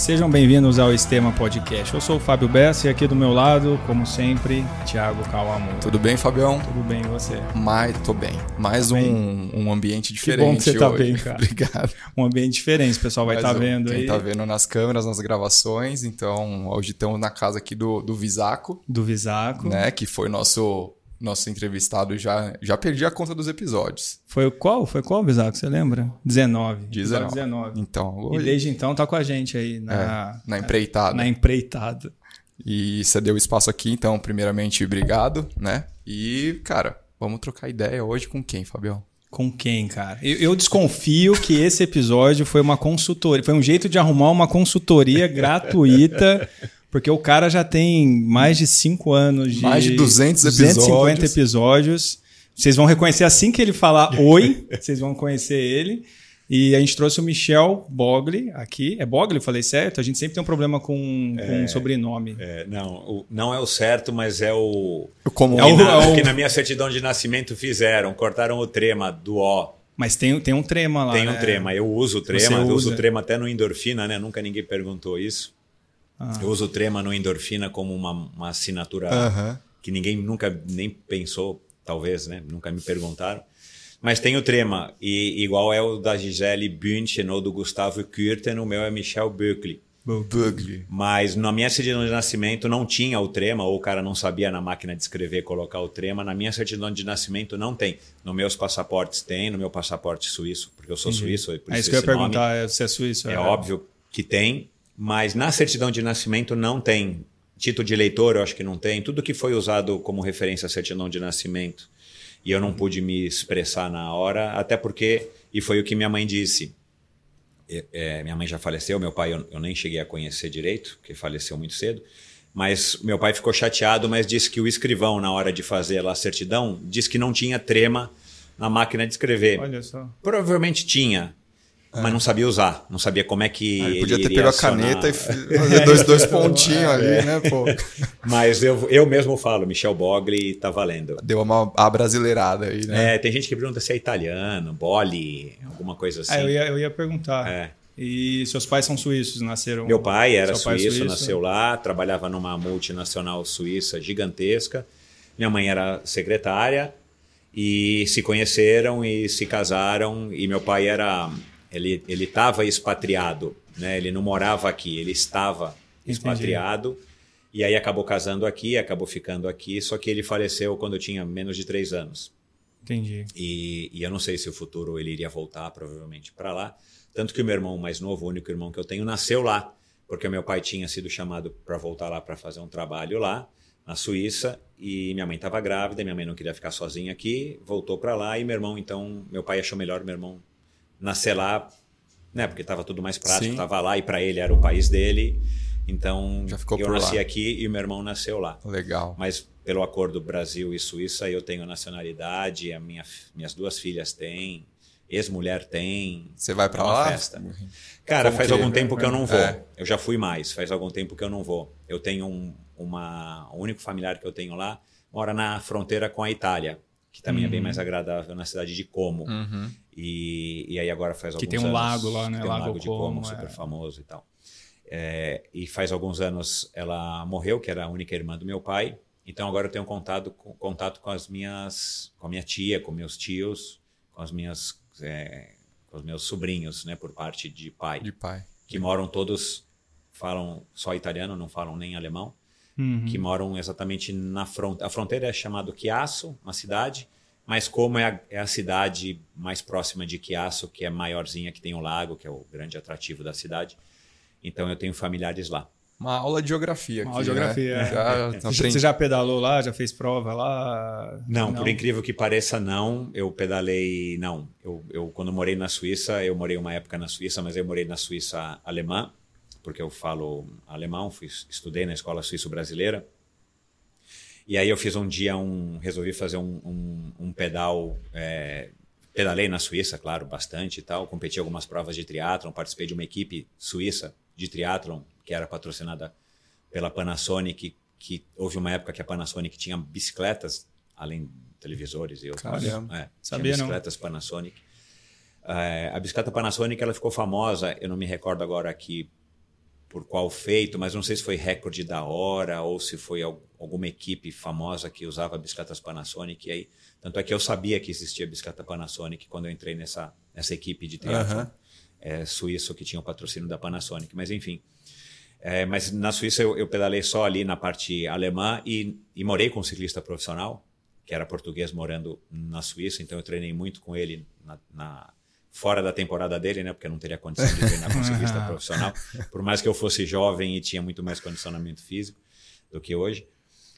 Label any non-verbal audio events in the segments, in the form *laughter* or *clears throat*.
Sejam bem-vindos ao Estema Podcast. Eu sou o Fábio Bessa e aqui do meu lado, como sempre, Thiago Cauamur. Tudo bem, Fabião? Tudo bem, e você? Mais, tô bem. Mais Tá um, um ambiente diferente Que bom que você tá hoje. bem, *laughs* cara. Obrigado. Um ambiente diferente, o pessoal vai estar um. vendo Quem aí. tá vendo nas câmeras, nas gravações. Então, hoje estamos na casa aqui do, do Visaco, Do Visaco. né? Que foi nosso, nosso entrevistado. Já, já perdi a conta dos episódios. Foi o qual? Foi qual, Visaco? Você lembra? 19. 19. Episódio 19. Então, E desde então tá com a gente aí na, na empreitada. na empreitada. E você deu espaço aqui, então, primeiramente, obrigado, né? E, cara, vamos trocar ideia hoje com quem, Fabião? Com quem, cara? Eu, eu desconfio que esse episódio foi uma consultoria, foi um jeito de arrumar uma consultoria *laughs* gratuita, porque o cara já tem mais de cinco anos de. Mais de 200 250 episódios. episódios. Vocês vão reconhecer assim que ele falar *laughs* oi, vocês vão conhecer ele. E a gente trouxe o Michel Bogli aqui. É Bogli, eu falei certo? A gente sempre tem um problema com, com sobrenome. É, não, o- não é o certo, mas é o. Como É o- na, é o- que na minha certidão de nascimento fizeram. Cortaram o trema do O. Mas tem, tem um trema lá. Tem um né? trema. Eu uso o Você trema, eu uso o trema até no endorfina, né? Nunca ninguém perguntou isso. Ah. Eu uso o trema no endorfina como uma, uma assinatura Aham. que ninguém nunca nem pensou, talvez, né? Nunca me perguntaram. Mas tem o trema, e igual é o da Gisele Bündchen ou do Gustavo Kürten, o meu é Michel Böckli. Bugly. Mas na minha certidão de nascimento não tinha o trema, ou o cara não sabia na máquina de escrever colocar o trema. Na minha certidão de nascimento não tem. Nos meus passaportes tem, no meu passaporte suíço, porque eu sou suíço. e Por É isso que eu ia nome. perguntar, é, se é suíço. É óbvio que tem, mas na certidão de nascimento não tem. Título de eleitor, eu acho que não tem. Tudo que foi usado como referência à certidão de nascimento. E eu não pude me expressar na hora, até porque, e foi o que minha mãe disse. É, é, minha mãe já faleceu, meu pai eu, eu nem cheguei a conhecer direito, porque faleceu muito cedo. Mas meu pai ficou chateado, mas disse que o escrivão, na hora de fazer lá a certidão, disse que não tinha trema na máquina de escrever. Olha só. Provavelmente tinha, mas não sabia usar, não sabia como é que. Ah, ele podia ter pego a caneta e *laughs* fazer dois, dois pontinhos ali, né, pô? Mas eu, eu mesmo falo, Michel Bogli tá valendo. Deu uma a brasileirada aí, né? É, tem gente que pergunta se é italiano, Boli, alguma coisa assim. Ah, eu, ia, eu ia perguntar. É. E seus pais são suíços, nasceram. Meu pai era pai é suíço, suíço? nasceu lá, trabalhava numa multinacional suíça gigantesca. Minha mãe era secretária e se conheceram e se casaram. E meu pai era. Ele ele estava expatriado, né? Ele não morava aqui, ele estava Entendi. expatriado. E aí acabou casando aqui, acabou ficando aqui. Só que ele faleceu quando eu tinha menos de três anos. Entendi. E, e eu não sei se o futuro ele iria voltar, provavelmente, para lá. Tanto que o meu irmão mais novo, o único irmão que eu tenho, nasceu lá, porque meu pai tinha sido chamado para voltar lá para fazer um trabalho lá, na Suíça, e minha mãe estava grávida, minha mãe não queria ficar sozinha aqui, voltou para lá, e meu irmão, então, meu pai achou melhor meu irmão nascer lá, né, porque estava tudo mais prático, estava lá, e para ele era o país dele. Então, Já ficou eu nasci lá. aqui e meu irmão nasceu lá. Legal. Mas pelo acordo Brasil e Suíça, eu tenho nacionalidade, a minha, minhas duas filhas têm, ex-mulher tem. Você vai É pra uma lá? festa. Cara, Como faz que- algum tempo que eu não vou. É. Eu já fui mais, faz algum tempo que eu não vou. Eu tenho um, uma, o único familiar que eu tenho lá mora na fronteira com a Itália, que também é bem mais agradável na cidade de Como. Uhum. E, e aí agora faz Que alguns tem um anos- lago lá, né? que Tem um Lago lago de Como, Como, é. super famoso e tal. É, e faz alguns anos ela morreu, que era a única irmã do meu pai. Então agora eu tenho contato com, contato com as minhas, com a minha tia, com meus tios, com as minhas, é, com os meus sobrinhos, né, por parte de pai, De pai. que moram todos falam só italiano, não falam nem alemão, Uhum. que moram exatamente na fronteira. A fronteira é chamada Chiasso, uma cidade, mas como é a, é a cidade mais próxima de Chiasso, que é maiorzinha, que tem o lago, que é o grande atrativo da cidade, então eu tenho familiares lá. Uma aula de geografia Uma aqui, aula de geografia, né? é. Já *laughs* Você já pedalou lá? Já fez prova lá? Não, por incrível que pareça, não. Eu pedalei, não. Eu, eu quando morei na Suíça, eu morei uma época na Suíça, mas eu morei na Suíça alemã, porque eu falo alemão, fui, estudei na escola suíço-brasileira. E aí eu fiz um dia um, resolvi fazer um, um, um pedal, é, pedalei na Suíça, claro, bastante e tal. Competi algumas provas de triatlon, participei de uma equipe suíça de triatlon que era patrocinada pela Panasonic, que houve uma época que a Panasonic tinha bicicletas, além de televisores e outros. Caramba. É, Sabia, tinha não. bicicletas É, a bicicleta Panasonic ela ficou famosa, eu não me recordo agora aqui por qual feito, mas não sei se foi recorde da hora ou se foi alguma equipe famosa que usava bicicletas Panasonic. E aí, tanto é que eu sabia que existia bicicleta Panasonic quando eu entrei nessa, nessa equipe de triathlon uhum. é, suíço que tinha o patrocínio da Panasonic. Mas enfim, é, mas na Suíça eu, eu, pedalei só ali na parte alemã e, e morei com um ciclista profissional que era português morando na Suíça, então eu treinei muito com ele na, na fora da temporada dele, né? Porque eu não teria condição de treinar com ciclista *laughs* profissional, por mais que eu fosse jovem e tinha muito mais condicionamento físico do que hoje.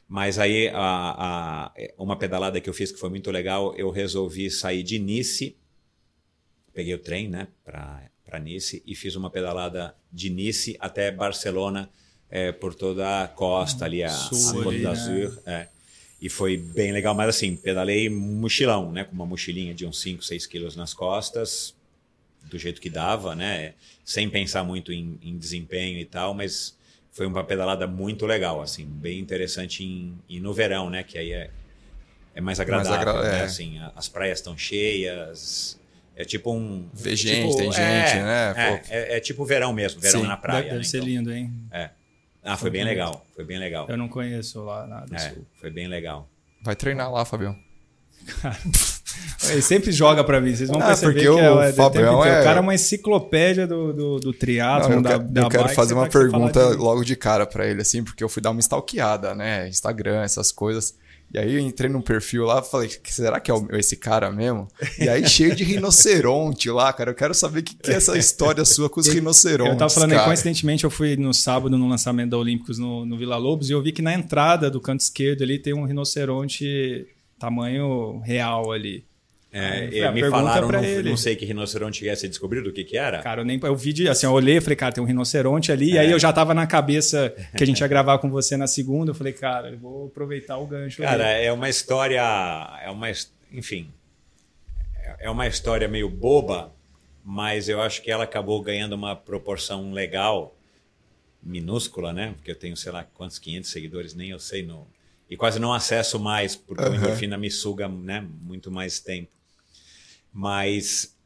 Mas aí, a, a, uma pedalada que eu fiz que foi muito legal, eu resolvi sair de Nice, peguei o trem, né, para Nice e fiz uma pedalada de Nice até Barcelona, é, por toda a costa ali, a, Sul, a Côte d'Azur. Né? É. E foi bem legal, mas assim, pedalei mochilão, né? Com uma mochilinha de uns 5, 6 quilos nas costas, do jeito que dava, né? Sem pensar muito em, em desempenho e tal, mas foi uma pedalada muito legal, assim, bem interessante em, e no verão, né? Que aí é, é mais agradável, mais agra né? É. Assim, as praias estão cheias, é tipo um. Ver gente, tipo, tem é, gente, né? É, é, é, tipo verão mesmo, verão Sim. na praia. Deve, deve né? ser então, lindo, hein? É. Ah, foi bem legal. Foi bem legal. Eu não conheço lá nada. É, foi bem legal. Vai treinar lá, Fabião. *laughs* Ele sempre joga para mim, vocês vão ah, perceber que o é, é Fabião é... O cara é uma enciclopédia do, do, do triatlo, eu da, quero, da Eu quero fazer uma pergunta logo de cara para ele, assim, porque eu fui dar uma stalkeada, né? Instagram, essas coisas. E aí eu entrei num perfil lá falei, será que é esse cara mesmo? E aí cheio de rinoceronte lá, cara. Eu quero saber o que, que é essa história sua com os *laughs* rinocerontes. Eu tava falando aí, coincidentemente, eu fui no sábado no lançamento da Olímpicos no, no Vila Lobos e eu vi que na entrada do canto esquerdo ali tem um rinoceronte tamanho real ali. É, falei, ah, me falaram, não, ele. não sei que rinoceronte é, você descobriu do que que era? Cara, eu nem eu vi, de, assim, eu olhei, falei, cara, tem um rinoceronte ali, é. e aí eu já tava na cabeça que a gente ia gravar com você na segunda, eu falei, cara, eu vou aproveitar o gancho. Cara, ali. é uma história, é uma, enfim, é uma história meio boba, mas eu acho que ela acabou ganhando uma proporção legal, minúscula, né? Porque eu tenho, sei lá, quantos 500 seguidores, nem eu sei no e quase não acesso mais, porque uhum. o endorfina me suga, né, muito mais tempo. Mas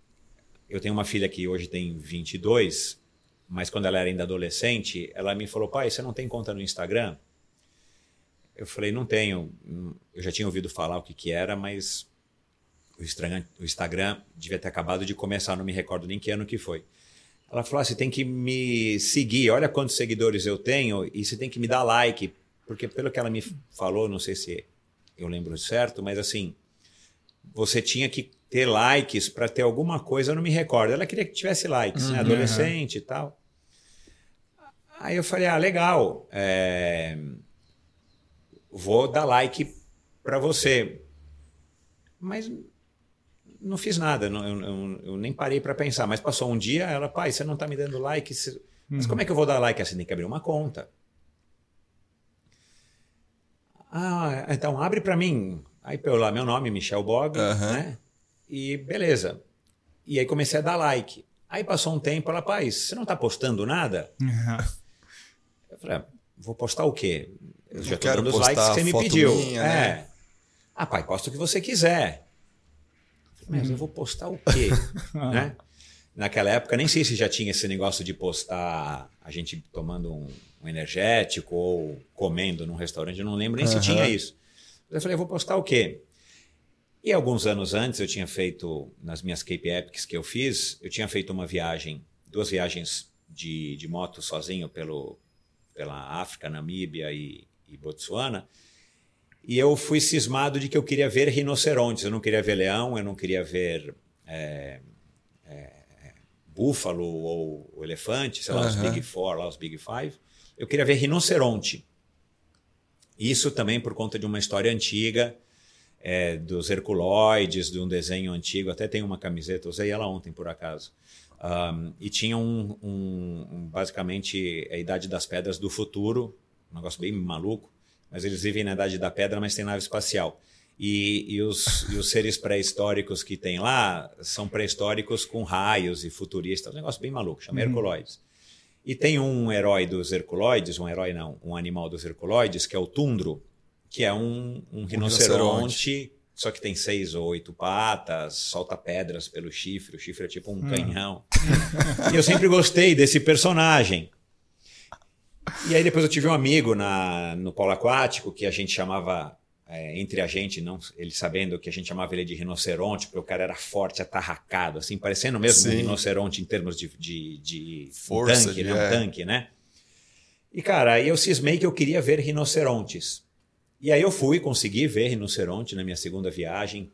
eu tenho uma filha que hoje tem 22, mas quando ela era ainda adolescente, ela me falou: pai, você não tem conta no Instagram? Eu falei: não tenho. Eu já tinha ouvido falar o que, que era, mas o Instagram, o Instagram devia ter acabado de começar, não me recordo nem que ano que foi. Ela falou: ah, você tem que me seguir, olha quantos seguidores eu tenho e você tem que me dar like, porque pelo que ela me falou, não sei se eu lembro certo, mas assim, você tinha que ter likes para ter alguma coisa, eu não me recordo. Ela queria que tivesse likes, né? uhum, né? adolescente e tal. Aí eu falei, ah, legal, é... vou dar like para você. Mas não fiz nada, não, eu, eu, eu, nem parei para pensar. Mas passou um dia, ela, pai, você não está me dando like. Você... Mas uhum. como é que eu vou dar like? Assim, tem que abrir uma conta. Ah, então abre para mim. Aí pelo lá meu nome, Michel Bog, uhum. né? E beleza. E aí comecei a dar like. Aí passou um tempo, ela, pai, você não está postando nada? Uhum. Eu falei, ah, vou postar o quê? Eu já estou dando os likes que você me pediu. Minha, é. Né? Ah, pai, posta o que você quiser. Mas eu vou postar o quê? *laughs* né? Naquela época, nem sei se já tinha esse negócio de postar a gente tomando um, um energético ou comendo num restaurante, eu não lembro nem uhum. se tinha isso. Eu falei, vou postar o quê? E alguns anos antes eu tinha feito, nas minhas Cape Epics que eu fiz, eu tinha feito uma viagem, duas viagens de, de moto sozinho pelo, pela África, Namíbia e, e Botsuana. E eu fui cismado de que eu queria ver rinocerontes, eu não queria ver leão, eu não queria ver é, é, búfalo ou, ou elefante, sei lá, uhum. os Big Four, lá os Big Five eu queria ver rinoceronte. Isso também por conta de uma história antiga, é, dos Herculoides, de um desenho antigo. Até tem uma camiseta, usei ela ontem por acaso. Um, e tinha um, um, um, basicamente a Idade das Pedras do futuro, um negócio bem maluco, mas eles vivem na Idade da Pedra, mas tem nave espacial. E, e, os, e os seres pré-históricos que tem lá são pré-históricos com raios e futuristas, um negócio bem maluco, chama uhum. Herculoides. E tem um herói dos Herculoides, um herói não, um animal dos Herculoides, que é o tundro, que é um, um, um rinoceronte, rinoceronte, só que tem seis ou oito patas, solta pedras pelo chifre, o chifre é tipo um hum. canhão. e eu sempre gostei desse personagem. E aí depois eu tive um amigo na, no polo aquático que a gente chamava, é, entre a gente, não ele sabendo que a gente chamava ele de rinoceronte, porque o cara era forte, atarracado, assim, parecendo mesmo Sim. um rinoceronte em termos de, de, de Força, tanque, de, né? Um tanque, né? E, cara, aí eu cismei que eu queria ver rinocerontes. E aí eu fui, consegui ver rinoceronte na minha segunda viagem.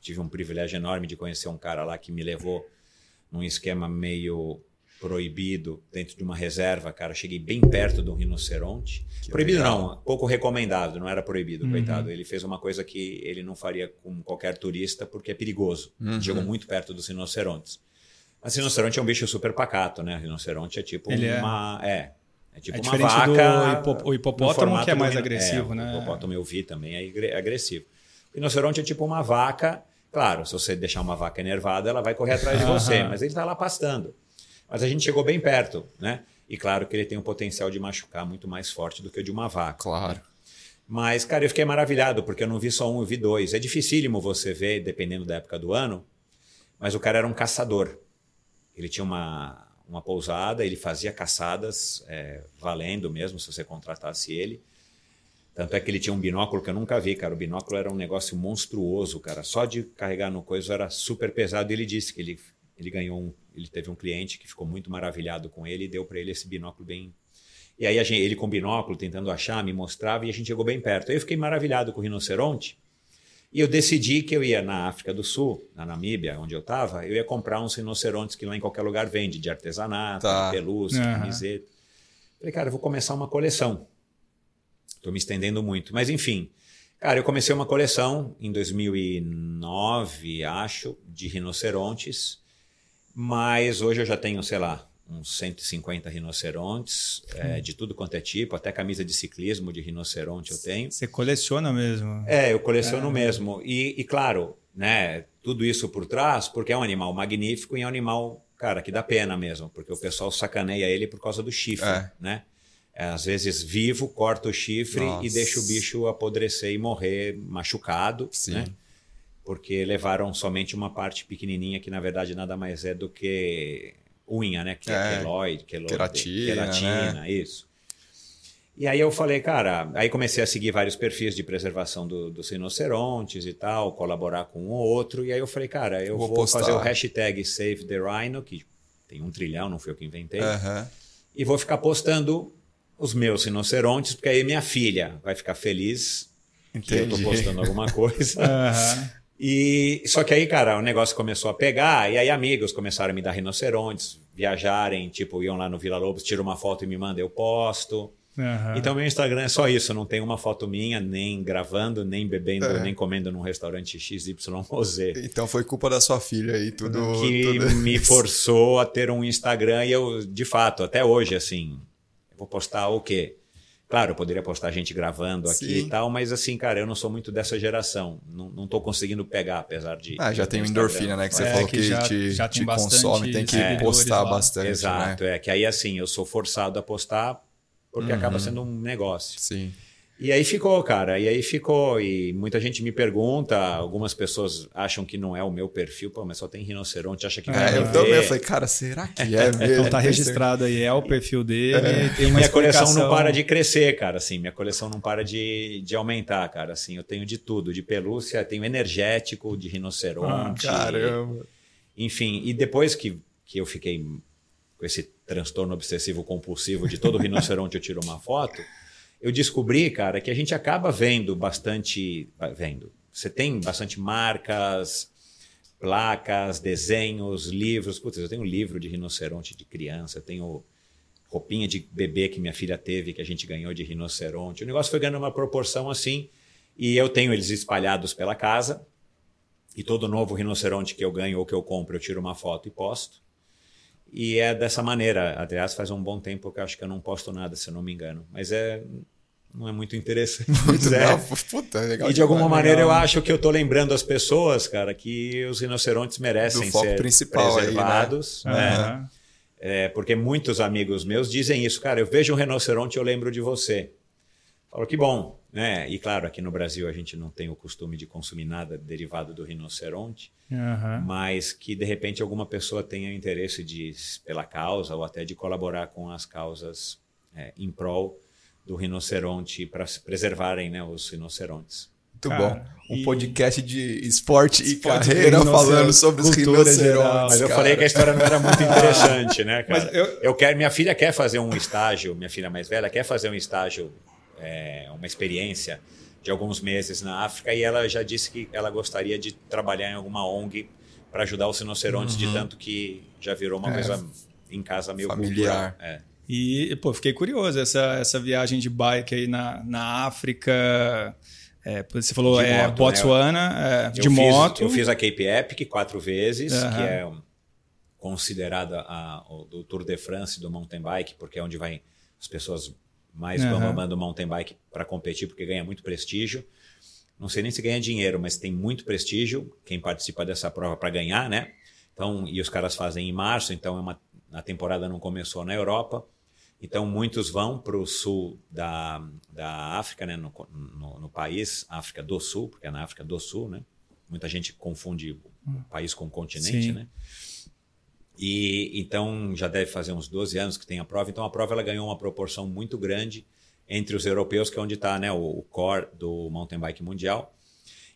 Tive um privilégio enorme de conhecer um cara lá que me levou num esquema meio proibido dentro de uma reserva, cara. Cheguei bem perto de um rinoceronte. Que proibido legal. não, pouco recomendado, não era proibido, uhum. coitado. Ele fez uma coisa que ele não faria com qualquer turista porque é perigoso. Uhum. Chegou muito perto dos rinocerontes. Mas rinoceronte é um bicho super pacato, né? Rinoceronte é tipo ele é uma. É. é. É tipo é uma vaca. Do o hipopótamo que é mais agressivo, é, né? O hipopótamo eu vi também é agressivo. O rinoceronte é tipo uma vaca. Claro, se você deixar uma vaca enervada, ela vai correr atrás de *laughs* você, mas ele está lá pastando. Mas a gente chegou bem perto, né? E claro que ele tem um potencial de machucar muito mais forte do que o de uma vaca. Claro. Né? Mas, cara, eu fiquei maravilhado, porque eu não vi só um, eu vi dois. É dificílimo você ver, dependendo da época do ano, mas o cara era um caçador. Ele tinha uma, uma pousada, ele fazia caçadas é, valendo mesmo, se você contratasse ele. Tanto é que ele tinha um binóculo que eu nunca vi, cara. O binóculo era um negócio monstruoso, cara. Só de carregar no coisa era super pesado. E ele disse que ele, ele ganhou um, ele teve um cliente que ficou muito maravilhado com ele e deu para ele esse binóculo bem. E aí gente, ele com o binóculo tentando achar, me mostrava e a gente chegou bem perto. Aí eu fiquei maravilhado com o rinoceronte. E eu decidi que eu ia na África do Sul, na Namíbia, onde eu estava, eu ia comprar uns rinocerontes que lá em qualquer lugar vende, de artesanato, tá. pelúcia, uhum. camiseta. Falei, cara, eu vou começar uma coleção. Estou me estendendo muito. Mas, enfim, cara, eu comecei uma coleção em 2009, acho, de rinocerontes. Mas hoje eu já tenho, sei lá, uns 150 rinocerontes, é, de tudo quanto é tipo, até camisa de ciclismo de rinoceronte eu tenho. Você coleciona mesmo? É, eu coleciono é. mesmo. E, e, claro, né, tudo isso por trás, porque é um animal magnífico e é um animal, cara, que dá pena mesmo, porque o pessoal sacaneia ele por causa do chifre, é. né? É, às vezes vivo, corta o chifre Nossa. e deixa o bicho apodrecer e morrer machucado, Sim. né? Porque levaram somente uma parte pequenininha que na verdade nada mais é do que unha, né? Que é, é queloide, queloide, queratina, queratina né? isso. E aí eu falei, cara, aí comecei a seguir vários perfis de preservação do, dos rinocerontes e tal, colaborar com um ou outro, e aí eu falei, cara, eu vou, vou fazer o hashtag Save the Rhino, que tem um trilhão, não foi eu que inventei, uhum. e vou ficar postando os meus rinocerontes, porque aí minha filha vai ficar feliz Entendi. que eu tô postando alguma coisa. *laughs* Uhum. E só que aí, cara, o negócio começou a pegar, e aí amigos começaram a me dar rinocerontes, viajarem, tipo, iam lá no Vila Lobos, tiram uma foto e me mandam, eu posto. Uhum. Então, meu Instagram é só isso, não tem uma foto minha, nem gravando, nem bebendo, é. nem comendo num restaurante XYZ. Então, foi culpa da sua filha aí, tudo. Que tudo me *laughs* forçou a ter um Instagram e eu, de fato, até hoje, assim, eu vou postar o quê? Claro, eu poderia postar gente gravando aqui Sim. e tal, mas assim, cara, eu não sou muito dessa geração. Não, não tô conseguindo pegar, apesar de. Ah, já tem o endorfina, né? Que você é, falou que, que já, te, já te consome, tem que é, postar bastante. Né? Exato, né? é. Que aí, assim, eu sou forçado a postar porque uhum. acaba sendo um negócio. Sim. E aí ficou, cara. E aí ficou. E muita gente me pergunta, algumas pessoas acham que não é o meu perfil, pô, mas só tem rinoceronte, acha que vai. É, eu também. Eu falei, cara, será que é mesmo? *laughs* Então tá registrado aí, é o perfil dele. É. Tem minha coleção não para de crescer, cara. Assim, minha coleção não para de, de aumentar, cara. Assim, eu tenho de tudo, de pelúcia, tenho energético, de rinoceronte. Ah, caramba. Enfim, e depois que, que eu fiquei com esse transtorno obsessivo compulsivo de todo rinoceronte eu tiro uma foto eu descobri, cara, que a gente acaba vendo bastante. Vendo. Você tem bastante marcas, placas, desenhos, livros. Putz, eu tenho um livro de rinoceronte de criança, eu tenho roupinha de bebê que minha filha teve, que a gente ganhou de rinoceronte. O negócio foi ganhando uma proporção assim, e eu tenho eles espalhados pela casa. E todo novo rinoceronte que eu ganho ou que eu compro, eu tiro uma foto e posto. E é dessa maneira. Aliás, faz um bom tempo que eu acho que eu não posto nada, se eu não me engano. Mas é não é muito interessante. *laughs* Muito é. Não, puta, legal e de alguma maneira legal. eu acho que eu estou lembrando as pessoas, cara, que os rinocerontes merecem ser preservados. Aí, né? Uhum. É, porque muitos amigos meus dizem isso, cara. Eu vejo um rinoceronte, eu lembro de você. Falo que bom, né? E claro, aqui no Brasil a gente não tem o costume de consumir nada derivado do rinoceronte, uhum. mas que de repente alguma pessoa tenha interesse de pela causa ou até de colaborar com as causas é, em prol do rinoceronte para preservarem né, os rinocerontes. Muito cara, bom. Um e... podcast de esporte, esporte e carreira falando sobre os rinocerontes. Geral, mas eu cara. falei que a história não era muito *laughs* interessante, né, cara? Eu... eu... quero, minha filha quer fazer um estágio, minha filha mais velha quer fazer um estágio, é, uma experiência de alguns meses na África e ela já disse que ela gostaria de trabalhar em alguma ONG para ajudar os rinocerontes, uhum. de tanto que já virou uma é. coisa em casa meio familiar. É. E, pô, fiquei curioso, essa, essa viagem de bike aí na, na África. É, você falou de é, moto, Botsuana, né? é, de moto. eu fiz a Cape Epic quatro vezes, uhum. que é considerada a, o, do Tour de France do mountain bike, porque é onde vai as pessoas mais uhum. do mountain bike para competir, porque ganha muito prestígio. Não sei nem se ganha dinheiro, mas tem muito prestígio quem participa dessa prova para ganhar, né? Então, e os caras fazem em março, então é uma, a temporada não começou na Europa. Então, muitos vão para o sul da, da África, né? No, no, no, país, África do Sul, porque é na África do Sul, né? Muita gente confunde o hum. país com o continente, Sim. né? E então já deve fazer uns 12 anos que tem a prova. Então a prova ela ganhou uma proporção muito grande entre os europeus, que é onde está né, o, o core do mountain bike mundial.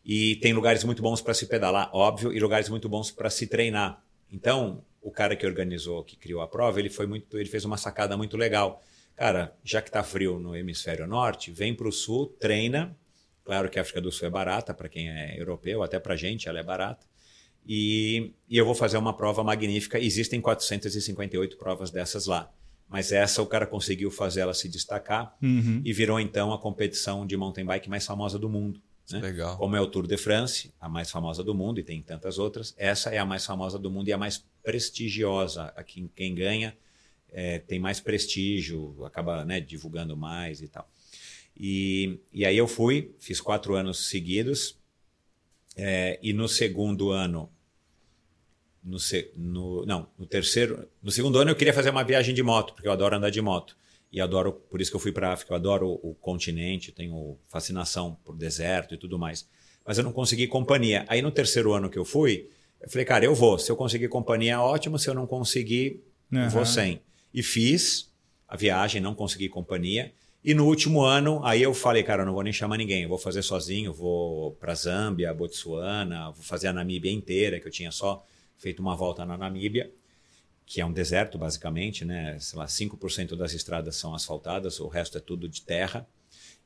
E tem lugares muito bons para se pedalar, óbvio, e lugares muito bons para se treinar. Então, o cara que organizou, que criou a prova, ele foi muito, ele fez uma sacada muito legal. Cara, já que está frio no hemisfério norte, vem para o sul, treina. Claro que a África do Sul é barata para quem é europeu, até para gente ela é barata. E, e eu vou fazer uma prova magnífica. Existem 458 provas dessas lá. Mas essa o cara conseguiu fazer ela se destacar uhum. e virou então a competição de mountain bike mais famosa do mundo. Né? Legal. Como é o Tour de France, a mais famosa do mundo, e tem tantas outras, essa é a mais famosa do mundo e a mais prestigiosa. Aqui, quem ganha é, tem mais prestígio, acaba né, divulgando mais e tal. E, e aí eu fui, fiz quatro anos seguidos, é, e no segundo ano no, no, não, no terceiro, no segundo ano eu queria fazer uma viagem de moto, porque eu adoro andar de moto. E adoro, por isso que eu fui para a África, eu adoro o, o, continente, tenho fascinação por deserto e tudo mais. Mas eu não consegui companhia. Aí no terceiro ano que eu fui, eu falei, cara, eu vou. Se eu conseguir companhia, ótimo. Se eu não conseguir, uhum. vou sem. E fiz a viagem, não consegui companhia. E no último ano, aí eu falei, cara, eu não vou nem chamar ninguém, eu vou fazer sozinho, vou para Zâmbia, Botsuana, vou fazer a Namíbia inteira, que eu tinha só feito uma volta na Namíbia, que é um deserto basicamente, né? Sei lá, 5% das estradas são asfaltadas, o resto é tudo de terra.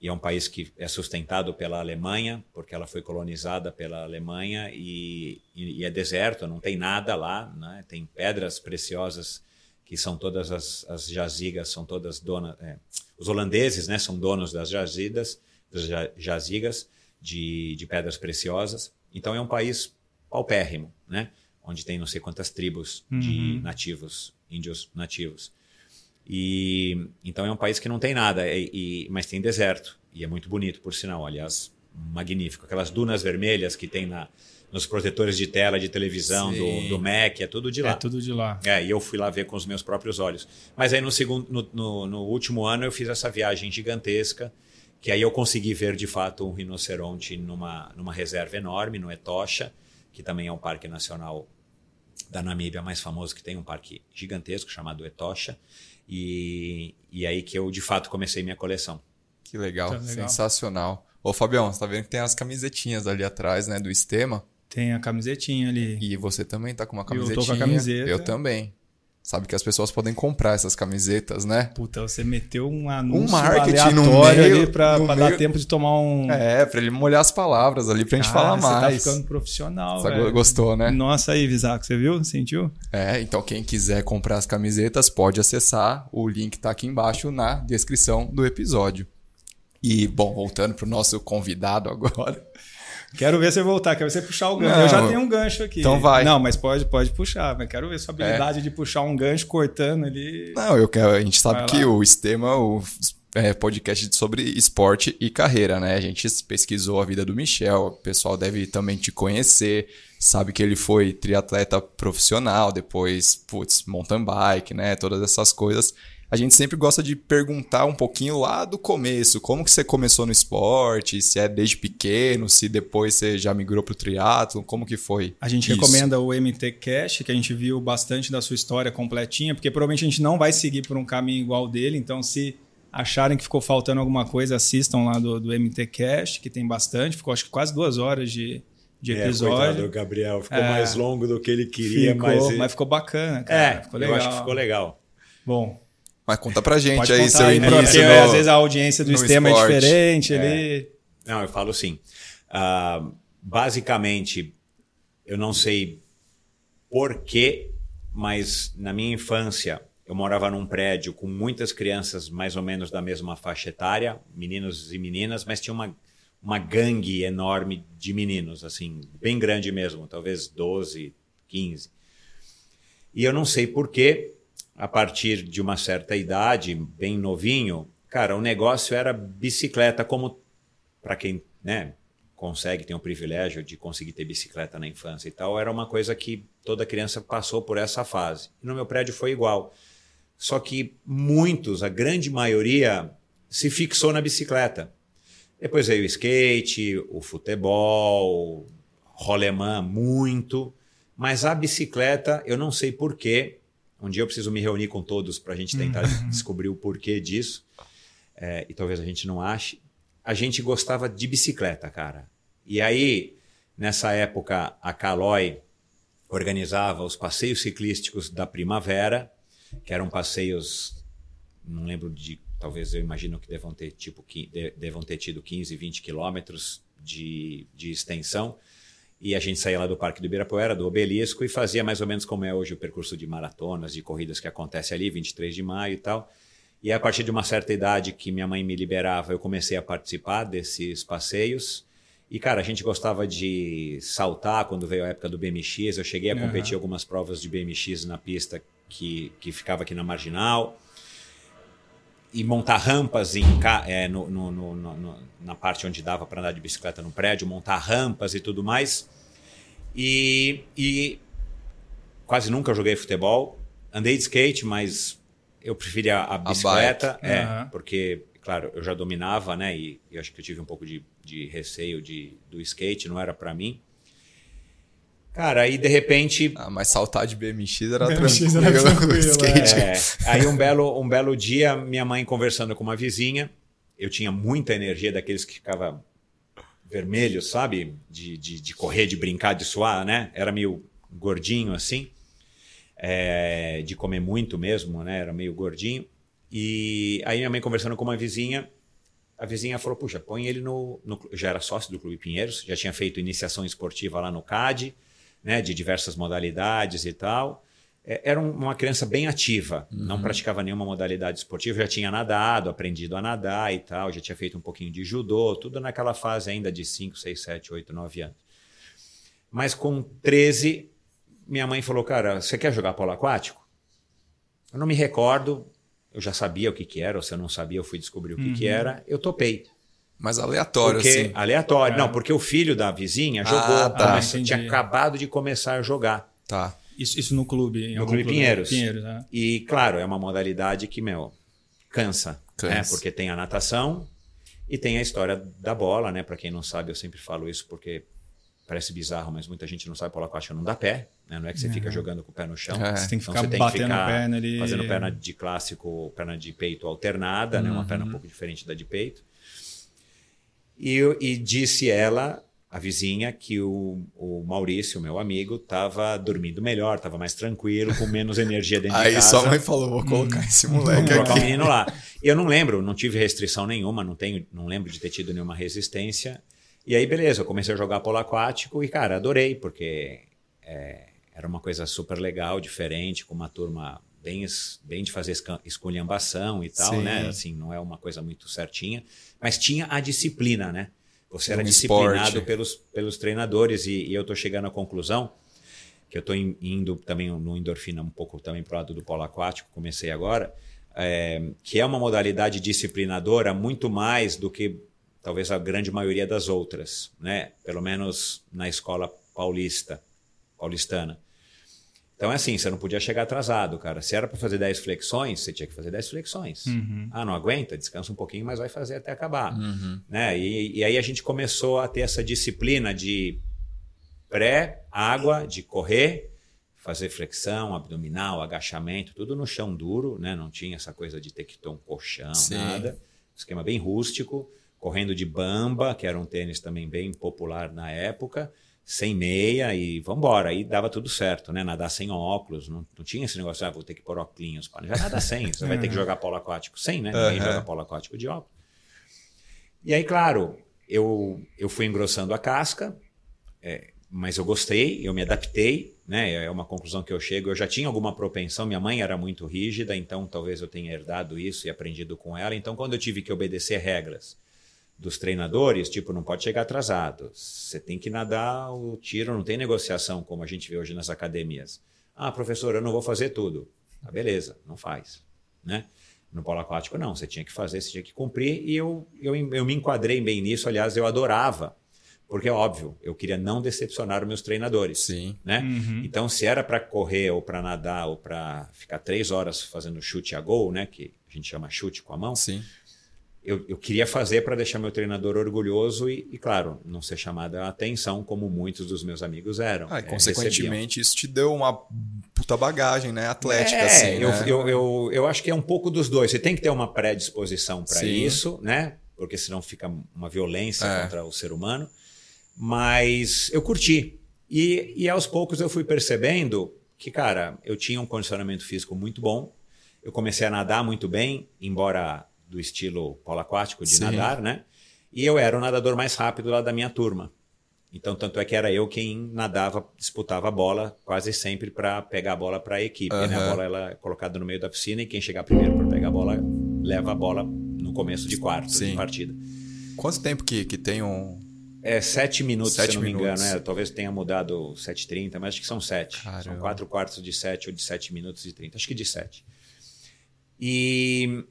E é um país que é sustentado pela Alemanha, porque ela foi colonizada pela Alemanha e, e, é deserto, não tem nada lá, né? Tem pedras preciosas que são todas as, as jazigas, são todas donas. É, os holandeses, né, são donos das jazidas, das jazigas de, de pedras preciosas. Então é um país paupérrimo, né? Onde tem não sei quantas tribos uhum. de nativos, índios nativos. E então é um país que não tem nada, e, e, mas tem deserto e é muito bonito, por sinal. Aliás, magnífico. Aquelas dunas vermelhas que tem na, nos protetores de tela de televisão do, do Mac, é tudo de lá. É tudo de lá. É, e eu fui lá ver com os meus próprios olhos. Mas aí no segundo, no, no, no último ano eu fiz essa viagem gigantesca, que aí eu consegui ver de fato um rinoceronte numa, numa reserva enorme, no Etosha que também é um parque nacional da Namíbia mais famoso, que tem um parque gigantesco chamado Etosha. E, e aí que eu, de fato, comecei minha coleção. Que legal, legal. sensacional. Ô, Fabião, você tá vendo que tem as camisetinhas ali atrás, né, do Estema? Tem a camisetinha ali. E você também tá com uma camisetinha. Eu tô com a camiseta. Eu também. Sabe que as pessoas podem comprar essas camisetas, né? Puta, você meteu um anúncio um marketing no meio, ali pra, pra meio... dar tempo de tomar um. É, pra ele molhar as palavras ali pra gente falar mais. Você tá ficando profissional. Você velho. gostou, né? Nossa, aí, Visaco, você viu? Sentiu? É, então quem quiser comprar as camisetas pode acessar. O link tá aqui embaixo na descrição do episódio. E, bom, voltando pro nosso convidado *laughs* agora. Quero ver você voltar, quero ver você puxar o gancho. Não, eu já tenho um gancho aqui. Então vai. Não, mas pode, pode puxar. Mas quero ver sua habilidade é. de puxar um gancho cortando ali. Não, eu quero. A gente sabe vai que lá. o Estema, o é, podcast sobre esporte e carreira, né? A gente pesquisou a vida do Michel, o pessoal deve também te conhecer, sabe que ele foi triatleta profissional, depois, putz, mountain bike, né? Todas essas coisas. A gente sempre gosta de perguntar um pouquinho lá do começo, como que você começou no esporte, se é desde pequeno, se depois você já migrou para o triatlo, como que foi? A gente isso? recomenda o MT Cash, que a gente viu bastante da sua história completinha, porque provavelmente a gente não vai seguir por um caminho igual dele, então se acharem que ficou faltando alguma coisa, assistam lá do, do MT Cash, que tem bastante, ficou acho que quase duas horas de, de é, episódio. É, Gabriel, ficou é, mais longo do que ele queria, ficou, mas... mas ficou bacana, cara. É, ficou legal. eu acho que ficou legal. Bom, mas conta pra gente Pode aí seu aí, início. Porque no, às vezes a audiência do sistema é diferente. É. Ele... Não, eu falo sim. Uh, basicamente, eu não sei porquê, mas na minha infância eu morava num prédio com muitas crianças mais ou menos da mesma faixa etária, meninos e meninas, mas tinha uma, uma gangue enorme de meninos, assim, bem grande mesmo, talvez 12, 15. E eu não sei porquê, a partir de uma certa idade, bem novinho, cara, o negócio era bicicleta, como para quem né, consegue, tem o privilégio de conseguir ter bicicleta na infância e tal, era uma coisa que toda criança passou por essa fase. No meu prédio foi igual. Só que muitos, a grande maioria, se fixou na bicicleta. Depois veio o skate, o futebol, rolemã, muito. Mas a bicicleta, eu não sei porquê, um dia eu preciso me reunir com todos para a gente tentar uhum. descobrir o porquê disso. É, e talvez a gente não ache. A gente gostava de bicicleta, cara. E aí, nessa época, a Caloi organizava os passeios ciclísticos da primavera, que eram passeios, não lembro de, talvez eu imagino que devam ter, tipo, devam ter tido 15, 20 quilômetros de, de extensão. E a gente saía lá do Parque do Ibirapuera, do Obelisco, e fazia mais ou menos como é hoje o percurso de maratonas, de corridas que acontece ali, 23 de maio e tal. E a partir de uma certa idade que minha mãe me liberava, eu comecei a participar desses passeios. E, cara, a gente gostava de saltar quando veio a época do BMX. Eu cheguei a competir uhum. algumas provas de BMX na pista que, que ficava aqui na Marginal. E montar rampas em, é, no, no, no, na parte onde dava para andar de bicicleta no prédio, montar rampas e tudo mais. E, e quase nunca joguei futebol. Andei de skate, mas eu preferia a bicicleta, a é, uhum. porque, claro, eu já dominava, né? E eu acho que eu tive um pouco de, de receio de, do skate, não era para mim. Cara, aí de repente. Ah, mas saltar de BMX era BMX tranquilo. Era tranquilo *laughs* skate. É. Aí um belo, um belo dia, minha mãe conversando com uma vizinha, eu tinha muita energia daqueles que ficava vermelho, sabe? De, de, de, correr, de brincar, de suar, né? Era meio gordinho assim, é, de comer muito mesmo, né? Era meio gordinho. E aí minha mãe conversando com uma vizinha, a vizinha falou: Puxa, põe ele no, no. Já era sócio do Clube Pinheiros, já tinha feito iniciação esportiva lá no CAD, né? De diversas modalidades e tal. É, era uma criança bem ativa, uhum. não praticava nenhuma modalidade esportiva, já tinha nadado, aprendido a nadar e tal, já tinha feito um pouquinho de judô, tudo naquela fase ainda de 5, 6, 7, 8, 9 anos. Mas com 13, minha mãe falou: Cara, você quer jogar polo aquático? Eu não me recordo, eu já sabia o que, que era, ou se eu não sabia, eu fui descobrir o que, uhum. que era, eu topei. Mas aleatório, porque, assim. Aleatório, é. não, porque o filho da vizinha jogou, ah, tá. tinha acabado de começar a jogar. Tá. Isso, isso no clube? no Clube, clube Pinheiros. Pinheiros né? E, claro, é uma modalidade que, meu, cansa. cansa. Né? Porque tem a natação e tem a história da bola, né? Para quem não sabe, eu sempre falo isso porque parece bizarro, mas muita gente não sabe polo aquático não dá pé, né? Não é que você uhum. fica jogando com o pé no chão. É. Você tem que então, ficar então, batendo que ficar perna ali. Fazendo perna de clássico, perna de peito alternada, uhum. né? Uma perna um uhum. pouco diferente da de peito. E, e disse ela a vizinha que o, o Maurício, meu amigo, estava dormindo melhor, estava mais tranquilo, com menos energia dentro Aí de casa. Aí sua mãe falou, vou colocar hum, esse moleque aqui. o menino lá. Eu não lembro, não tive restrição nenhuma, não tenho, não lembro de ter tido nenhuma resistência. E aí, beleza, eu comecei a jogar polo aquático e, cara, adorei, porque é, era uma coisa super legal, diferente, com uma turma bem, bem de fazer esculhambação e tal, Sim. né? Assim, não é uma coisa muito certinha, mas tinha a disciplina, né? Você era um disciplinado pelos, pelos treinadores e, e eu estou chegando à conclusão que eu estou indo também no endorfina um pouco também para o lado do polo aquático, comecei agora, é, que é uma modalidade disciplinadora muito mais do que talvez a grande maioria das outras, né? Pelo menos na escola paulista, paulistana. Então é assim, você não podia chegar atrasado, cara. Se era para fazer 10 flexões, você tinha que fazer 10 flexões. Uhum. Ah, não aguenta? Descansa um pouquinho, mas vai fazer até acabar. Uhum. Né? E, e aí a gente começou a ter essa disciplina de pré, água, de correr, fazer flexão, abdominal, agachamento, tudo no chão duro, né? Não tinha essa coisa de ter que ter um colchão, Sim. nada. Esquema bem rústico, correndo de bamba, que era um tênis também bem popular na época, sem meia e vambora. Aí dava tudo certo, né? Nadar sem óculos, não, não tinha esse negócio, ah, vou ter que pôr óculos. Já nada sem, você vai ter que jogar polo aquático sem, né? Ninguém Uhum. joga polo aquático de óculos. E aí, claro, eu, eu fui engrossando a casca, é, mas eu gostei, eu me adaptei, né? É uma conclusão que eu chego. Eu já tinha alguma propensão, minha mãe era muito rígida, então talvez eu tenha herdado isso e aprendido com ela. Então, quando eu tive que obedecer regras dos treinadores, tipo, não pode chegar atrasado, você tem que nadar o tiro, não tem negociação como a gente vê hoje nas academias. Ah, professor, eu não vou fazer tudo. Ah, beleza, não faz, né? No polo aquático, não. Você tinha que fazer, você tinha que cumprir. E eu, eu, eu me enquadrei bem nisso. Aliás, eu adorava. Porque, é óbvio, eu queria não decepcionar os meus treinadores. Sim. Né? Uhum. Então, se era para correr ou para nadar ou para ficar três horas fazendo chute a gol, né? que a gente chama chute com a mão, Sim. Eu, eu queria fazer para deixar meu treinador orgulhoso e, e, claro, não ser chamada a atenção como muitos dos meus amigos eram. Ah, e É, recebiam. consequentemente, isso te deu uma puta bagagem, né? Atlética, É, assim, eu, né? eu, eu, eu acho que é um pouco dos dois. Você tem que ter uma predisposição para isso, né? Porque senão fica uma violência É. contra o ser humano. Mas eu curti. E, e aos poucos eu fui percebendo que, cara, eu tinha um condicionamento físico muito bom. Eu comecei a nadar muito bem, embora do estilo polo aquático de Sim. nadar, né? E eu era o nadador mais rápido lá da minha turma. Então, tanto é que era eu quem nadava, disputava a bola quase sempre para pegar a bola para a equipe. Né? A bola ela é colocada no meio da piscina e quem chegar primeiro para pegar a bola leva a bola no começo de quarto de Sim. partida. Quanto tempo que, que tem um. É sete minutos, Sete se não minutos. me engano. É, talvez tenha mudado 7h30, mas acho que são sete. Caramba. São quatro quartos de sete ou de sete minutos e 30. Acho que de sete. E,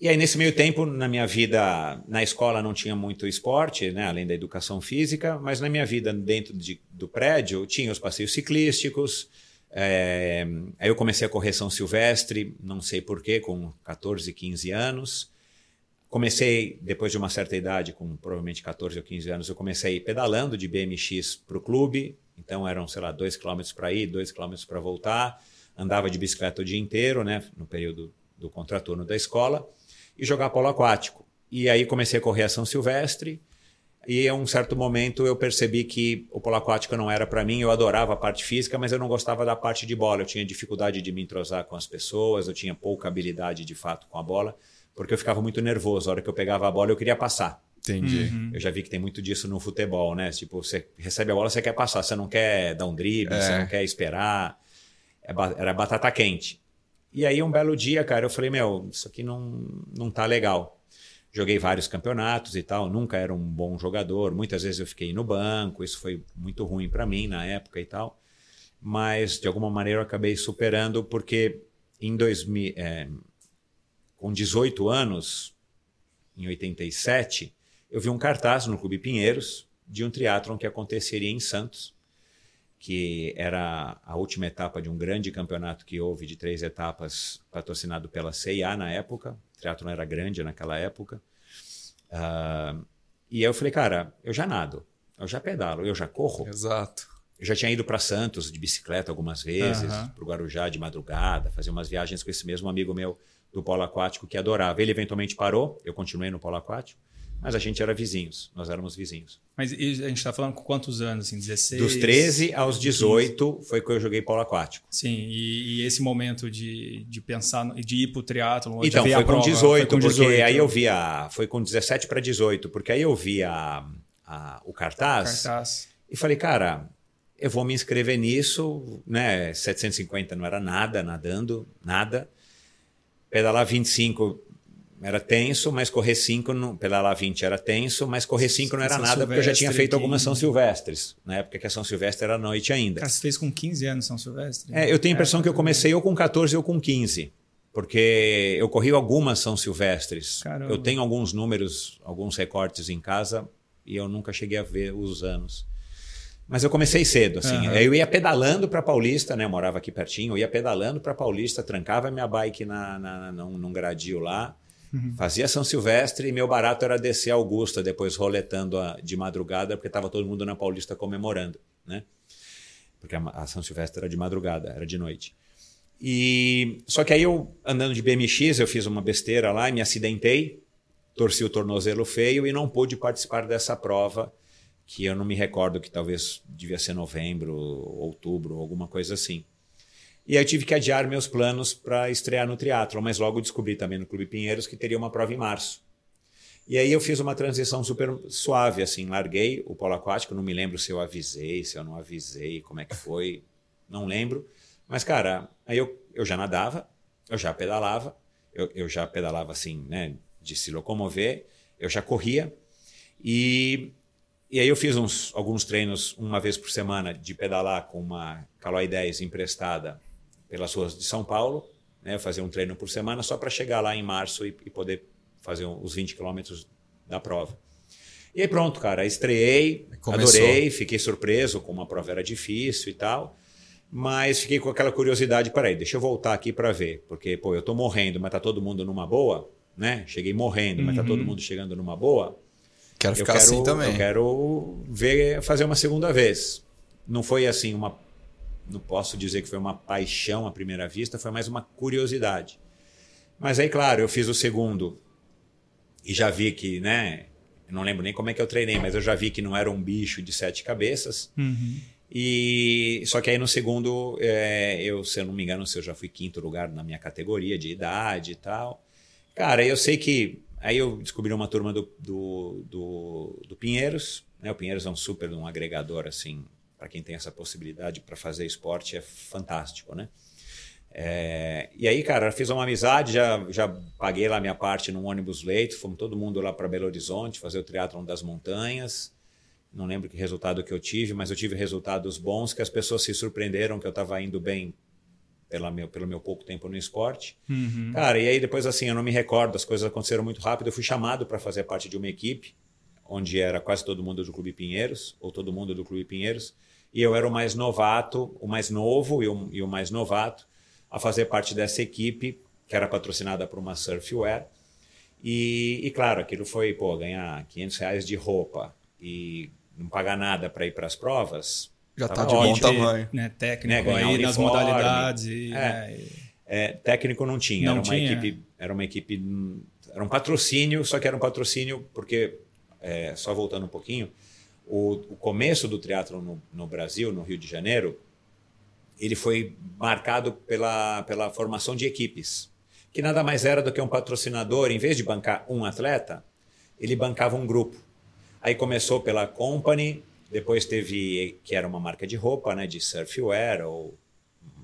e aí, nesse meio tempo, na minha vida, na escola não tinha muito esporte, né, além da educação física, mas na minha vida dentro de- do prédio tinha os passeios ciclísticos. é, aí eu comecei a correr São Silvestre, não sei porquê, com 14, 15 anos. Comecei, depois de uma certa idade, com provavelmente 14 ou 15 anos, eu comecei pedalando de BMX para o clube. Então eram, sei lá, 2 km para ir, 2 km para voltar. Andava de bicicleta o dia inteiro, né, no período do contraturno da escola, e jogar polo aquático. E aí comecei a correr a São Silvestre. E a um certo momento eu percebi que o polo aquático não era para mim. Eu adorava a parte física, mas eu não gostava da parte de bola. Eu tinha dificuldade de me entrosar com as pessoas, eu tinha pouca habilidade de fato com a bola, porque eu ficava muito nervoso. A hora que eu pegava a bola, eu queria passar. Entendi. Uhum. Eu já vi que tem muito disso no futebol, né? Tipo, você recebe a bola, você quer passar, você não quer dar um drible, É. você não quer esperar. É Era batata quente. E aí, um belo dia, cara, eu falei: Meu, isso aqui não, não tá legal. Joguei vários campeonatos e tal, nunca era um bom jogador. Muitas vezes eu fiquei no banco, isso foi muito ruim para mim na época e tal. Mas, de alguma maneira, eu acabei superando, porque em 2000, é, com 18 anos, em 87, eu vi um cartaz no Clube Pinheiros de um triatlon que aconteceria em Santos, que era a última etapa de um grande campeonato que houve de três etapas, patrocinado pela CIA na época. O triatlon era grande naquela época. Ah, e eu falei, cara, eu já nado, eu já pedalo, eu já corro. Exato. Eu já tinha ido para Santos de bicicleta algumas vezes, Aham. para o Guarujá de madrugada, fazer umas viagens com esse mesmo amigo meu do polo aquático que adorava. Ele eventualmente parou, eu continuei no polo aquático, mas a gente era vizinhos, nós éramos vizinhos. Mas e a gente tá falando com quantos anos? Assim, 16? Dos 13 aos 18 foi que eu joguei polo aquático. Sim, e, e esse momento de, de pensar, de ir pro triatlo, de Então, foi a com, prova, 18, foi com porque aí eu vi a. Foi com 17 para 18, porque aí eu vi a, a- o cartaz, cartaz. e falei, cara, eu vou me inscrever nisso, né? 750 não era nada, nadando, nada. Pedalar 25 era tenso, mas correr 5, não, pedalar 20 era tenso, mas correr 5 não era São nada, porque eu já tinha Silvestre, feito algumas São 15. Silvestres, na época que a São Silvestre era noite ainda. Cara, você fez com 15 anos São Silvestre? É, eu tenho a impressão que eu comecei ou com 14 ou com 15. Porque eu corri algumas São Silvestres. Caramba. Eu tenho alguns números, alguns recortes em casa e eu nunca cheguei a ver os anos. Mas eu comecei cedo, assim. Uhum. Eu ia pedalando para Paulista, né? Eu morava aqui pertinho. Eu ia pedalando para Paulista, trancava minha bike na, na, na, num, num gradil lá, fazia São Silvestre e meu barato era descer Augusta, depois roletando a, de madrugada, porque estava todo mundo na Paulista comemorando, né? Porque a, a São Silvestre era de madrugada, era de noite. E só que aí eu andando de BMX, eu fiz uma besteira lá e me acidentei, torci o tornozelo feio e não pude participar dessa prova que eu não me recordo que talvez devia ser novembro, outubro, alguma coisa assim. E aí eu tive que adiar meus planos para estrear no triatlo, mas logo descobri também no Clube Pinheiros que teria uma prova em março. E aí eu fiz uma transição super suave, assim, larguei o polo aquático, não me lembro se eu avisei, se eu não avisei, como é que foi, não lembro. Mas, cara, aí eu, eu já nadava, eu já pedalava, eu, eu já pedalava assim, né, de se locomover, eu já corria, e e aí eu fiz uns, alguns treinos uma vez por semana de pedalar com uma Caloi 10 emprestada pelas ruas de São Paulo. Né? Fazia um treino por semana só para chegar lá em março e, e poder fazer os 20 quilômetros da prova. E aí pronto, cara, estreiei, Começou. adorei, fiquei surpreso como a prova era difícil e tal. Mas fiquei com aquela curiosidade, peraí, deixa eu voltar aqui para ver, porque pô, eu tô morrendo, mas tá todo mundo numa boa, né? Cheguei morrendo, uhum. mas tá todo uhum. mundo chegando numa boa. Quero ficar quero, assim também. Eu quero ver fazer uma segunda vez. Não foi assim uma. Não posso dizer que foi uma paixão à primeira vista, foi mais uma curiosidade. Mas aí, claro, eu fiz o segundo e já vi que, né? Não lembro nem como é que eu treinei, mas eu já vi que não era um bicho de sete cabeças. Uhum. E só que aí no segundo, é, eu, se eu não me engano, se eu já fui quinto lugar na minha categoria de idade e tal. Cara, eu sei que Aí eu descobri uma turma do, do, do, do Pinheiros. Né? O Pinheiros é um super um agregador, assim, para quem tem essa possibilidade para fazer esporte, é fantástico, né? É, e aí, cara, fiz uma amizade, já, já paguei lá minha parte num ônibus leito, fomos todo mundo lá para Belo Horizonte fazer o triatlon das montanhas. Não lembro que resultado que eu tive, mas eu tive resultados bons que as pessoas se surpreenderam que eu estava indo bem pela meu, pelo meu pouco tempo no esporte. Uhum. Cara, e aí depois assim, eu não me recordo, as coisas aconteceram muito rápido. Eu fui chamado para fazer parte de uma equipe, onde era quase todo mundo do Clube Pinheiros, ou todo mundo do Clube Pinheiros, e eu era o mais novato, o mais novo e o, e o mais novato a fazer parte dessa equipe, que era patrocinada por uma surfwear. E, e claro, aquilo foi, pô, ganhar 500 reais de roupa e não pagar nada para ir para as provas, já está de bom tamanho. Né, técnico né, aí uniforme, nas modalidades. E, é, né, é, técnico não tinha. Não era, uma tinha. Equipe, era uma equipe. Era um patrocínio, só que era um patrocínio porque, é, só voltando um pouquinho, o, o começo do teatro no, no, Brasil, no Rio de Janeiro, ele foi marcado pela, pela formação de equipes, que nada mais era do que um patrocinador, em vez de bancar um atleta, ele bancava um grupo. Aí começou pela Company, depois teve, que era uma marca de roupa, né, de surfwear ou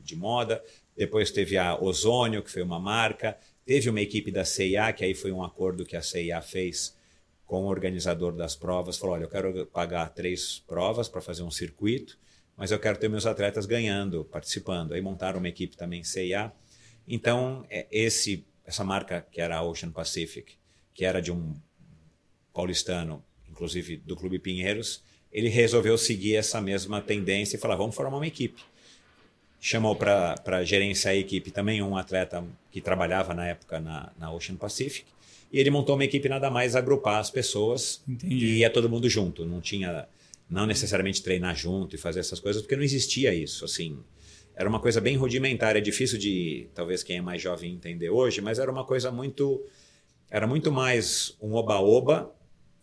de moda. Depois teve a Ozônio, que foi uma marca. Teve uma equipe da CIA, que aí foi um acordo que a CIA fez com o organizador das provas. Falou: olha, eu quero pagar três provas para fazer um circuito, mas eu quero ter meus atletas ganhando, participando. Aí montaram uma equipe também CIA. Então, é, esse, essa marca, que era a Ocean Pacific, que era de um paulistano, inclusive do Clube Pinheiros, ele resolveu seguir essa mesma tendência e falar: vamos formar uma equipe. Chamou para gerenciar a equipe também um atleta que trabalhava na época na, na Ocean Pacific. E ele montou uma equipe nada mais agrupar as pessoas Entendi. e ia todo mundo junto. Não tinha, não necessariamente treinar junto e fazer essas coisas, porque não existia isso. Assim, era uma coisa bem rudimentar. É difícil de, talvez quem é mais jovem entender hoje, mas era uma coisa muito, era muito mais um oba-oba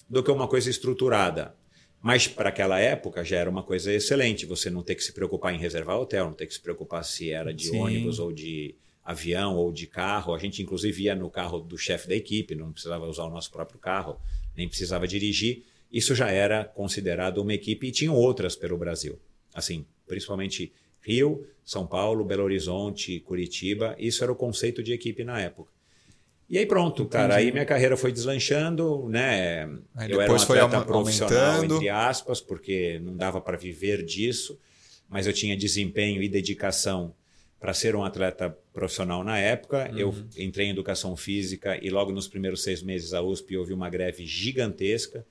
do que uma coisa estruturada. Mas para aquela época já era uma coisa excelente. Você não ter que se preocupar em reservar hotel, não ter que se preocupar se era de Sim. ônibus ou de avião ou de carro. A gente inclusive ia no carro do chefe da equipe, não precisava usar o nosso próprio carro, nem precisava dirigir. Isso já era considerado uma equipe e tinham outras pelo Brasil. Assim, principalmente Rio, São Paulo, Belo Horizonte, Curitiba. Isso era o conceito de equipe na época. E aí pronto, Entendi. cara. Aí minha carreira foi deslanchando, né? Aí eu era um atleta profissional, aumentando. entre aspas, porque não dava para viver disso, mas eu tinha desempenho e dedicação para ser um atleta profissional na época. Uhum. Eu entrei em educação física e logo nos primeiros seis meses a USP houve uma greve gigantesca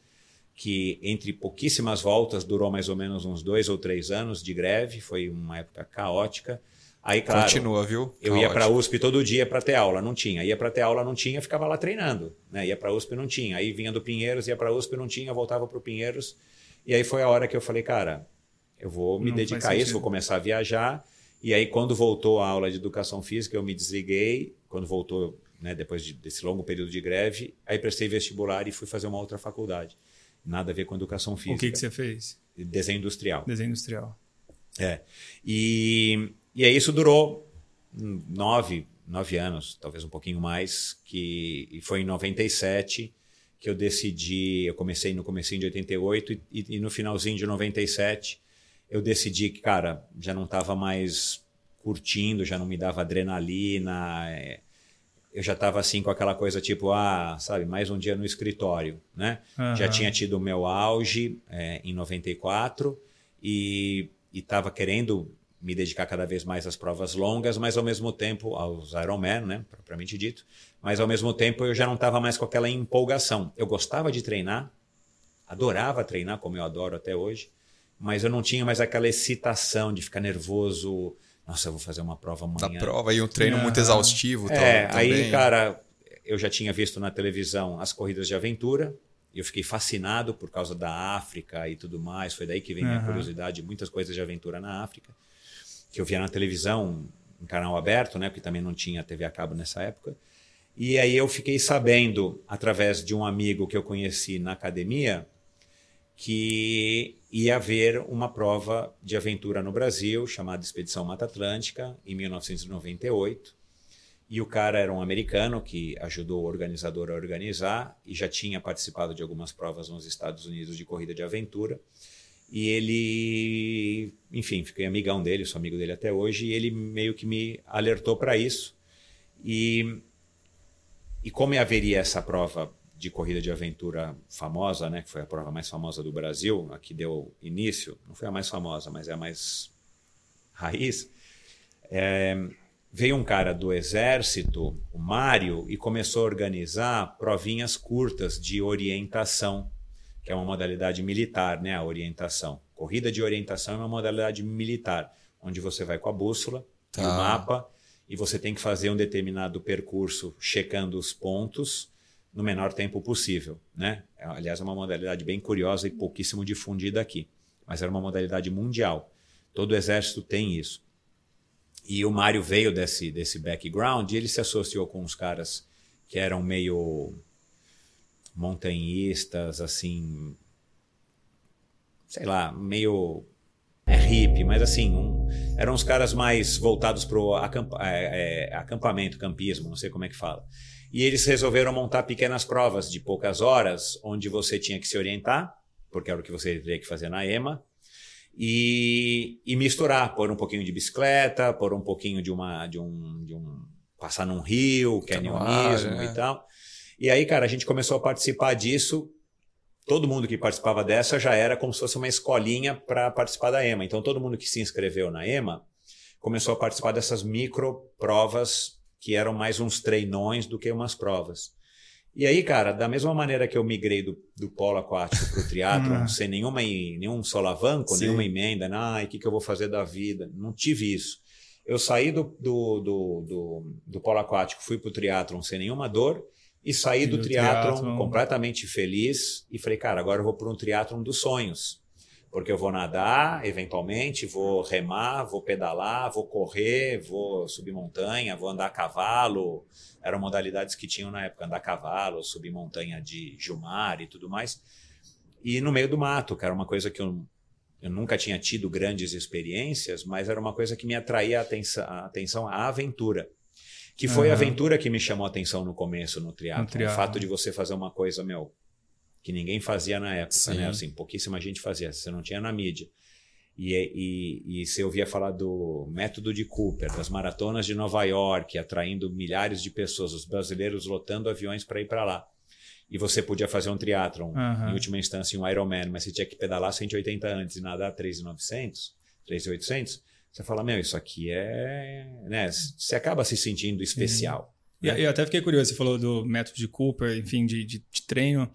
que entre pouquíssimas voltas durou mais ou menos uns dois ou três anos de greve, foi uma época caótica. Aí, claro, Continua, viu? eu ia para a USP todo dia para ter aula, não tinha. Ia para ter aula, não tinha, ficava lá treinando. Né? Ia para a USP, não tinha. Aí vinha do Pinheiros, ia para a USP, não tinha, voltava para o Pinheiros. E aí foi a hora que eu falei, cara, eu vou me Não dedicar a isso, sentido. vou começar a viajar. E aí, quando voltou a aula de educação física, eu me desliguei. Quando voltou, né, depois de- desse longo período de greve, aí prestei vestibular e fui fazer uma outra faculdade. Nada a ver com educação O física. que, que você fez? Desenho industrial. Desenho industrial. É. E, e aí isso durou nove, nove anos, talvez um pouquinho mais, que e foi em 97 que eu decidi, eu comecei no comecinho de 88 e, e, e no finalzinho de 97 eu decidi que, cara, já não estava mais curtindo, já não me dava adrenalina, é, eu já estava assim com aquela coisa tipo, ah, sabe, mais um dia no escritório, né? Já Aham. tinha tido o meu auge é, em 94 e estava querendo me dedicar cada vez mais às provas longas, mas ao mesmo tempo aos Ironman, né, propriamente dito, mas ao mesmo tempo eu já não estava mais com aquela empolgação. Eu gostava de treinar, adorava treinar, como eu adoro até hoje, mas eu não tinha mais aquela excitação de ficar nervoso. Nossa, eu vou fazer uma prova Da amanhã. prova e um treino muito exaustivo. É, tal, aí, também. cara, eu já tinha visto na televisão as corridas de aventura. E eu fiquei fascinado por causa da África e tudo mais. Foi daí que veio minha Aham. curiosidade, muitas coisas de aventura na África, que eu via na televisão, em canal aberto, né? Porque também não tinha TV a cabo nessa época. E aí eu fiquei sabendo, através de um amigo que eu conheci na academia, que ia haver uma prova de aventura no Brasil, chamada Expedição Mata Atlântica, em 1998. E o cara era um americano que ajudou o organizador a organizar e já tinha participado de algumas provas nos Estados Unidos de corrida de aventura. E ele, enfim, fiquei amigão dele, sou amigo dele até hoje, e ele meio que me alertou para isso. E, e como haveria essa prova de corrida de aventura famosa, né, que foi a prova mais famosa do Brasil, a que deu início, não foi a mais famosa, mas é a mais raiz, é, veio um cara do exército, o Mário, e começou a organizar provinhas curtas de orientação, que é uma modalidade militar, né, a orientação. Corrida de orientação é uma modalidade militar, onde você vai com a bússola e o Tá. mapa e você tem que fazer um determinado percurso checando os pontos no menor tempo possível, né? É, Aliás, é uma modalidade bem curiosa e pouquíssimo difundida aqui, mas era uma modalidade mundial. Todo exército tem isso. E o Mário veio desse, desse background e ele se associou com uns caras que eram meio montanhistas, assim, sei lá, meio é hippie, mas assim, um- eram uns caras mais voltados para o acampamento, campismo, não sei como é que fala. E eles resolveram montar pequenas provas de poucas horas, onde você tinha que se orientar, porque era o que você teria que fazer na EMA, e, e misturar, pôr um pouquinho de bicicleta, pôr um pouquinho de uma de um, de um passar num rio, canionismo né? e tal. E aí, cara, a gente começou a participar disso. Todo mundo que participava dessa já era como se fosse uma escolinha para participar da EMA. Então, todo mundo que se inscreveu na EMA começou a participar dessas micro provas que eram mais uns treinões do que umas provas. E aí, cara, da mesma maneira que eu migrei do, do polo aquático para o triatlon, Hum. *laughs* sem nenhuma, nenhum solavanco, Sim. nenhuma emenda, ah, o que, que eu vou fazer da vida? Não tive isso. Eu saí do, do, do, do, do polo aquático, fui para o triatlon sem nenhuma dor e saí E do, do triatlon triatlon- completamente feliz e falei, cara, agora eu vou para um triatlon dos sonhos. Porque eu vou nadar, eventualmente, vou remar, vou pedalar, vou correr, vou subir montanha, vou andar a cavalo. Eram modalidades que tinham na época, andar a cavalo, subir montanha de Jumar e tudo mais. E no meio do mato, que era uma coisa que eu, eu nunca tinha tido grandes experiências, mas era uma coisa que me atraía a atenção, a atenção à aventura. Que foi a Aham. aventura que me chamou a atenção no começo no triatlo. O fato de você fazer uma coisa, meu, que ninguém fazia na época, Sim. né? Assim, pouquíssima gente fazia, você não tinha na mídia. E, e, e você ouvia falar do método de Cooper, das maratonas de Nova York, atraindo milhares de pessoas, os brasileiros lotando aviões para ir para lá. E você podia fazer um triatlon, Aham. em última instância um Ironman, mas você tinha que pedalar 180 antes e nadar 3.900, 3.800. Você fala, meu, isso aqui é... Né? Você acaba se sentindo especial. E eu até fiquei curioso, você falou do método de Cooper, enfim, de, de, de treino.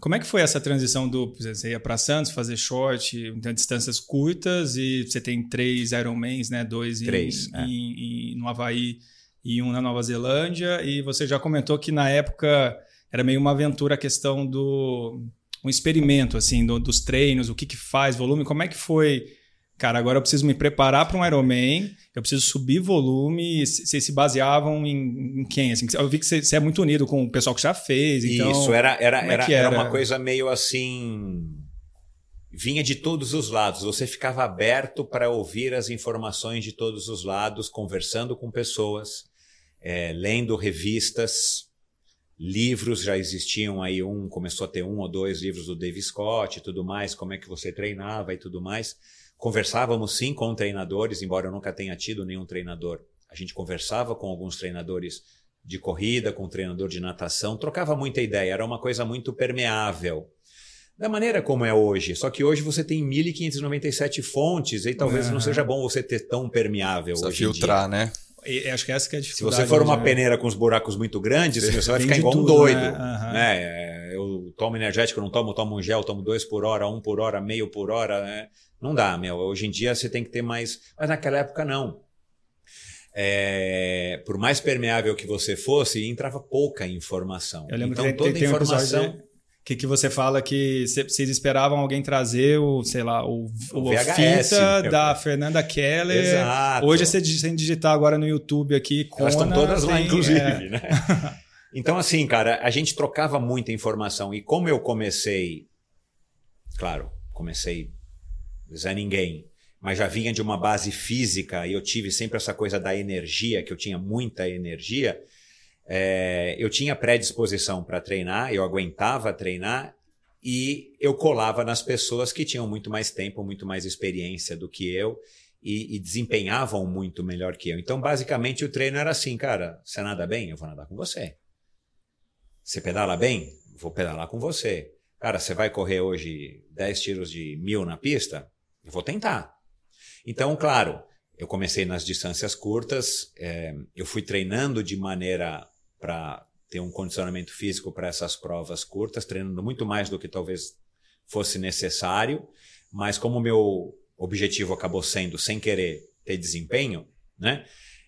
Como é que foi essa transição do. Você ia para Santos fazer short, então, distâncias curtas, e você tem três Ironmans, né? Dois em, três, é. em, em, no Havaí e um na Nova Zelândia. E você já comentou que na época era meio uma aventura a questão do. um experimento, assim, do, dos treinos, o que, que faz, volume. Como é que foi? Cara, agora eu preciso me preparar para um Ironman, eu preciso subir volume. Vocês se baseavam em, em, quem? Assim, eu vi que você é muito unido com o pessoal que já fez. Então, Isso, era, era, é era, era uma coisa meio assim. Vinha de todos os lados. Você ficava aberto para ouvir as informações de todos os lados, conversando com pessoas, é, lendo revistas, livros já existiam aí um começou a ter um ou dois livros do Dave Scott e tudo mais, como é que você treinava e tudo mais. Conversávamos sim com treinadores, embora eu nunca tenha tido nenhum treinador. A gente conversava com alguns treinadores de corrida, com um treinador de natação, trocava muita ideia, era uma coisa muito permeável. Da maneira como é hoje, só que hoje você tem 1597 fontes e talvez não seja bom você ter tão permeável Precisa hoje filtrar, em dia. né? E, acho que essa que é a Se dificuldade. você for uma hoje, né? peneira com os buracos muito grandes, você vai ficar igual um tudo, doido. né? Aham. Né? Eu tomo energético, não tomo, tomo um gel, tomo dois por hora, um por hora, meio por hora. Né? Não dá, meu. Hoje em dia você tem que ter mais. Mas naquela época não. É, Por mais permeável que você fosse, entrava pouca informação. Eu lembro então que toda tem, tem um informação. episódio que, que você fala que cê- vocês esperavam alguém trazer o, sei lá, o, o, O VHS. fita da Fernanda Keller. Exato. Hoje você sem digitar agora no YouTube aqui, Elas estão Kona, todas lá, tem- inclusive. é. né? *laughs* Então, assim, cara, a gente trocava muita informação. E como eu comecei, claro, comecei Zé Ninguém, mas já vinha de uma base física e eu tive sempre essa coisa da energia, que eu tinha muita energia. é, eu tinha predisposição para treinar, eu aguentava treinar e eu colava nas pessoas que tinham muito mais tempo, muito mais experiência do que eu e, e desempenhavam muito melhor que eu. Então, basicamente, o treino era assim, cara: você nada bem? Eu vou nadar com você. Você pedala bem? Vou pedalar com você. Cara, você vai correr hoje 10 tiros de mil na pista? Eu vou tentar. Então, claro, eu comecei nas distâncias curtas, é, eu fui treinando de maneira para ter um condicionamento físico para essas provas curtas, treinando muito mais do que talvez fosse necessário, mas como o meu objetivo acabou sendo, sem querer, ter desempenho, né?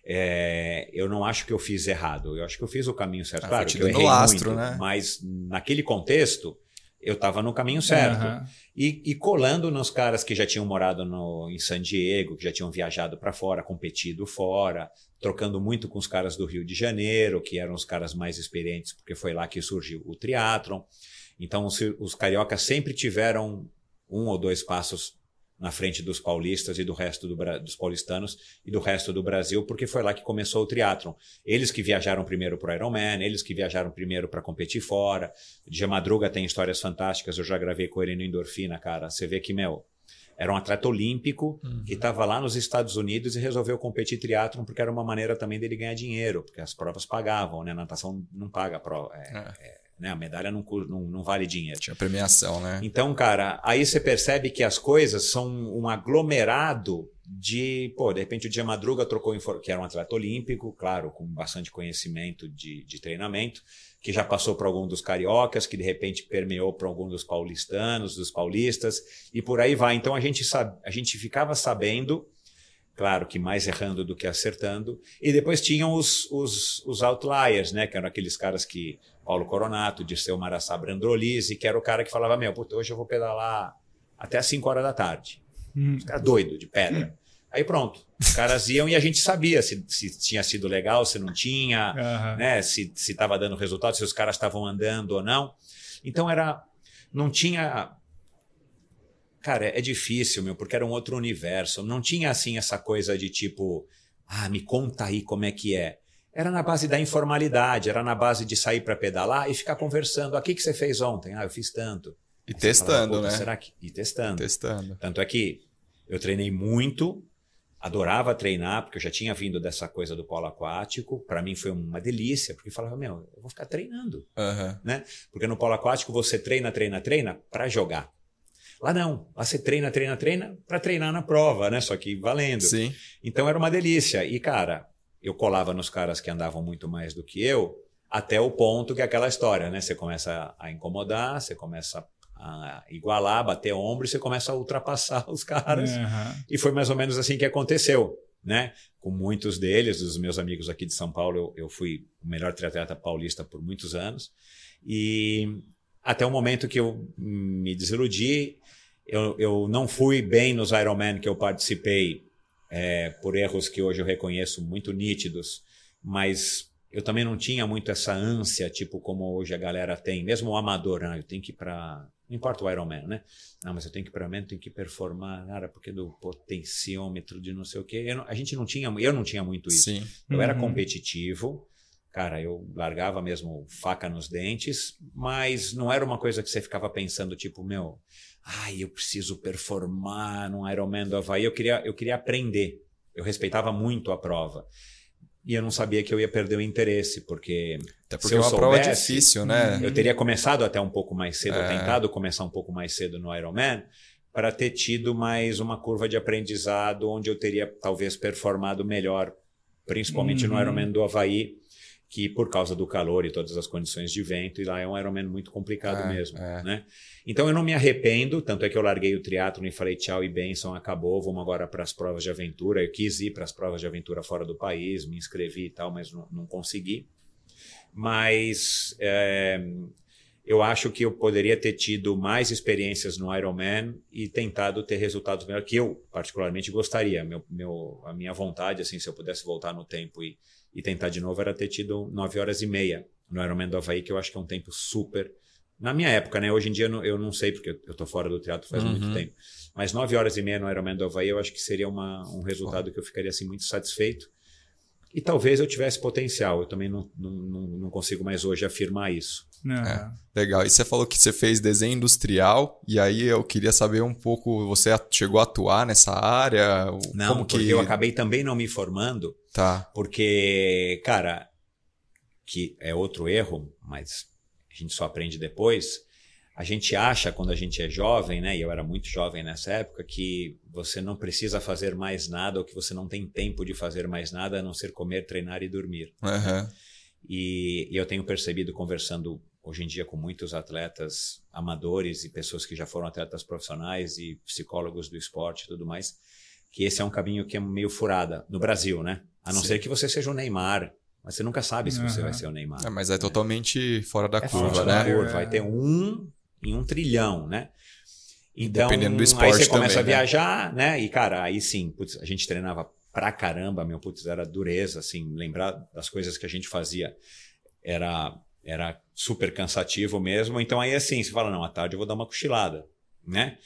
É, eu não acho que eu fiz errado, eu acho que eu fiz o caminho certo. Ah, claro que eu errei lastro, muito, né? mas naquele contexto eu estava no caminho certo. Aham. E, e colando nos caras que já tinham morado no, em San Diego, que já tinham viajado para fora, competido fora, trocando muito com os caras do Rio de Janeiro, que eram os caras mais experientes, porque foi lá que surgiu o triatlon. Então os, os cariocas sempre tiveram um ou dois passos na frente dos paulistas e do resto do, dos paulistanos e do resto do Brasil, porque foi lá que começou o triatlon. Eles que viajaram primeiro para o Ironman, eles que viajaram primeiro para competir fora. De Madruga tem histórias fantásticas, eu já gravei com ele no Endorfina, cara. Você vê que, meu, era um atleta olímpico que estava lá nos Estados Unidos e resolveu competir triatlon porque era uma maneira também dele ganhar dinheiro, porque as provas pagavam, né? A natação não paga a prova. é, é, né? A medalha não, não, não vale dinheiro. Tinha premiação, né? Então, cara, aí você percebe que as coisas são um aglomerado de, pô, de repente o Dia Madruga trocou, que era um atleta olímpico, claro, com bastante conhecimento de, de treinamento, que já passou por algum dos cariocas, que de repente permeou para algum dos paulistanos, dos paulistas, e por aí vai. Então a gente, sabe, a gente ficava sabendo, claro que mais errando do que acertando, e depois tinham os, os, os outliers, né, que eram aqueles caras que, Paulo Coronato, Dirceu Maraçá Brandrolise, que era o cara que falava, meu, puta, hoje eu vou pedalar até às 5 horas da tarde. Hum. Os caras doido, de pedra. *laughs* Aí pronto, os caras iam e a gente sabia se, se tinha sido legal, se não tinha, Aham. né? Se estava dando resultado, se os caras estavam andando ou não. Então era. Não tinha. Cara, é difícil, meu, porque era um outro universo. Não tinha assim essa coisa de tipo, ah, me conta aí como é que é. Era na base da informalidade, era na base de sair para pedalar e ficar conversando. Ah, o que, que você fez ontem? Ah, eu fiz tanto. E Aí testando, "Puta, né? Será que. E testando. Testando. Tanto é que eu treinei muito, adorava treinar, porque eu já tinha vindo dessa coisa do polo aquático. Para mim foi uma delícia, porque eu falava, meu, eu vou ficar treinando, Aham. né? Porque no polo aquático você treina, treina, treina para jogar. Lá não, lá você treina, treina, treina para treinar na prova, né? Só que valendo. Sim. Então era uma delícia. E, cara, eu colava nos caras que andavam muito mais do que eu. até o ponto que é aquela história, né? Você começa a incomodar, você começa a igualar, bater ombro e você começa a ultrapassar *laughs* os caras. Uhum. E foi mais ou menos assim que aconteceu, né? Com muitos deles, dos meus amigos aqui de São Paulo, eu, eu fui o melhor triatleta paulista por muitos anos. E até o momento que eu me desiludi, eu, eu não fui bem nos Ironman que eu participei, é, por erros que hoje eu reconheço muito nítidos, mas eu também não tinha muito essa ânsia, tipo como hoje a galera tem, mesmo o amador, ah, eu tenho que ir para não importa o Ironman, né? Não, mas eu tenho que ir para Ironman, tenho que performar, cara, porque do potenciômetro de não sei o quê. Eu, a gente não tinha, eu não tinha muito isso. Sim. Eu uhum. era competitivo, cara, eu largava mesmo faca nos dentes, mas não era uma coisa que você ficava pensando, tipo, meu, ai, eu preciso performar no Ironman do Havaí. Eu queria, eu queria aprender. Eu respeitava muito a prova. E eu não sabia que eu ia perder o interesse, porque. Até porque se eu é uma soubesse, prova difícil, né? Eu teria começado até um pouco mais cedo, é. tentado começar um pouco mais cedo no Ironman, para ter tido mais uma curva de aprendizado onde eu teria talvez performado melhor, principalmente uhum. no Ironman do Havaí, que por causa do calor e todas as condições de vento, e lá é um Ironman muito complicado é, mesmo, é. né? Então eu não me arrependo, tanto é que eu larguei o triatlo e falei tchau e benção, acabou, vamos agora para as provas de aventura. Eu quis ir para as provas de aventura fora do país, me inscrevi e tal, mas não, não consegui. Mas é, eu acho que eu poderia ter tido mais experiências no Ironman e tentado ter resultados melhores, que eu particularmente gostaria. Meu, meu, a minha vontade, assim, se eu pudesse voltar no tempo e e tentar de novo era ter tido 9 horas e meia no Ironman do Havaí, que eu acho que é um tempo super. Na minha época, né? Hoje em dia eu não, eu não sei, porque eu tô fora do teatro faz uhum. muito tempo. Mas 9 horas e meia no Ironman do Havaí eu acho que seria uma, um resultado que eu ficaria assim, muito satisfeito. E talvez eu tivesse potencial. Eu também não, não, não consigo mais hoje afirmar isso. É, legal. E você falou que você fez desenho industrial, e aí eu queria saber um pouco, você chegou a atuar nessa área? Não, como porque que... eu acabei também não me formando. Tá. Porque, cara, que é outro erro, mas a gente só aprende depois. A gente acha, quando a gente é jovem, né? E eu era muito jovem nessa época, que você não precisa fazer mais nada ou que você não tem tempo de fazer mais nada a não ser comer, treinar e dormir. Uhum. E, e eu tenho percebido, conversando hoje em dia com muitos atletas amadores e pessoas que já foram atletas profissionais e psicólogos do esporte e tudo mais, que esse é um caminho que é meio furada no Brasil, né? A não Sim. ser que você seja o Neymar. Mas você nunca sabe se uhum. você vai ser o Neymar. É, mas é totalmente fora da é curva, fora né? Da curva. Vai ter um em um trilhão, né? Então, Dependendo do esporte aí você começa também, a né? viajar, né? né? E, cara, aí sim, putz, a gente treinava pra caramba, meu, putz, era dureza, assim, lembrar das coisas que a gente fazia era, era super cansativo mesmo. Então, aí assim, você fala, não, à tarde eu vou dar uma cochilada, né?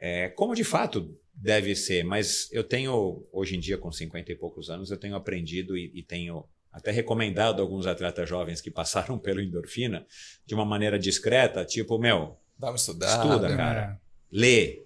É, como de fato deve ser, mas eu tenho, hoje em dia, com 50 e poucos anos, eu tenho aprendido e, e tenho até recomendado a alguns atletas jovens que passaram *laughs* pelo endorfina de uma maneira discreta, tipo, meu, Dá uma estudada. Estuda, cara. Lê,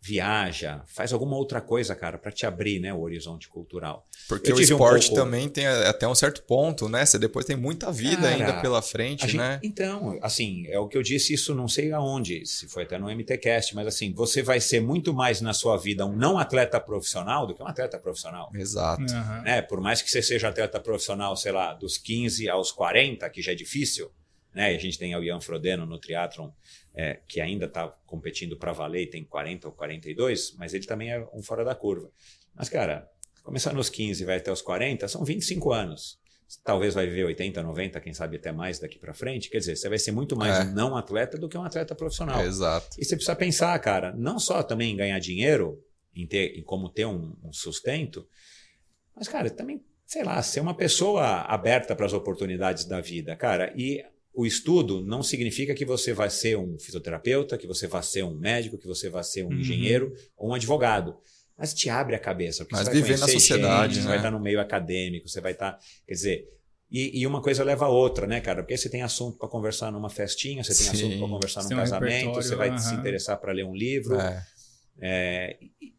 viaja, faz alguma outra coisa, cara, para te abrir, né, o horizonte cultural. Porque o esporte um pouco... também tem até um certo ponto, né? Você depois tem muita vida cara, ainda pela frente, gente, né? Então, assim, é o que eu disse, isso não sei aonde, se foi até no MTcast, mas assim, você vai ser muito mais na sua vida um não atleta profissional do que um atleta profissional. Exato. Uhum. Né? Por mais que você seja atleta profissional, sei lá, dos 15 aos 40, que já é difícil, né? A gente tem o Ian Frodeno no triatlon, é, que ainda está competindo para valer, tem 40 ou 42, mas ele também é um fora da curva. Mas, cara, começar nos 15 vai até os 40, são 25 anos. Talvez vai viver 80, 90, quem sabe até mais daqui para frente. Quer dizer, você vai ser muito mais é. um não atleta do que um atleta profissional. É, exato. E você precisa pensar, cara, não só também em ganhar dinheiro, em, ter, em como ter um, um sustento, mas, cara, também, sei lá, ser uma pessoa aberta para as oportunidades da vida, cara. E o estudo não significa que você vai ser um fisioterapeuta, que você vai ser um médico, que você vai ser um uhum. engenheiro ou um advogado. Mas te abre a cabeça. Mas viver na sociedade, gente, né? Você vai estar no meio acadêmico, você vai estar. Quer dizer, e, e, uma coisa leva a outra, né, cara? Porque você tem assunto para conversar numa festinha, você tem Sim. assunto para conversar num casamento, você vai uhum. se interessar para ler um livro. É. É,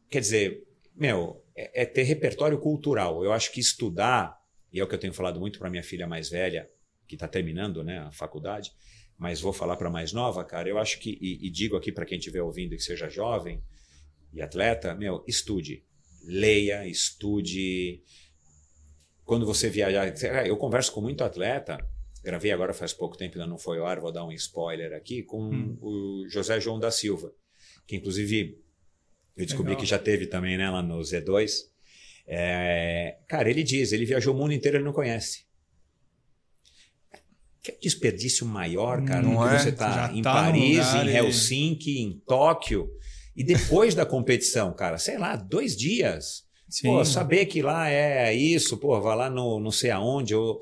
quer dizer, meu, é, é ter repertório cultural. Eu acho que estudar, e é o que eu tenho falado muito para minha filha mais velha, que está terminando né, a faculdade, mas vou falar para mais nova, cara. Eu acho que, e, e digo aqui para quem estiver ouvindo que seja jovem e atleta, meu, estude. Leia, estude. Quando você viajar. Eu converso com muito atleta gravei agora faz pouco tempo, ainda não foi ao ar, vou dar um spoiler aqui, com hum. o José João da Silva, que inclusive eu descobri Legal. que já teve também né, lá no Z2. É, cara, ele diz, ele viajou o mundo inteiro e não conhece. Que desperdício maior, cara, não é? você está em tá Paris, em Helsinki, e... em Tóquio, e depois da competição, cara, sei lá, dois dias. Sim. Pô, saber que lá é isso, pô, vai lá no não sei aonde, ou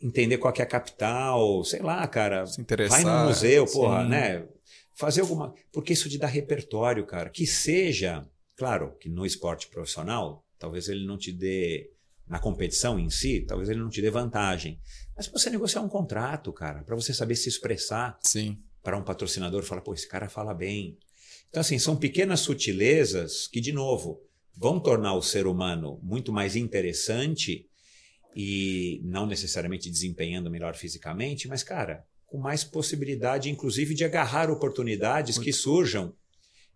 entender qual é a capital, sei lá, cara. Se interessar. Vai no museu, porra, sim. né? Fazer alguma. Porque isso te dá repertório, cara. Que seja, claro, que no esporte profissional, talvez ele não te dê. Na competição em si, talvez ele não te dê vantagem. Mas você negociar um contrato, cara, para você saber se expressar. Sim. Para um patrocinador falar, pô, esse cara fala bem. Então, assim, são pequenas sutilezas que, de novo, vão tornar o ser humano muito mais interessante e não necessariamente desempenhando melhor fisicamente, mas, cara, com mais possibilidade, inclusive, de agarrar oportunidades que surjam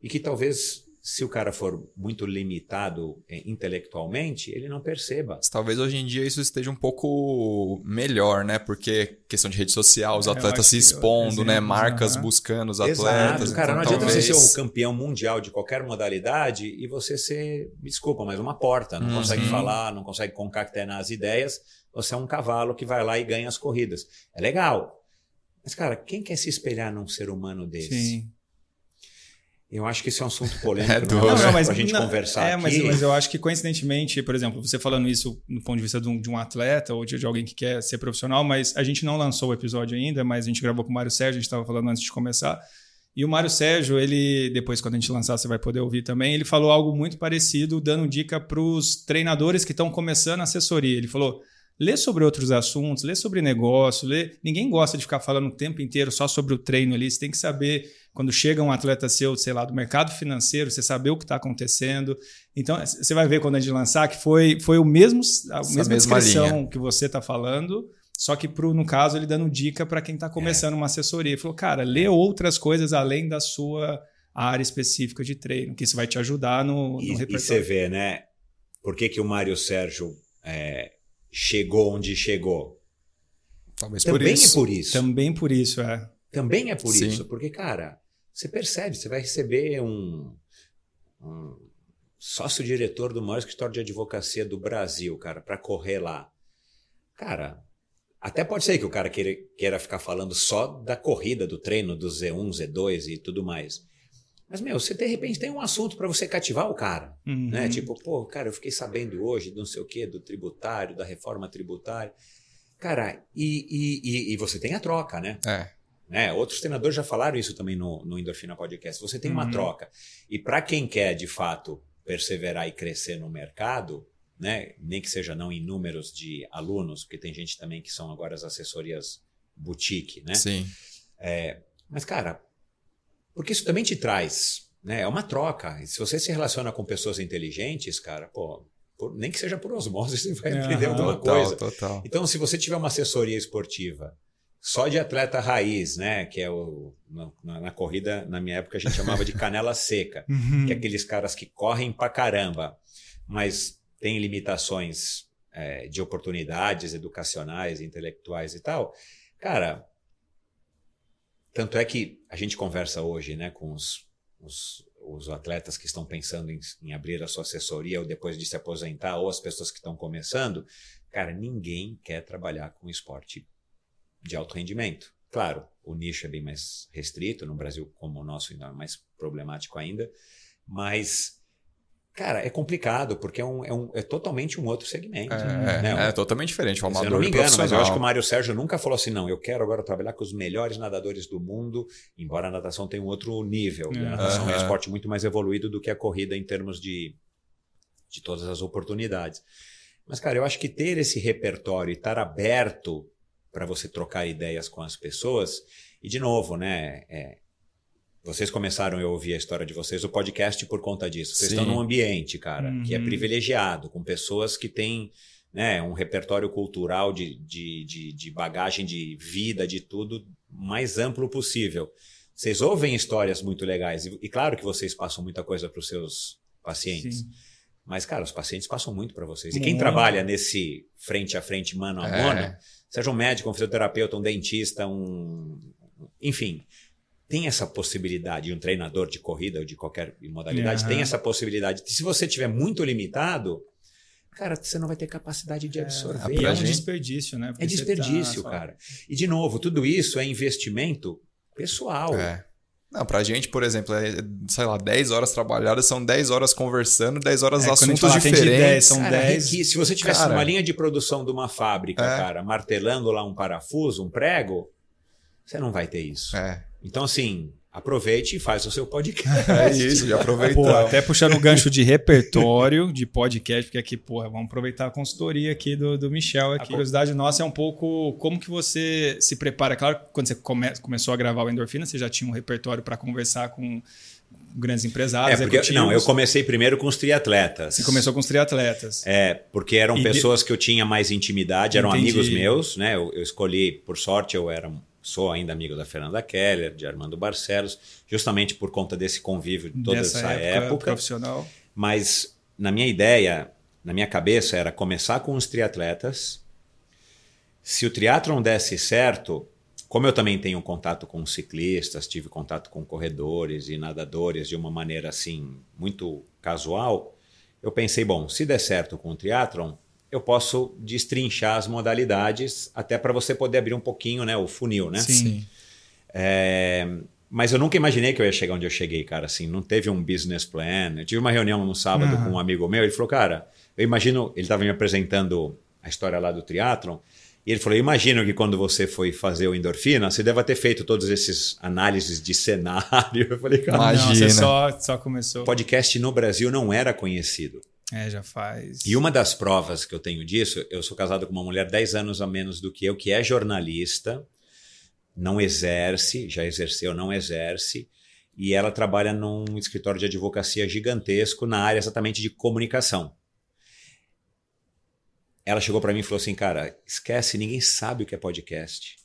e que talvez se o cara for muito limitado é, intelectualmente, ele não perceba. Talvez hoje em dia isso esteja um pouco melhor, né? Porque questão de rede social, os é, atletas se expondo, né? Marcas uhum. buscando os atletas. Exato, cara, então, não adianta talvez... você ser um campeão mundial de qualquer modalidade e você ser, desculpa, mas uma porta, não uhum. consegue falar, não consegue concatenar as ideias. Você é um cavalo que vai lá e ganha as corridas. É legal. Mas, cara, quem quer se espelhar num ser humano desse? Sim. Eu acho que esse é um assunto *laughs* polêmico, é não, não, mas, pra gente não, conversar é, aqui. Mas, mas eu acho que coincidentemente, por exemplo, você falando isso do ponto de vista de um, de um atleta ou de, de, alguém que quer ser profissional, mas a gente não lançou o episódio ainda, mas a gente gravou com o Mário Sérgio, a gente estava falando antes de começar. E o Mário Sérgio, ele, depois quando a gente lançar, você vai poder ouvir também, ele falou algo muito parecido, dando dica para os treinadores que estão começando a assessoria. Ele falou: lê sobre outros assuntos, lê sobre negócio, lê... ninguém gosta de ficar falando o tempo inteiro só sobre o treino ali, você tem que saber quando chega um atleta seu, sei lá, do mercado financeiro, você saber o que está acontecendo. Então, você vai ver quando a gente lançar que foi, foi o mesmo, a Essa mesma descrição linha. que você está falando, só que pro, no caso ele dando dica para quem está começando é. uma assessoria. Ele falou, cara, lê outras coisas além da sua área específica de treino, que isso vai te ajudar no, no e, repertório. E você vê, né? Por que, que o Mário Sérgio é, chegou onde chegou. Talvez Também por isso. é por isso. Também por isso, é. Também é por Sim. isso, porque, cara, você percebe, você vai receber um, um sócio-diretor do maior escritório de advocacia do Brasil, cara, para correr lá. Cara, até pode ser que o cara queira, queira ficar falando só da corrida, do treino, do Z1, Z2 e tudo mais. Mas, meu, você de repente tem um assunto para você cativar o cara. Uhum. Né? Tipo, pô, cara, eu fiquei sabendo hoje do não sei o quê, do tributário, da reforma tributária. Cara, e, e, e, e você tem a troca, né? É. Né? Outros treinadores já falaram isso também no, no Endorfina Podcast. Você tem uma uhum. troca. E para quem quer, de fato, perseverar e crescer no mercado, né? nem que seja não em números de alunos, porque tem gente também que são agora as assessorias boutique, né? Sim. É, mas, cara, porque isso também te traz, né? É uma troca. E se você se relaciona com pessoas inteligentes, cara, pô, por, nem que seja por osmose, *laughs* você vai aprender uhum, alguma total, coisa. Total. Então, se você tiver uma assessoria esportiva só de atleta raiz, né? Que é o. Na, na, corrida, na minha época, a gente chamava de canela *laughs* seca, uhum. que é aqueles caras que correm pra caramba, mas tem limitações é, de oportunidades educacionais, intelectuais e tal. Cara, tanto é que a gente conversa hoje né, com os, os, os atletas que estão pensando em, em, abrir a sua assessoria ou depois de se aposentar, ou as pessoas que estão começando. Cara, ninguém quer trabalhar com esporte de alto rendimento. Claro, o nicho é bem mais restrito, no Brasil, como o nosso, ainda é mais problemático ainda, mas Cara, é complicado, porque é, um, é, um, é totalmente um outro segmento. É, né? é totalmente diferente. Amador eu não me engano, mas eu acho que o Mário Sérgio nunca falou assim: não, eu quero agora trabalhar com os melhores nadadores do mundo, embora a natação tenha um outro nível. Né? A natação é um esporte muito mais evoluído do que a corrida em termos de, de todas as oportunidades. Mas, cara, eu acho que ter esse repertório e estar aberto para você trocar ideias com as pessoas, e de novo, né? É, vocês começaram, eu ouvir a história de vocês, o podcast por conta disso. Vocês Sim. estão num ambiente, cara, uhum. que é uhum. privilegiado, com pessoas que têm né, um repertório cultural de, de, de, de, bagagem de vida, de tudo, mais amplo possível. Vocês ouvem histórias muito legais, e, e claro que vocês passam muita coisa para os seus pacientes. Sim. Mas, cara, os pacientes passam muito para vocês. E quem trabalha nesse frente a frente, mano a É. mano, seja um médico, um fisioterapeuta, um dentista, um. Enfim, tem essa possibilidade, um treinador de corrida ou de qualquer modalidade, Aham. tem essa possibilidade. Se você tiver muito limitado, cara, você não vai ter capacidade de absorver. E é pra um gente- desperdício, né? Porque É desperdício, tá- cara. E, de novo, tudo isso é investimento pessoal. É. Não, pra gente, por exemplo, é, sei lá, 10 horas trabalhadas são 10 horas conversando, 10 horas É, assuntos fala, de 10, diferentes. são Cara, 10. riqui- se você tivesse Cara. uma linha de produção de uma fábrica, É. cara, martelando lá um parafuso, um prego, você não vai ter isso. É, Então, assim, aproveite e faz o seu podcast. *laughs* é isso, já Pô, aproveitamos. até puxando o gancho de repertório de podcast, porque aqui, porra, vamos aproveitar a consultoria aqui do, do Michel. Aqui. A curiosidade nossa é um pouco como que você se prepara. Claro, que quando você come- começou a gravar o Endorfina, você já tinha um repertório para conversar com grandes É, empresários, porque, executivos. não, eu comecei primeiro com os triatletas. Você começou com os triatletas. É, porque eram E de- pessoas que eu tinha mais intimidade, eram Entendi. amigos meus, né? Eu, eu escolhi, por sorte, eu era, sou ainda amigo da Fernanda Keller, de Armando Barcelos, justamente por conta desse convívio de toda Dessa essa época. profissional. Mas na minha ideia, na minha cabeça, era começar com os triatletas. Se o triatlon desse certo, como eu também tenho contato com ciclistas, tive contato com corredores e nadadores de uma maneira assim muito casual, eu pensei, bom, se der certo com o triatlon, eu posso destrinchar as modalidades até para você poder abrir um pouquinho, né, o funil, né? Sim. É, mas eu nunca imaginei que eu ia chegar onde eu cheguei, cara. Assim, não teve um business plan. Eu tive uma reunião no sábado com um amigo meu. Ele falou, cara, eu imagino. Ele estava me apresentando a história lá do triatlon. E ele falou: Eu imagino que quando você foi fazer o endorfina, você deve ter feito todos esses análises de cenário. *laughs* Eu falei, cara, Mas- Não, Imagina. você só, só começou. podcast no Brasil não era conhecido. É, já faz. E uma das provas que eu tenho disso, eu sou casado com uma mulher 10 anos a menos do que eu, que é jornalista, não exerce, já exerceu, não exerce, e ela trabalha num escritório de advocacia gigantesco na área exatamente de comunicação. Ela chegou para mim e falou assim, cara, esquece, ninguém sabe o que é podcast.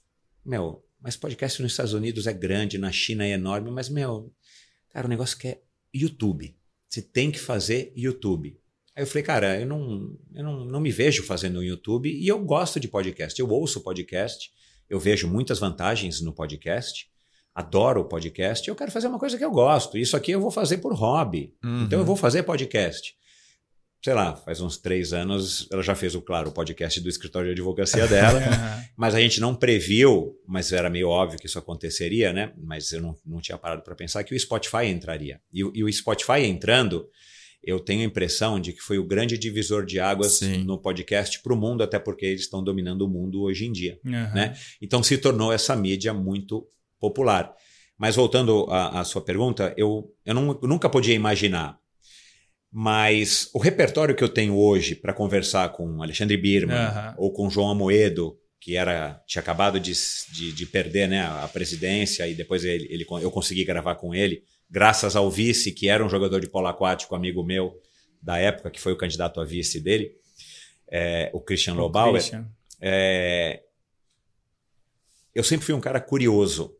Meu, mas podcast nos Estados Unidos é grande, na China é enorme, mas, meu, cara, o negócio que é YouTube. Você tem que fazer YouTube. Aí eu falei, cara, eu não, eu não, não me vejo fazendo um YouTube e eu gosto de podcast. Eu ouço podcast, eu vejo muitas vantagens no podcast, adoro o podcast e eu quero fazer uma coisa que eu gosto. Isso aqui eu vou fazer por hobby. Uhum. Então eu vou fazer podcast. Sei lá, faz uns três anos ela já fez, o claro, o podcast do escritório de advocacia *laughs* dela. Mas a gente não previu, mas era meio óbvio que isso aconteceria, né? Mas eu não, não tinha parado para pensar que o Spotify entraria. E, e o Spotify entrando, eu tenho a impressão de que foi o grande divisor de águas Sim. no podcast para o mundo, até porque eles estão dominando o mundo hoje em dia. Aham. né? Então se tornou essa mídia muito popular. Mas voltando à, à sua pergunta, eu, eu, não- eu nunca podia imaginar. Mas o repertório que eu tenho hoje para conversar com Alexandre Birman Aham. ou com João Amoedo, que era tinha acabado de, de, de perder né, a presidência e depois ele, ele, eu consegui gravar com ele, graças ao vice, que era um jogador de polo aquático, amigo meu da época, que foi o candidato a vice dele, é, o Christian Lobauer. Christian. É, eu sempre fui um cara curioso.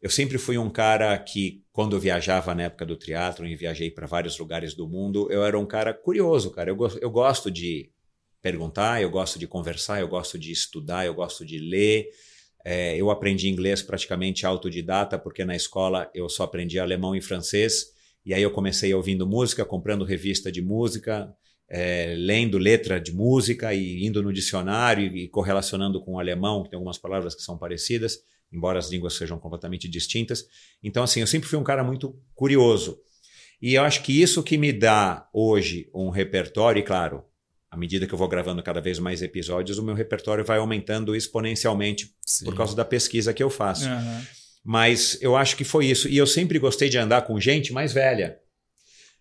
Eu sempre fui um cara que, quando eu viajava na época do teatro e viajei para vários lugares do mundo, eu era um cara curioso, cara. Eu, eu gosto de perguntar, eu gosto de conversar, eu gosto de estudar, eu gosto de ler. É, eu aprendi inglês praticamente autodidata, porque na escola eu só aprendi alemão e francês. E aí eu comecei ouvindo música, comprando revista de música, é, lendo letra de música e indo no dicionário e, correlacionando com o alemão, que tem algumas palavras que são parecidas, embora as línguas sejam completamente distintas. Então, assim, eu sempre fui um cara muito curioso. E eu acho que isso que me dá hoje um repertório, e claro, à medida que eu vou gravando cada vez mais episódios, o meu repertório vai aumentando exponencialmente Sim. por causa da pesquisa que eu faço. Aham. Mas eu acho que foi isso. E eu sempre gostei de andar com gente mais velha.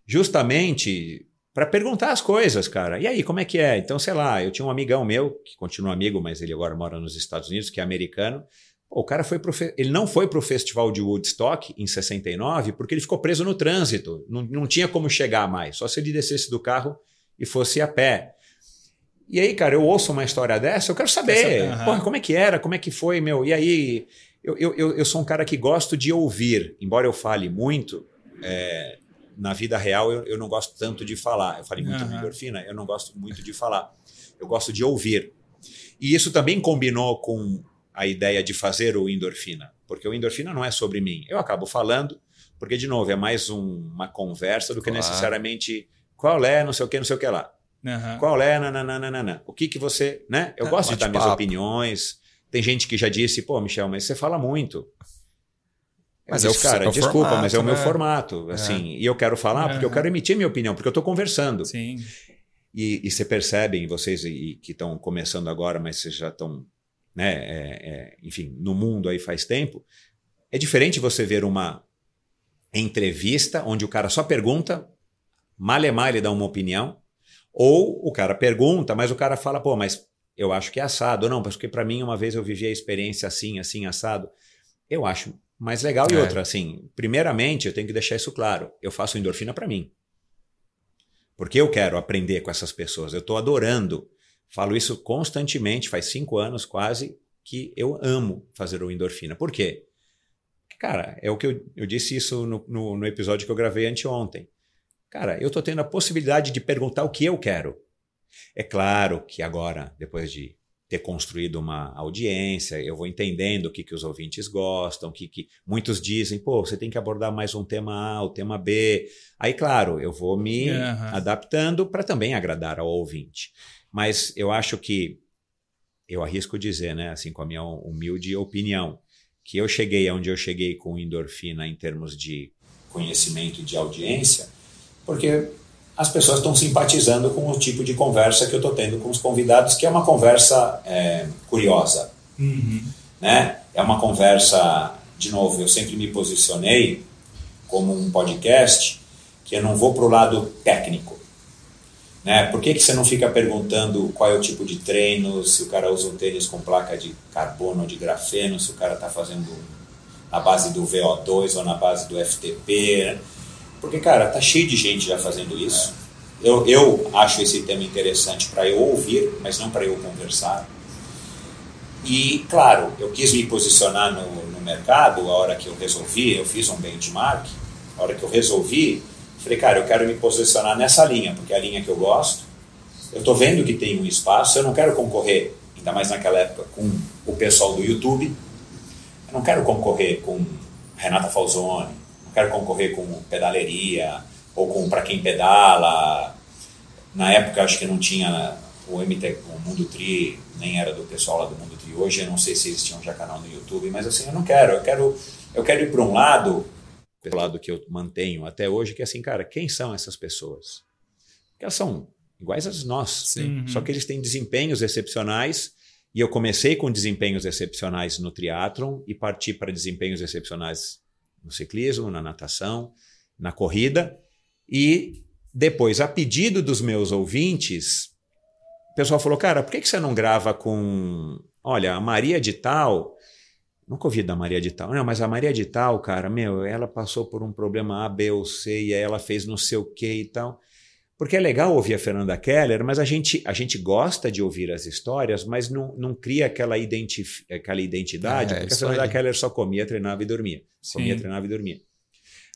Justamente para perguntar as coisas, cara. E aí, como é que é? Então, sei lá, eu tinha um amigão meu, que continua amigo, mas ele agora mora nos Estados Unidos, que é americano. Pô, o cara foi pro ele não foi pro festival de Woodstock em 69 porque ele ficou preso no trânsito. Não, não tinha como chegar mais, só se ele descesse do carro e fosse a pé. E aí, cara, eu ouço uma história dessa, eu quero saber. Saber, aham. Porra, como é que era? Como é que foi, meu? E aí, eu, eu, eu, sou um cara que gosto de ouvir, embora eu fale muito, é, na vida real eu, eu não gosto tanto de falar. Eu falei muito uhum. endorfina, eu não gosto muito de falar. Eu gosto de ouvir. E isso também combinou com a ideia de fazer o endorfina, porque o endorfina não é sobre mim. Eu acabo falando, porque, de novo, é mais um, uma conversa do que claro. necessariamente qual é, não sei o que, não sei o que lá. Uhum. Qual é, nananana. O que que você, né? Eu é, gosto de dar minhas opiniões. Tem gente que já disse, pô, Michel, mas você fala muito. Mas eu disse, é o, cara, desculpa, formato, mas é o meu né? formato, é. assim, é. e eu quero falar porque eu quero emitir minha opinião, porque eu estou conversando. Sim. E, e você percebem, vocês e, que estão começando agora, mas vocês já estão, né, é, é, enfim, no mundo aí faz tempo, é diferente você ver uma entrevista onde o cara só pergunta, malemar ele dá uma opinião, ou o cara pergunta, mas o cara fala, pô, mas eu acho que é assado. Não, porque para mim uma vez eu vivi a experiência assim, assim, assado. Eu acho mais legal. E é. outra, assim, primeiramente eu tenho que deixar isso claro. Eu faço endorfina para mim. Porque eu quero aprender com essas pessoas. Eu estou adorando. Falo isso constantemente, faz cinco anos quase, que eu amo fazer o endorfina. Por quê? Cara, é o que eu, eu disse isso no, no, no episódio que eu gravei anteontem. Cara, eu estou tendo a possibilidade de perguntar o que eu quero. É claro que agora, depois de ter construído uma audiência, eu vou entendendo o que, que os ouvintes gostam, que, que muitos dizem, pô, você tem que abordar mais um tema A, o tema B. Aí, claro, eu vou me uhum. adaptando para também agradar ao ouvinte. Mas eu acho que, eu arrisco dizer, né, assim, com a minha humilde opinião, que eu cheguei aonde eu cheguei com endorfina em termos de conhecimento de audiência, porque as pessoas estão simpatizando com o tipo de conversa que eu estou tendo com os convidados, que é uma conversa é, curiosa. Uhum. Né? É uma conversa, de novo, eu sempre me posicionei como um podcast que eu não vou para o lado técnico. Né? Por que, que você não fica perguntando qual é o tipo de treino, se o cara usa um tênis com placa de carbono ou de grafeno, se o cara está fazendo na base do VO2 ou na base do FTP. Né? Porque, cara, tá cheio de gente já fazendo isso. Eu, eu acho esse tema interessante para eu ouvir, mas não para eu conversar. E, claro, eu quis me posicionar no, no mercado a hora que eu resolvi, eu fiz um benchmark, a hora que eu resolvi, falei, cara, eu quero me posicionar nessa linha, porque é a linha que eu gosto. Eu estou vendo que tem um espaço, eu não quero concorrer, ainda mais naquela época, com o pessoal do YouTube. Eu não quero concorrer com Renata Falzoni, quero concorrer com pedaleria ou com para quem pedala. Na época acho que não tinha o MT, o Mundo Tri, nem era do pessoal lá do Mundo Tri. Hoje eu não sei se existia já canal no YouTube, mas assim, eu não quero, eu quero eu quero ir para um lado, pelo lado que eu mantenho até hoje, que é assim, cara, quem são essas pessoas? Porque elas são iguais a nós, Sim. só que eles têm desempenhos excepcionais e eu comecei com desempenhos excepcionais no triatlon e parti para desempenhos excepcionais no ciclismo, na natação, na corrida. E depois, a pedido dos meus ouvintes, o pessoal falou: Cara, por que, que você não grava com. Olha, a Maria de Tal. Nunca ouvi da Maria de Tal. Não, mas a Maria de Tal, cara, meu, ela passou por um problema A, B ou C e aí ela fez não sei o que e tal. Porque é legal ouvir a Fernanda Keller, mas a gente, a gente gosta de ouvir as histórias, mas não, não cria aquela, identif aquela identidade, é, porque a Fernanda aí. Keller só comia, treinava e dormia. Sim. Comia, treinava e dormia.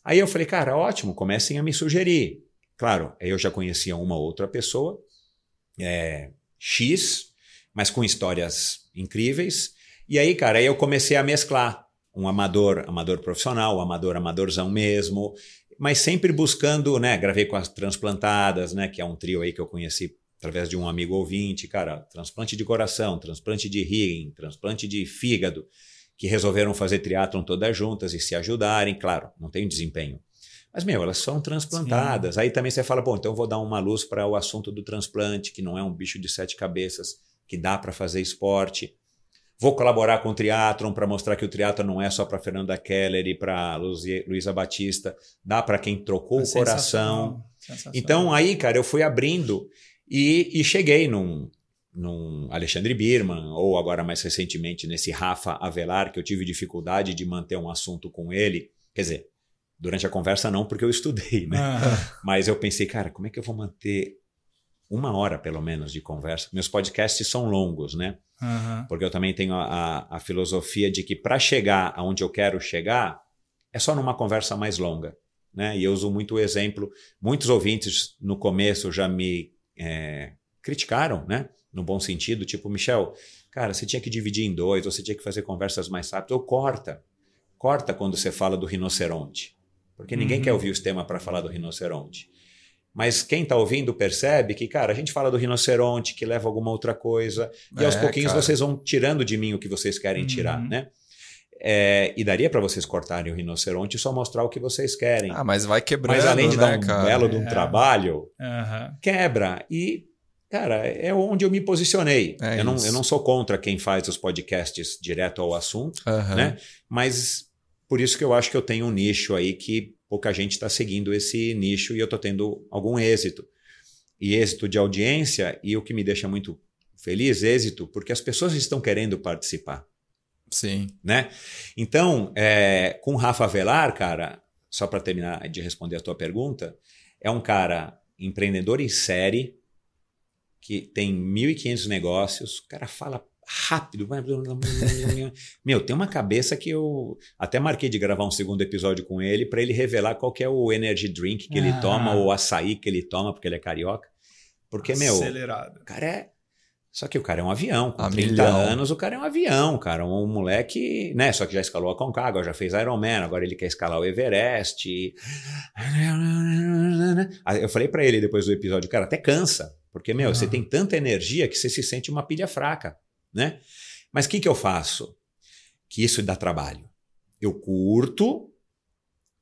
Aí eu falei, cara, ótimo, comecem a me sugerir. Claro, eu já conhecia uma outra pessoa, é, X, mas com histórias incríveis. E aí, cara, aí eu comecei a mesclar um amador, amador profissional, um amador, amadorzão mesmo, mas sempre buscando, né? Gravei com as transplantadas, né? Que é um trio aí que eu conheci através de um amigo ouvinte, cara, transplante de coração, transplante de rim, transplante de fígado, que resolveram fazer triatlon todas juntas e se ajudarem, claro, não tem desempenho. Mas, meu, elas são transplantadas. Sim. Aí também você fala, bom, então eu vou dar uma luz para o assunto do transplante, que não é um bicho de sete cabeças, que dá para fazer esporte. Vou colaborar com o Triathlon para mostrar que o Triathlon não é só para Fernanda Keller e para Luísa Batista, dá para quem trocou é o coração. Então aí, cara, eu fui abrindo e, e cheguei num, num Alexandre Birman, ou agora mais recentemente nesse Rafa Avelar, que eu tive dificuldade de manter um assunto com ele. Quer dizer, durante a conversa não, porque eu estudei, né? Ah. Mas eu pensei, cara, como é que eu vou manter uma hora pelo menos de conversa. Meus podcasts são longos, né? Uhum. Porque eu também tenho a, a, filosofia de que para chegar aonde eu quero chegar, é só numa conversa mais longa. né? E eu uso muito o exemplo. Muitos ouvintes no começo já me é, criticaram, né? No bom sentido, tipo, Michel, cara, você tinha que dividir em dois, ou você tinha que fazer conversas mais rápidas, ou corta. Corta quando você fala do rinoceronte. Porque ninguém uhum. quer ouvir o tema para falar do rinoceronte. Mas quem está ouvindo percebe que, cara, a gente fala do rinoceronte, que leva alguma outra coisa, e é, aos pouquinhos cara. vocês vão tirando de mim o que vocês querem uhum. tirar, né? É, e daria para vocês cortarem o rinoceronte e só mostrar o que vocês querem. Ah, mas vai quebrando. Mas além de né, dar um cara? belo de um É. trabalho, Aham. quebra. E, cara, é onde eu me posicionei. É eu, não, eu não sou contra quem faz os podcasts direto ao assunto, Aham. né? Mas por isso que eu acho que eu tenho um nicho aí que pouca gente está seguindo esse nicho e eu estou tendo algum êxito. E êxito de audiência, e o que me deixa muito feliz, êxito, porque as pessoas estão querendo participar Sim. né? Então, é, com o Rafa Velar, cara, só para terminar de responder a tua pergunta, é um cara empreendedor em série, que tem 1.500 negócios, o cara fala rápido. Meu, tem uma cabeça que eu até marquei de gravar um segundo episódio com ele para ele revelar qual é o energy drink que ele Ah. toma, ou açaí que ele toma, porque ele é carioca. Porque, meu, Acelerado. o cara é. Só que o cara é um avião. Com A 30 milhão. anos, o cara é um avião, cara. Um moleque, né? Só que já escalou a Concagua, já fez Iron Man, agora ele quer escalar o Everest. Eu falei pra ele depois do episódio, cara, até cansa. Porque, meu, você Ah. tem tanta energia que você se sente uma pilha fraca, né? Mas o que, que eu faço? Que isso dá trabalho. Eu curto,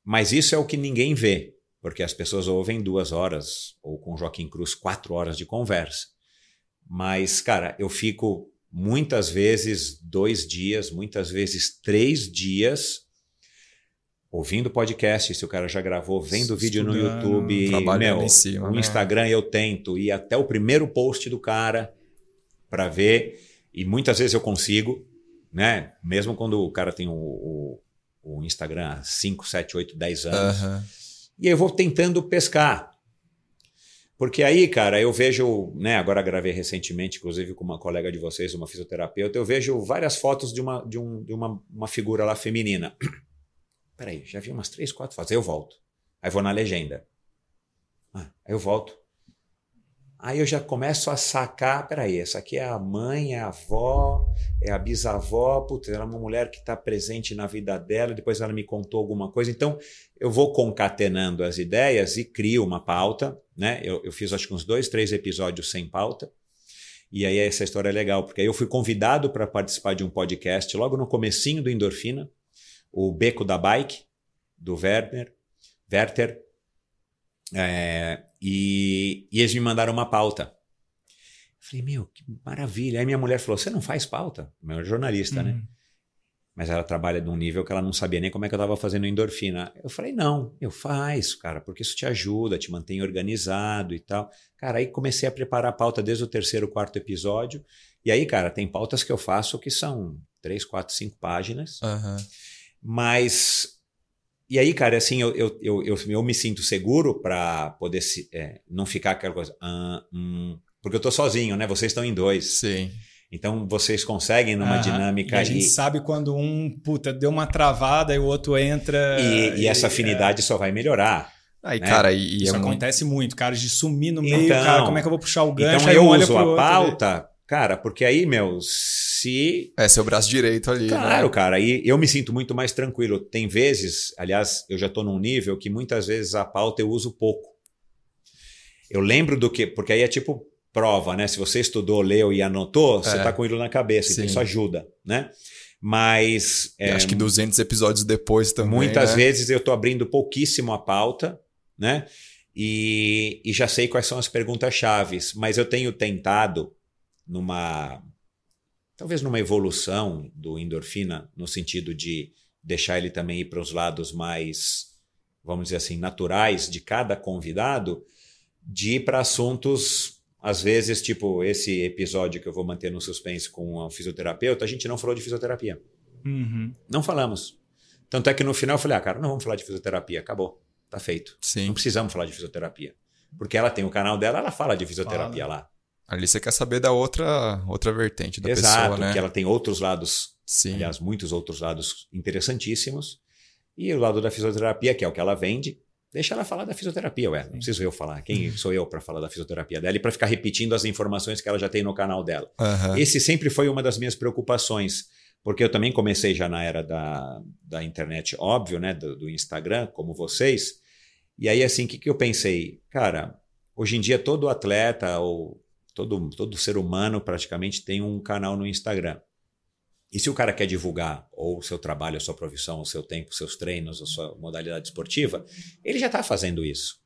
mas isso é o que ninguém vê. Porque as pessoas ouvem duas horas, ou com Joaquim Cruz, quatro horas de conversa. Mas, cara, eu fico muitas vezes dois dias, muitas vezes três dias ouvindo podcast. Se o cara já gravou, vendo vídeo no YouTube, meu, em cima, o né? Instagram eu tento ir até o primeiro post do cara para ver. E muitas vezes eu consigo, né? Mesmo quando o cara tem o, o, o Instagram há 5, 7, 8, 10 anos. Aham. E eu vou tentando pescar. Porque aí, cara, eu vejo, né, agora gravei recentemente, inclusive com uma colega de vocês, uma fisioterapeuta, eu vejo várias fotos de uma, de um, de uma, uma figura lá feminina. *clears throat* Peraí, já vi umas três, quatro fotos. Aí eu volto. Aí vou na legenda. Ah, aí eu volto. Aí eu já começo a sacar, peraí, essa aqui é a mãe, é a avó, é a bisavó, putz, ela é uma mulher que está presente na vida dela, depois ela me contou alguma coisa. Então, eu vou concatenando as ideias e crio uma pauta, né? Eu, eu fiz acho que uns dois, três episódios sem pauta. E aí essa história é legal, porque aí eu fui convidado para participar de um podcast logo no comecinho do Endorfina, o Beco da Bike, do Werner, Werther, é, e, e eles me mandaram uma pauta. Falei, meu, que maravilha. Aí minha mulher falou: Você não faz pauta? Meu jornalista, né? Uhum. Mas ela trabalha num nível que ela não sabia nem como é que eu estava fazendo endorfina. Eu falei, não, eu faço, cara, porque isso te ajuda, te mantém organizado e tal. Cara, aí comecei a preparar a pauta desde o terceiro, quarto episódio. E aí, cara, tem pautas que eu faço que são três, quatro, cinco páginas. Aham. Mas. E aí, cara, assim, eu, eu, eu, eu, eu me sinto seguro para poder se, é, não ficar aquela coisa. "Ah, hum", porque eu tô sozinho, né? Vocês estão em dois. Sim. Então vocês conseguem numa Aham. dinâmica E a gente sabe quando um, puta, deu uma travada e o outro entra. e, e essa afinidade só vai melhorar. Aí, Né? cara, e, e Isso é acontece muito, cara, de sumir no meio, Então- cara, como é que eu vou puxar o gancho? Então Aí eu olha uso pro a outro, pauta, cara, porque aí, meu, se. É seu braço direito ali. Claro, né? cara, aí eu me sinto muito mais tranquilo. Tem vezes, aliás, eu já estou num nível que muitas vezes a pauta eu uso pouco. Eu lembro do que. Porque aí é tipo prova, né? Se você estudou, leu e anotou, você É. tá com ele na cabeça, então Sim. isso ajuda, né? Mas. É, acho que 200 episódios depois também. Muitas né? vezes eu estou abrindo pouquíssimo a pauta, né? E, e já sei quais são as perguntas chaves, mas eu tenho tentado numa talvez numa evolução do endorfina no sentido de deixar ele também ir para os lados mais vamos dizer assim naturais de cada convidado, de ir para assuntos às vezes tipo esse episódio que eu vou manter no suspense com o fisioterapeuta, a gente não falou de fisioterapia. Uhum. Não falamos. Tanto é que no final eu falei, ah, cara, não vamos falar de fisioterapia, acabou, tá feito. Sim. Não precisamos falar de fisioterapia. Porque ela tem o canal dela, ela fala de fisioterapia lá. Ali você quer saber da outra, outra vertente da Exato, pessoa, né? que ela tem outros lados, Sim. aliás, muitos outros lados interessantíssimos. E o lado da fisioterapia, que é o que ela vende, Deixa ela falar da fisioterapia, ué. Não preciso eu falar. Quem sou eu para falar da fisioterapia dela e para ficar repetindo as informações que ela já tem no canal dela? Aham. Esse sempre foi uma das minhas preocupações, porque eu também comecei já na era da, da internet, óbvio, né, do, do Instagram, como vocês. E aí, assim, o que, que eu pensei? Cara, hoje em dia todo atleta ou todo, todo ser humano praticamente tem um canal no Instagram. E se o cara quer divulgar ou o seu trabalho, a sua profissão, o seu tempo, os seus treinos, a sua modalidade esportiva, ele já está fazendo isso.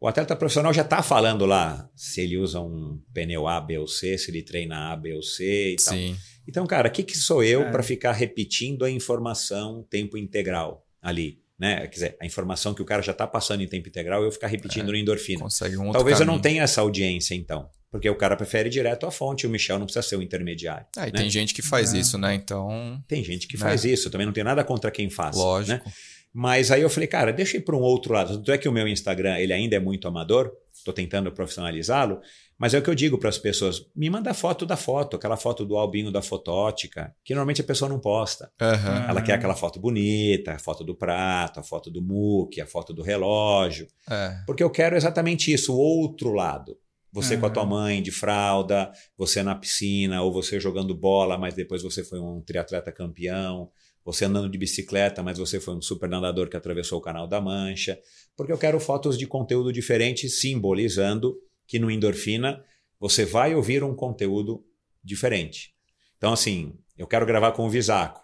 O atleta profissional já está falando lá se ele usa um pneu A, B ou C, se ele treina A, B ou C e tal. Sim. Então, cara, o que, que sou eu É. para ficar repetindo a informação tempo integral ali? Né? Quer dizer, a informação que o cara já está passando em tempo integral, eu ficar repetindo no endorfina. Consegue um outro Talvez eu não caminho. tenha essa audiência, então. Porque o cara prefere ir direto à fonte, o Michel não precisa ser o intermediário. Ah, e né? tem gente que faz É. isso, né? Então, Tem gente que Né? faz isso, eu também não tenho nada contra quem faz. lógico. Né? Mas aí eu falei, cara, deixa eu ir para um outro lado. Tanto é que o meu Instagram ele ainda é muito amador, estou tentando profissionalizá-lo, mas é o que eu digo para as pessoas: me manda foto da foto, aquela foto do albinho da fotótica, que normalmente a pessoa não posta. Aham. Ela quer aquela foto bonita, a foto do prato, a foto do muque, a foto do relógio. É. Porque eu quero exatamente isso, o outro lado. Você com a tua Aham. mãe de fralda, você na piscina, ou você jogando bola, mas depois você foi um triatleta campeão, você andando de bicicleta, mas você foi um super nadador que atravessou o canal da Mancha. Porque eu quero fotos de conteúdo diferente, simbolizando que no endorfina você vai ouvir um conteúdo diferente. Então, assim, eu quero gravar com o Visaco.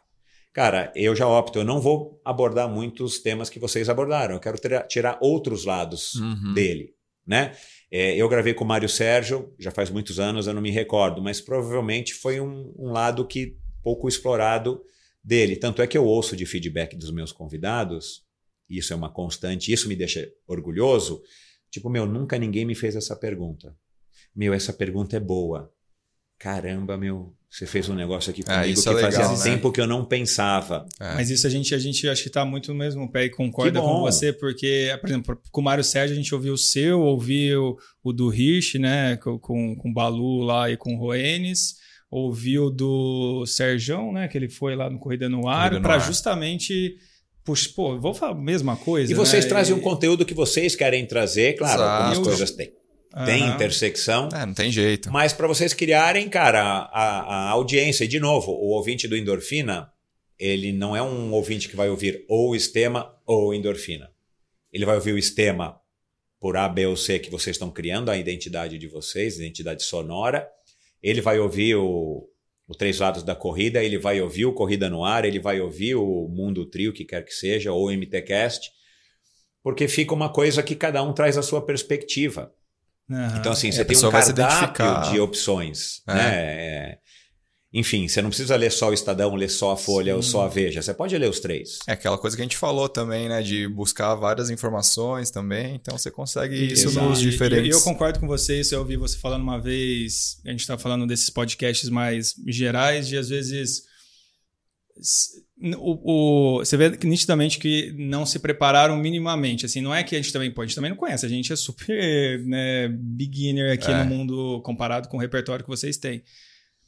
Cara, eu já opto, eu não vou abordar muitos temas que vocês abordaram. Eu quero tira- tirar outros lados Uhum. dele, né? É, eu gravei com o Mário Sérgio, já faz muitos anos, eu não me recordo, mas provavelmente foi um, um lado que pouco explorado dele. Tanto é que eu ouço de feedback dos meus convidados, isso é uma constante, isso me deixa orgulhoso. Tipo, meu, nunca ninguém me fez essa pergunta. Meu, essa pergunta é boa. Caramba, meu, você fez um negócio aqui Ah, comigo isso que é legal, fazia né? tempo que eu não pensava. É. Mas isso a gente, a gente acho que tá muito no mesmo pé e concorda com você, porque, por exemplo, com o Mário Sérgio a gente ouviu o seu, ouviu o do Rich, né, com, com, com o Balu lá e com o Roenes, ouviu do Serjão, né, que ele foi lá no Corrida no Ar, para Ar. justamente, puxa, pô, vou falar a mesma coisa, E vocês né? trazem E- um conteúdo que vocês querem trazer, claro, Exato. algumas coisas têm. Tem Aham. intersecção, É, não tem jeito. mas para vocês criarem, cara, a, a audiência. E, de novo, o ouvinte do Endorfina, ele não é um ouvinte que vai ouvir ou Estema ou Endorfina. Ele vai ouvir o Estema por A, B ou C que vocês estão criando, a identidade de vocês, identidade sonora. Ele vai ouvir o, o Três Lados da Corrida, ele vai ouvir o Corrida no Ar, ele vai ouvir o Mundo Trio, que quer que seja, ou o MTCast, porque fica uma coisa que cada um traz a sua perspectiva. Aham. Então, assim, É, você tem um cardápio identificar. de opções, É. né? É, Enfim, você não precisa ler só o Estadão, ler só a Folha ou só a Veja. Você pode ler os três. É aquela coisa que a gente falou também, né? De buscar várias informações também. Então você consegue isso Exato. nos diferentes. E eu concordo com você, isso eu ouvi você falando uma vez, a gente está falando desses podcasts mais gerais, de às vezes. O, o- você vê que nitidamente que não se prepararam minimamente. Assim, não é que a gente também pode, a gente também não conhece, a gente é super né, beginner aqui É. no mundo comparado com o repertório que vocês têm.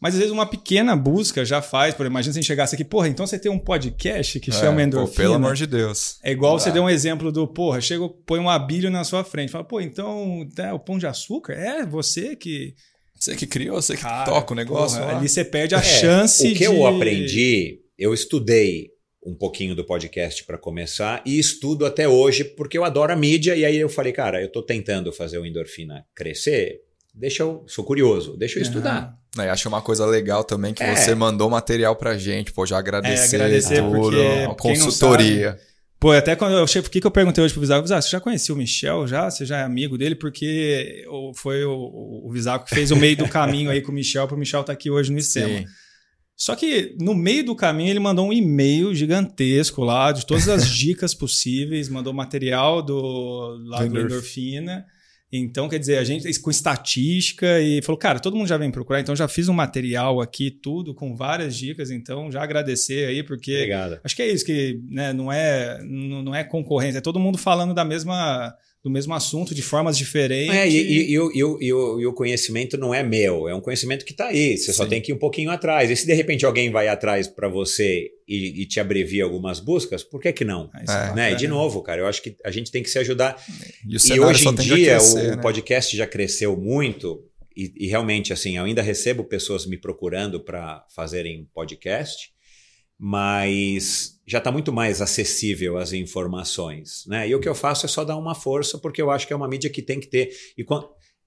Mas às vezes uma pequena busca já faz, por exemplo, imagina se a gente chegasse aqui, porra, então você tem um podcast que É, chama pô, Endorfina. pelo amor de Deus. É igual você dá. deu um exemplo do, porra, chega, põe um abilho na sua frente. Fala, pô, então né, o pão de açúcar é você que. Você que criou, você que Cara, toca o negócio. porra, ali você perde a É, chance O que de. eu aprendi, eu estudei um pouquinho do podcast para começar e estudo até hoje porque eu adoro a mídia. E aí eu falei, cara, eu estou tentando fazer o Endorfina crescer. Deixa eu. Sou curioso, deixa eu Aham. estudar. Né, acho uma coisa legal também que É. você mandou material pra gente, pô, já agradecer, É, agradecer, tudo, porque a consultoria. Pô, até quando eu cheguei, por que, que eu perguntei hoje pro Visaco? Visaco, você já conhecia o Michel já? Você já é amigo dele? Porque foi o, o Visaco que fez o meio do caminho aí com o Michel, pro Michel estar aqui hoje no Estema. Sim. Só que no meio do caminho ele mandou um e-mail gigantesco lá de todas as *laughs* dicas possíveis, mandou material do lá Do do Endorf- Endorfina. Então, quer dizer, a gente com estatística e falou, cara, todo mundo já vem procurar, então já fiz um material aqui, tudo, com várias dicas, então já agradecer aí, porque Obrigado. acho que é isso que né, não, é, não, não é concorrência, é todo mundo falando da mesma, do mesmo assunto de formas diferentes. É, e, e, e, o, o, e, o, conhecimento não é meu, é um conhecimento que está aí. Você Sim. só tem que ir um pouquinho atrás. E se de repente alguém vai atrás para você e, te abrevia algumas buscas, por que que não? É, né? E de novo, cara, eu acho que a gente tem que se ajudar. E, hoje em dia crescer, o né? podcast já cresceu muito e, realmente assim, eu ainda recebo pessoas me procurando para fazerem podcast mas já está muito mais acessível as informações. Né? E o que eu faço é só dar uma força, porque eu acho que é uma mídia que tem que ter, e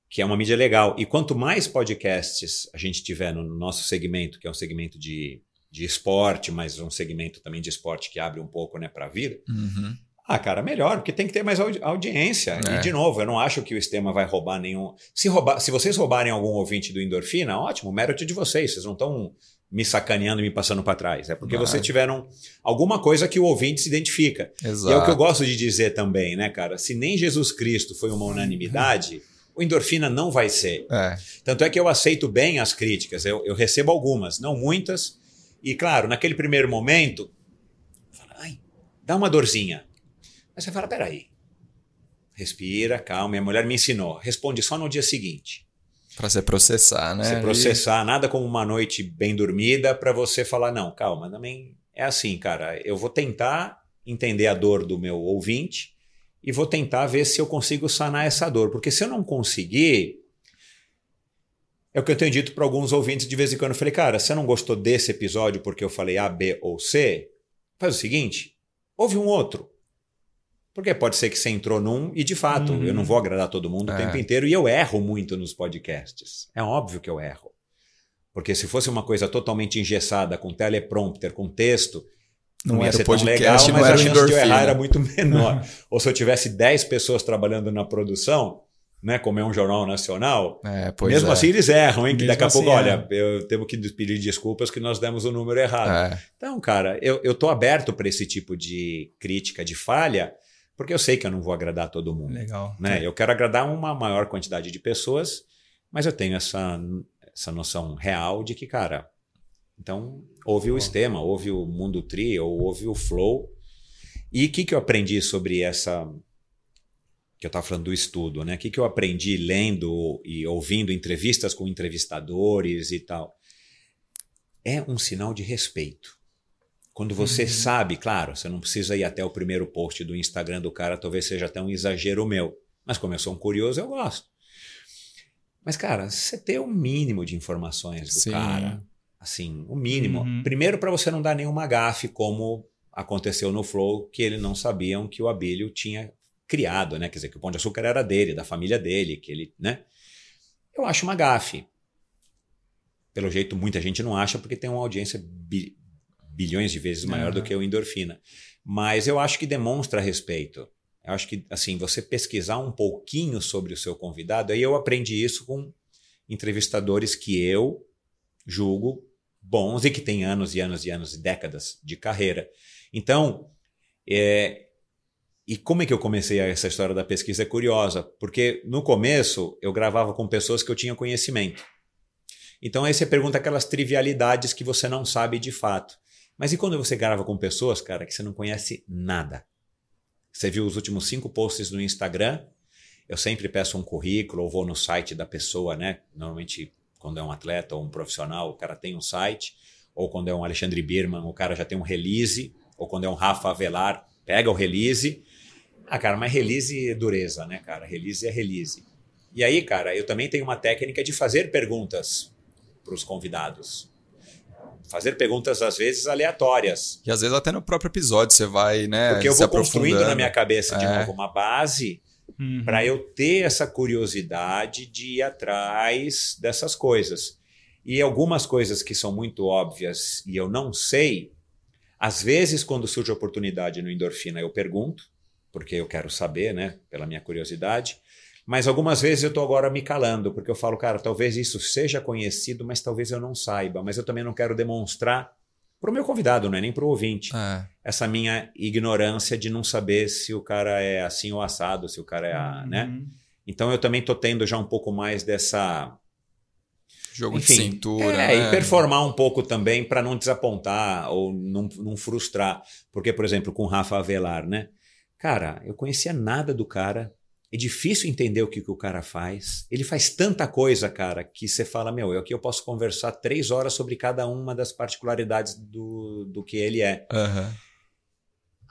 que é uma mídia legal. E quanto mais podcasts a gente tiver no nosso segmento, que é um segmento de, de esporte, mas um segmento também de esporte que abre um pouco né, para a vida. Uhum. Ah, cara, melhor, porque tem que ter mais audi audiência. É. E, de novo, eu não acho que o sistema vai roubar nenhum. Se, roubar, se vocês roubarem algum ouvinte do Endorfina, ótimo, mérito de vocês. Vocês não estão me sacaneando e me passando para trás. É porque ah. vocês tiveram alguma coisa que o ouvinte se identifica. Exato. E é o que eu gosto de dizer também, né, cara? Se nem Jesus Cristo foi uma unanimidade, o endorfina não vai ser. É. Tanto é que eu aceito bem as críticas, eu, eu, recebo algumas, não muitas. E claro, naquele primeiro momento, fala, ai, dá uma dorzinha. Mas você fala, peraí, respira, calma. Minha mulher me ensinou, responde só no dia seguinte. Para você processar, né? Você processar, nada como uma noite bem dormida para você falar, não, calma, também é assim, cara. Eu vou tentar entender a dor do meu ouvinte e vou tentar ver se eu consigo sanar essa dor. Porque se eu não conseguir, é o que eu tenho dito para alguns ouvintes de vez em quando. Eu falei, cara, você não gostou desse episódio porque eu falei A, B ou C? Faz o seguinte, ouve um outro. Porque pode ser que você entrou num e, de fato, uhum. eu não vou agradar todo mundo é. o tempo inteiro e eu erro muito nos podcasts. É óbvio que eu erro. Porque se fosse uma coisa totalmente engessada, com teleprompter, com texto, não, não ia ser tão legal, mas a chance endorfina. de eu errar era muito *laughs* menor. Ou se eu tivesse 10 pessoas trabalhando na produção, né, como é um jornal nacional, é, mesmo é. assim eles erram, hein? Que daqui a assim pouco, é. olha, eu temos que pedir desculpas que nós demos o número errado. É. Então, cara, eu, eu tô aberto para esse tipo de crítica, de falha, porque eu sei que eu não vou agradar todo mundo. Legal. Né? É. Eu quero agradar uma maior quantidade de pessoas, mas eu tenho essa, essa noção real de que, cara, então ouve o Estema, ouve o Mundo Tri, ou ouve o Flow. E o que, que eu aprendi sobre essa. Que eu estava falando do estudo, né? O que, que eu aprendi lendo e ouvindo entrevistas com entrevistadores e tal? É um sinal de respeito. Quando você uhum. sabe, claro, você não precisa ir até o primeiro post do Instagram do cara, talvez seja até um exagero meu. Mas como eu sou um curioso, eu gosto. Mas, cara, você ter o um mínimo de informações do Sim. cara, assim, o mínimo. Uhum. Primeiro, para você não dar nenhuma gafe, como aconteceu no Flow, que eles não sabiam que o Abílio tinha criado, né? Quer dizer, que o Pão de Açúcar era dele, da família dele, que ele, né? Eu acho uma gafe. Pelo jeito, muita gente não acha, porque tem uma audiência bilhões de vezes maior uhum. do que o endorfina. Mas eu acho que demonstra respeito. Eu acho que, assim, você pesquisar um pouquinho sobre o seu convidado, aí eu aprendi isso com entrevistadores que eu julgo bons e que têm anos e anos e anos e décadas de carreira. Então, é, e como é que eu comecei essa história da pesquisa? É curiosa, porque no começo eu gravava com pessoas que eu tinha conhecimento. Então aí você pergunta aquelas trivialidades que você não sabe de fato. Mas e quando você grava com pessoas, cara, que você não conhece nada? Você viu os últimos cinco posts no Instagram? Eu sempre peço um currículo ou vou no site da pessoa, né? Normalmente, quando é um atleta ou um profissional, o cara tem um site. Ou quando é um Alexandre Birman, o cara já tem um release. Ou quando é um Rafa Avelar, pega o release. Ah, cara, mas release é dureza, né, cara? Release é release. E aí, cara, eu também tenho uma técnica de fazer perguntas para os convidados fazer perguntas às vezes aleatórias. E às vezes até no próprio episódio você vai, né? Porque eu vou construindo na minha cabeça de é. novo uma base uhum. para eu ter essa curiosidade de ir atrás dessas coisas. E algumas coisas que são muito óbvias e eu não sei, às vezes quando surge a oportunidade no endorfina eu pergunto, porque eu quero saber, né, pela minha curiosidade. Mas algumas vezes eu estou agora me calando, porque eu falo, cara, talvez isso seja conhecido, mas talvez eu não saiba. Mas eu também não quero demonstrar para o meu convidado, não é nem para o ouvinte, é. essa minha ignorância de não saber se o cara é assim ou assado, se o cara é, a, uhum. né? Então eu também estou tendo já um pouco mais dessa jogo Enfim, de cintura. É, né? e performar um pouco também para não desapontar ou não, não frustrar. Porque, por exemplo, com o Rafa Avelar, né? Cara, eu conhecia nada do cara, é difícil entender o que, que o cara faz. Ele faz tanta coisa, cara, que você fala, meu, eu aqui eu posso conversar três horas sobre cada uma das particularidades do, do que ele é. Aham.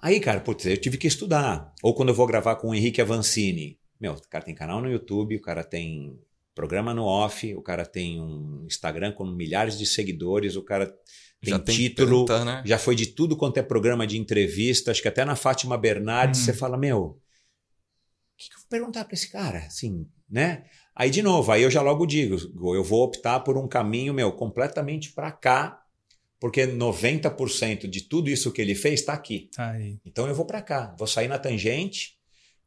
Aí, cara, putz, eu tive que estudar. Ou quando eu vou gravar com o Henrique Avancini. Meu, o cara tem canal no YouTube, o cara tem programa no off, o cara tem um Instagram com milhares de seguidores, o cara tem, Já tem título, tanta, né? já foi de tudo quanto é programa de entrevista, acho que até na Fátima Bernardes Hum. você fala, meu, que, que eu vou perguntar para esse cara? Assim, né? Aí, de novo, aí eu já logo digo, eu vou optar por um caminho, meu, completamente para cá, porque 90% de tudo isso que ele fez está aqui. Aí. Então eu vou para cá, vou sair na tangente,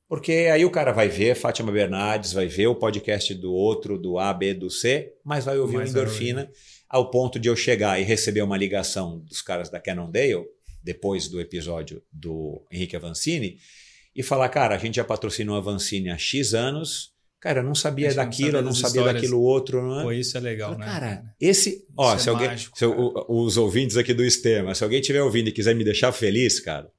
porque aí o cara vai ver Fátima Bernardes, vai ver o podcast do outro, do A, B, do C, mas vai ouvir Mas endorfina, ao ponto de eu chegar e receber uma ligação dos caras da Cannondale, depois do episódio do Henrique Avancini, e falar, cara, a gente já patrocinou a Avancini há X anos, cara, eu não sabia daquilo, sabia eu não sabia histórias. daquilo outro, não é? Pô, isso é legal, Falei, né? Cara, esse. Ó, Isso se é alguém. mágico, se eu- os ouvintes aqui do Estema, se alguém estiver ouvindo e quiser me deixar feliz, cara,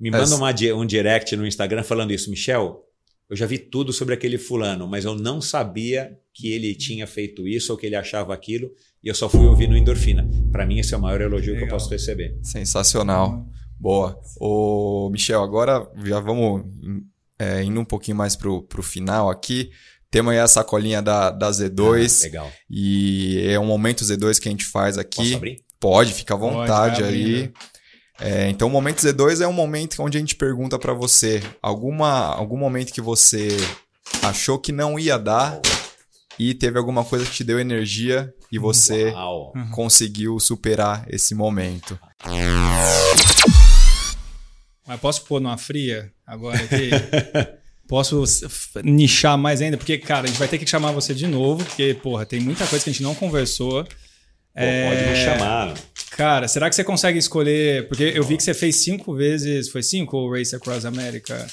me Mas- manda uma um direct no Instagram falando isso. Michel, eu já vi tudo sobre aquele fulano, mas eu não sabia que ele tinha feito isso ou que ele achava aquilo, e eu só fui ouvir no endorfina. Pra mim, esse é o maior elogio que eu Legal. posso receber. Sensacional. Boa. Ô, Michel, agora já vamos é, indo um pouquinho mais pro, pro final aqui. Temos aí a sacolinha da, da Z2 Ah, legal. e é um momento Z2 que a gente faz aqui. Posso abrir? Pode, fica à Pode, vontade vai aí. É, então, o momento Z2 é um momento onde a gente pergunta pra você alguma, algum momento que você achou que não ia dar e teve alguma coisa que te deu energia e você Uau. conseguiu superar esse momento. Mas posso pôr numa fria agora aqui? *laughs* posso nichar mais ainda? Porque, cara, a gente vai ter que chamar você de novo, porque, porra, tem muita coisa que a gente não conversou. Pô, Pode me chamar. Cara, será que você consegue escolher? Porque eu vi que você fez cinco vezes. Foi cinco ou Race Across America?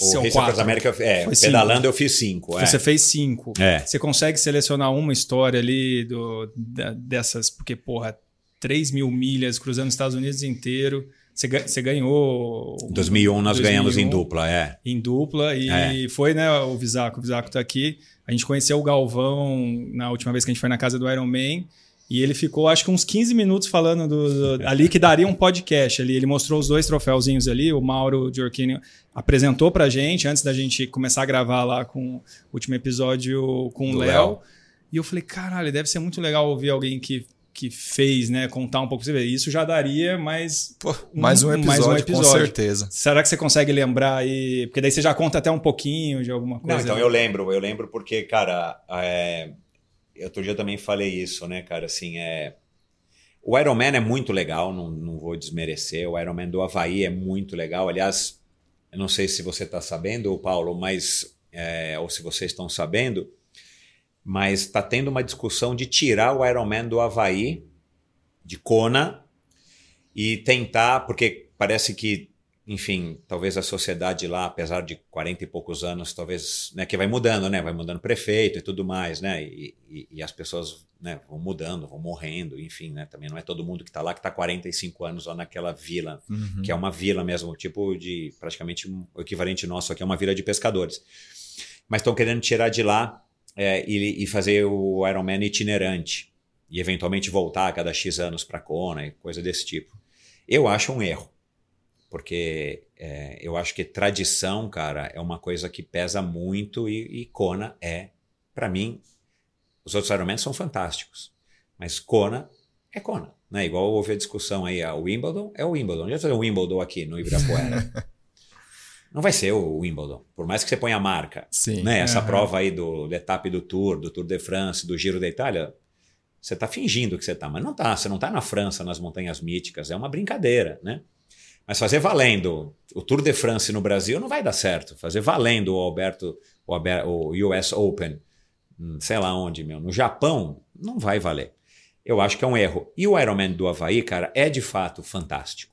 O Race Across América, é, Foi pedalando eu fiz cinco. É. Você fez cinco. É. Você consegue selecionar uma história ali do, dessas, porque, porra, 3 mil milhas cruzando os Estados Unidos inteiro. Você, ga- você ganhou. Em 2001 nós ganhamos em 2001. dupla, é. Em dupla. E É. foi, né, o Visaco. O Visaco tá aqui. A gente conheceu o Galvão na última vez que a gente foi na casa do Iron Man. E ele ficou, acho que uns 15 minutos falando do, do- *laughs* ali que daria um podcast ali. Ele mostrou os dois troféuzinhos ali. O Mauro Giorchini apresentou pra gente antes da gente começar a gravar lá com o último episódio com o Léo. Léo. E eu falei, caralho, deve ser muito legal ouvir alguém que, que fez, né? Contar um pouco. Você vê, isso já daria, mas Pô, mais um Um- episódio, mais um com episódio. certeza. será que você consegue lembrar aí? Porque daí você já conta até um pouquinho de alguma coisa. Não, então eu lembro, eu lembro porque, cara, é, outro dia eu também falei isso, né, cara, assim, é... O Ironman é muito legal, não, não vou desmerecer, o Ironman do Havaí é muito legal, aliás, eu não sei se você está sabendo, Paulo, mas, é, ou se vocês estão sabendo, mas está tendo uma discussão de tirar o Ironman do Havaí, de Kona, e tentar, porque parece que, enfim, talvez a sociedade lá, apesar de 40 e poucos anos, talvez, né, que vai mudando, né, vai mudando prefeito e tudo mais, né, e, e, e as pessoas, né, vão mudando, vão morrendo, enfim, né, também não é todo mundo que está lá que está 45 anos lá naquela vila, Uhum. que é uma vila mesmo, tipo de, praticamente o equivalente nosso aqui é uma vila de pescadores. Mas estão querendo tirar de lá é, e, e fazer o Ironman itinerante e eventualmente voltar a cada X anos para Kona e coisa desse tipo. Eu acho um erro, porque é, eu acho que tradição, cara, é uma coisa que pesa muito e, e Kona é, para mim, os outros Ironman são fantásticos, mas Kona é Kona. Né? Igual houve a discussão aí, a Wimbledon é o Wimbledon. Já fazer o Wimbledon aqui no Ibirapuera. *laughs* Não vai ser o Wimbledon, por mais que você ponha a marca Sim. né? Essa Aham. prova aí do etapa do Tour, do Tour de France, do Giro da Itália, você está fingindo que você está, mas não está. Você não está na França, nas montanhas míticas. É uma brincadeira, né? Mas fazer valendo o Tour de France no Brasil não vai dar certo. Fazer valendo o Alberto, o, Aber- o US Open, hum, sei lá onde, meu, no Japão, não vai valer. Eu acho que é um erro. E o Ironman do Havaí, cara, é de fato fantástico.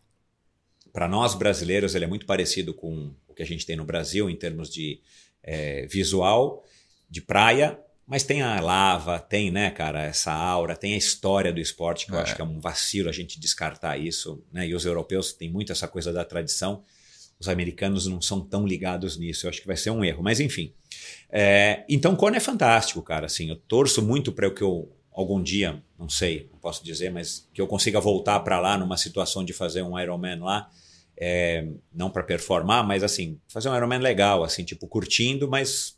Para nós brasileiros, ele é muito parecido com que a gente tem no Brasil em termos de é, visual, de praia, mas tem a lava, tem, né, cara, essa aura, tem a história do esporte, que eu É. acho que é um vacilo a gente descartar isso, né? E os europeus têm muito essa coisa da tradição. os americanos não são tão ligados nisso. Eu acho que vai ser um erro. Mas enfim. É, então, Kona é fantástico, cara. Assim, eu torço muito para que eu algum dia, não sei, não posso dizer, mas que eu consiga voltar para lá numa situação de fazer um Ironman lá. É, não para performar, mas assim, fazer um Ironman legal, assim, tipo, curtindo, mas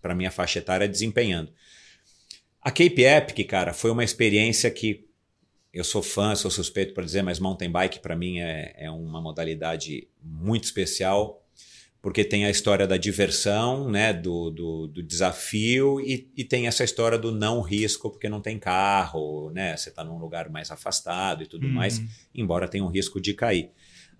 para minha faixa etária desempenhando. A Cape Epic, cara, foi uma experiência que eu sou fã, sou suspeito para dizer, mas mountain bike para mim é, é uma modalidade muito especial, porque tem a história da diversão, né, do, do, do desafio e, e, tem essa história do não risco, porque não tem carro, né, você está num lugar mais afastado e tudo uhum. mais, embora tenha um risco de cair.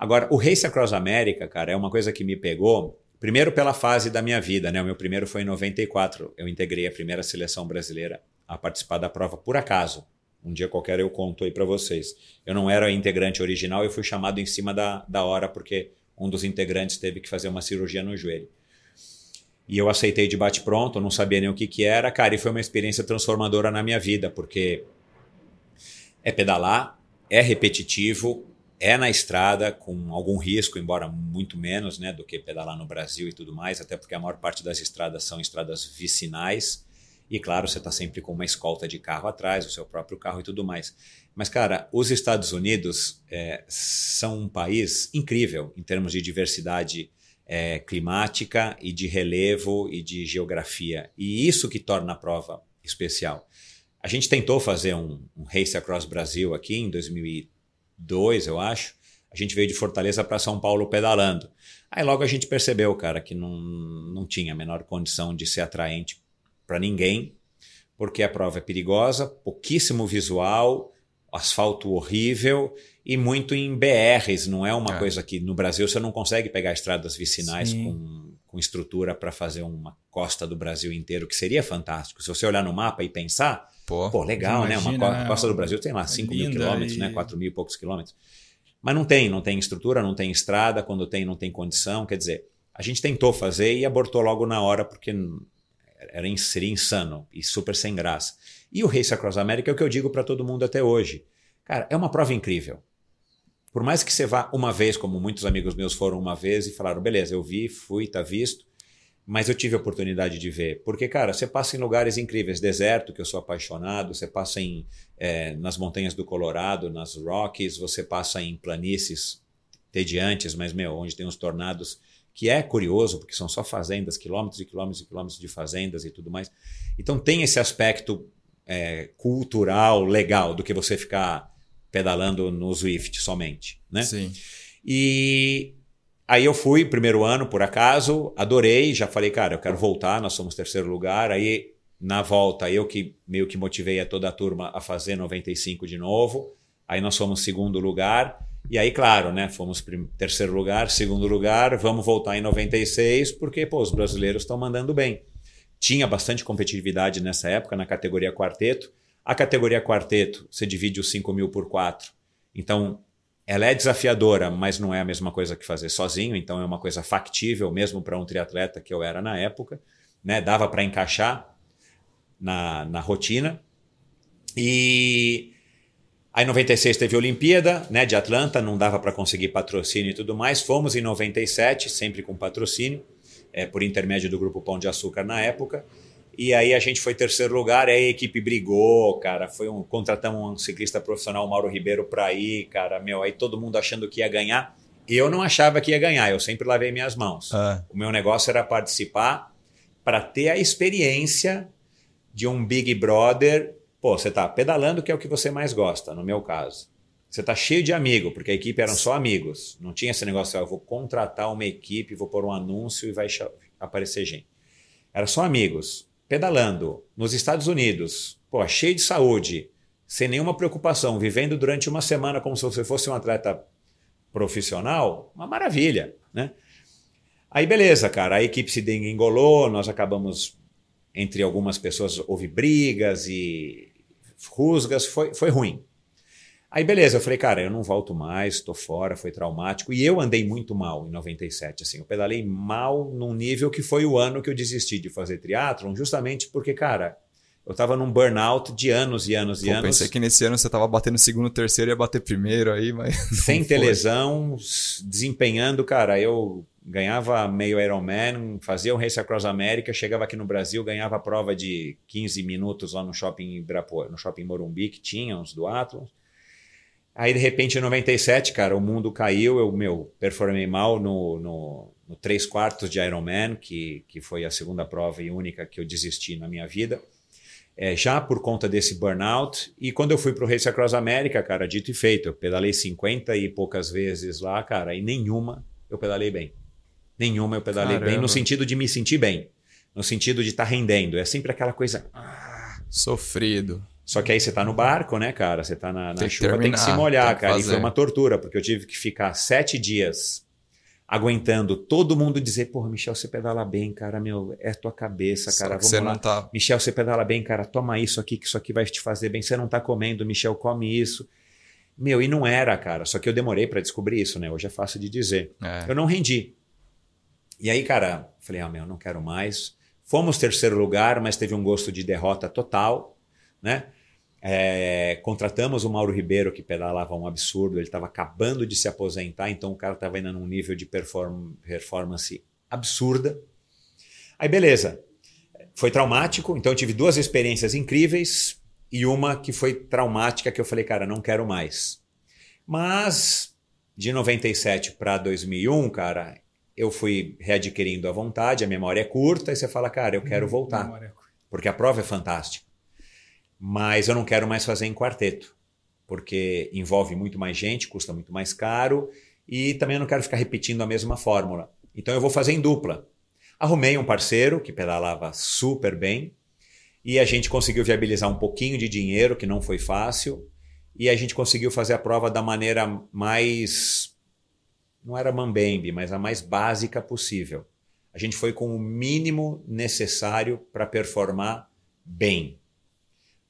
Agora, o Race Across America, cara, é uma coisa que me pegou, primeiro pela fase da minha vida, né, o meu primeiro foi em 94, eu integrei a primeira seleção brasileira a participar da prova por acaso, um dia qualquer eu conto aí para vocês. Eu não era integrante original, eu fui chamado em cima da, da hora porque um dos integrantes teve que fazer uma cirurgia no joelho. E eu aceitei de bate-pronto, não sabia nem o que, que era, cara, e foi uma experiência transformadora na minha vida, porque é pedalar, é repetitivo, é na estrada, com algum risco, embora muito menos né, do que pedalar no Brasil e tudo mais, até porque a maior parte das estradas são estradas vicinais e claro, você está sempre com uma escolta de carro atrás, o seu próprio carro e tudo mais. Mas, cara, os Estados Unidos é, são um país incrível em termos de diversidade é, climática e de relevo e de geografia. E isso que torna a prova especial. A gente tentou fazer um, um Race Across Brasil aqui em 2002, eu acho. A gente veio de Fortaleza para São Paulo pedalando. Aí logo a gente percebeu, cara, que não, não tinha a menor condição de ser atraente para ninguém, porque a prova é perigosa, pouquíssimo visual, asfalto horrível e muito em BRs. Não é uma é. coisa que no Brasil você não consegue pegar estradas vicinais com, com estrutura para fazer uma costa do Brasil inteiro, que seria fantástico. Se você olhar no mapa e pensar, pô, pô legal, imagina, né? Uma costa do Brasil tem lá 5 mil quilômetros, e... né? 4 mil e poucos quilômetros. Mas não tem, não tem estrutura, não tem estrada, quando tem, não tem condição. Quer dizer, a gente tentou fazer e abortou logo na hora, porque era, seria insano e super sem graça. E o Race Across America é o que eu digo para todo mundo até hoje. Cara, é uma prova incrível. Por mais que você vá uma vez, como muitos amigos meus foram uma vez e falaram, beleza, eu vi, fui, tá visto, mas eu tive a oportunidade de ver. Porque, cara, você passa em lugares incríveis, deserto, que eu sou apaixonado, você passa em, é, nas montanhas do Colorado, nas Rockies, você passa em planícies tediantes, mas, meu, onde tem os tornados que é curioso, porque são só fazendas, quilômetros e quilômetros e quilômetros de fazendas e tudo mais. Então tem esse aspecto é, cultural legal do que você ficar pedalando no Swift somente, né? Sim. E aí eu fui primeiro ano por acaso, adorei, já falei, cara, eu quero voltar, nós somos terceiro lugar. Aí na volta eu que meio que motivei a toda a turma a fazer 95 de novo. Aí nós fomos segundo lugar. E aí, claro, né, fomos terceiro lugar, segundo lugar, vamos voltar em 96, porque pô, os brasileiros estão mandando bem. Tinha bastante competitividade nessa época na categoria quarteto. A categoria quarteto, você divide os 5 mil por 4. Então, ela é desafiadora, mas não é a mesma coisa que fazer sozinho. Então, é uma coisa factível mesmo para um triatleta que eu era na época. Né? Dava para encaixar na, na rotina. E Aí em 96 teve a Olimpíada, né, de Atlanta, não dava para conseguir patrocínio e tudo mais. Fomos em 97, sempre com patrocínio, é, por intermédio do grupo Pão de Açúcar na época. E aí a gente foi terceiro lugar, aí a equipe brigou, cara. Foi um contratamos um ciclista profissional, Mauro Ribeiro, para ir, cara. Meu, aí todo mundo achando que ia ganhar. Eu não achava que ia ganhar, eu sempre lavei minhas mãos. Ah. O meu negócio era participar para ter a experiência de um Big Brother Pô, você está pedalando, que é o que você mais gosta, no meu caso. Você está cheio de amigo, porque a equipe eram só amigos. Não tinha esse negócio, ah, eu vou contratar uma equipe, vou pôr um anúncio e vai aparecer gente. Era só amigos. Pedalando nos Estados Unidos, pô, cheio de saúde, sem nenhuma preocupação, vivendo durante uma semana como se você fosse um atleta profissional, uma maravilha, né? Aí beleza, cara, a equipe se engolou, nós acabamos entre algumas pessoas houve brigas e rusgas, foi, foi ruim. Aí beleza, eu falei, cara, eu não volto mais, estou fora, foi traumático. E eu andei muito mal em 97, assim, eu pedalei mal num nível que foi o ano que eu desisti de fazer triatlon, justamente porque, cara, eu estava num burnout de anos e anos e Pô, anos. Pensei que nesse ano você estava batendo segundo, terceiro, ia bater primeiro aí, mas. *laughs* Sem ter lesão, desempenhando, cara. Eu ganhava meio Ironman, fazia o Race Across America, chegava aqui no Brasil, ganhava a prova de 15 minutos lá no shopping Ibirapuera, no shopping Morumbi, que tinha uns do Atlas. Aí, de repente, em 97, cara, o mundo caiu, eu, meu, performei mal no, no, no 3 quartos de Ironman, que, que foi a segunda prova e única que eu desisti na minha vida. É, já por conta desse burnout. E quando eu fui para o Race Across America, cara, dito e feito, eu pedalei 50 e poucas vezes lá, cara, e nenhuma eu pedalei bem. Nenhuma eu pedalei Caramba. bem no sentido de me sentir bem, no sentido de estar tá rendendo. É sempre aquela coisa. Ah. Sofrido. Só que aí você tá no barco, né, cara? Você tá na, na Tem chuva, tem que se terminar, molhar, que cara. E fazer. foi uma tortura, porque eu tive que ficar sete dias aguentando todo mundo dizer, porra, Michel, você pedala bem, cara, meu, é tua cabeça, cara, vamos você lá. não tá. Michel, você pedala bem, cara, toma isso aqui, que isso aqui vai te fazer bem. Você não tá comendo, Michel, come isso. Meu, e não era, cara. Só que eu demorei para descobrir isso, né? Hoje é fácil de dizer. É. Eu não rendi. E aí, cara, falei, ah, meu, não quero mais. Fomos terceiro lugar, mas teve um gosto de derrota total, né? É, contratamos o Mauro Ribeiro, que pedalava um absurdo, ele estava acabando de se aposentar, então o cara estava ainda num nível de perform performance absurda. Aí, beleza. Foi traumático, então eu tive duas experiências incríveis e uma que foi traumática, que eu falei, cara, não quero mais. Mas de 97 para 2001, cara, eu fui readquirindo a vontade, a memória é curta, e você fala, cara, eu quero voltar, Memória. porque a prova é fantástica. Mas eu não quero mais fazer em quarteto, porque envolve muito mais gente, custa muito mais caro, e também eu não quero ficar repetindo a mesma fórmula. Então eu vou fazer em dupla. Arrumei um parceiro que pedalava super bem, e a gente conseguiu viabilizar um pouquinho de dinheiro, que não foi fácil, e a gente conseguiu fazer a prova da maneira mais. Não era mambembe, mas a mais básica possível. A gente foi com o mínimo necessário para performar bem.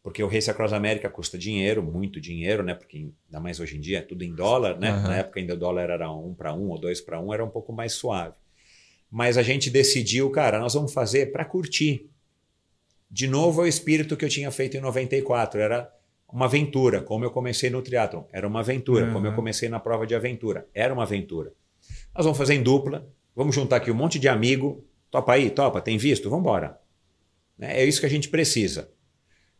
Porque o Race Across America custa dinheiro, muito dinheiro, né? Porque ainda mais hoje em dia é tudo em dólar, né? Uhum. Na época ainda o dólar era um para um ou dois para um, era um pouco mais suave. Mas a gente decidiu, cara, nós vamos fazer para curtir. De novo, é o espírito que eu tinha feito em 94. Era uma aventura, como eu comecei no triatlon. Era uma aventura, Uhum. como eu comecei na prova de aventura. Era uma aventura. Nós vamos fazer em dupla, vamos juntar aqui um monte de amigo. Topa aí, topa, tem visto? Vamos embora. É isso que a gente precisa.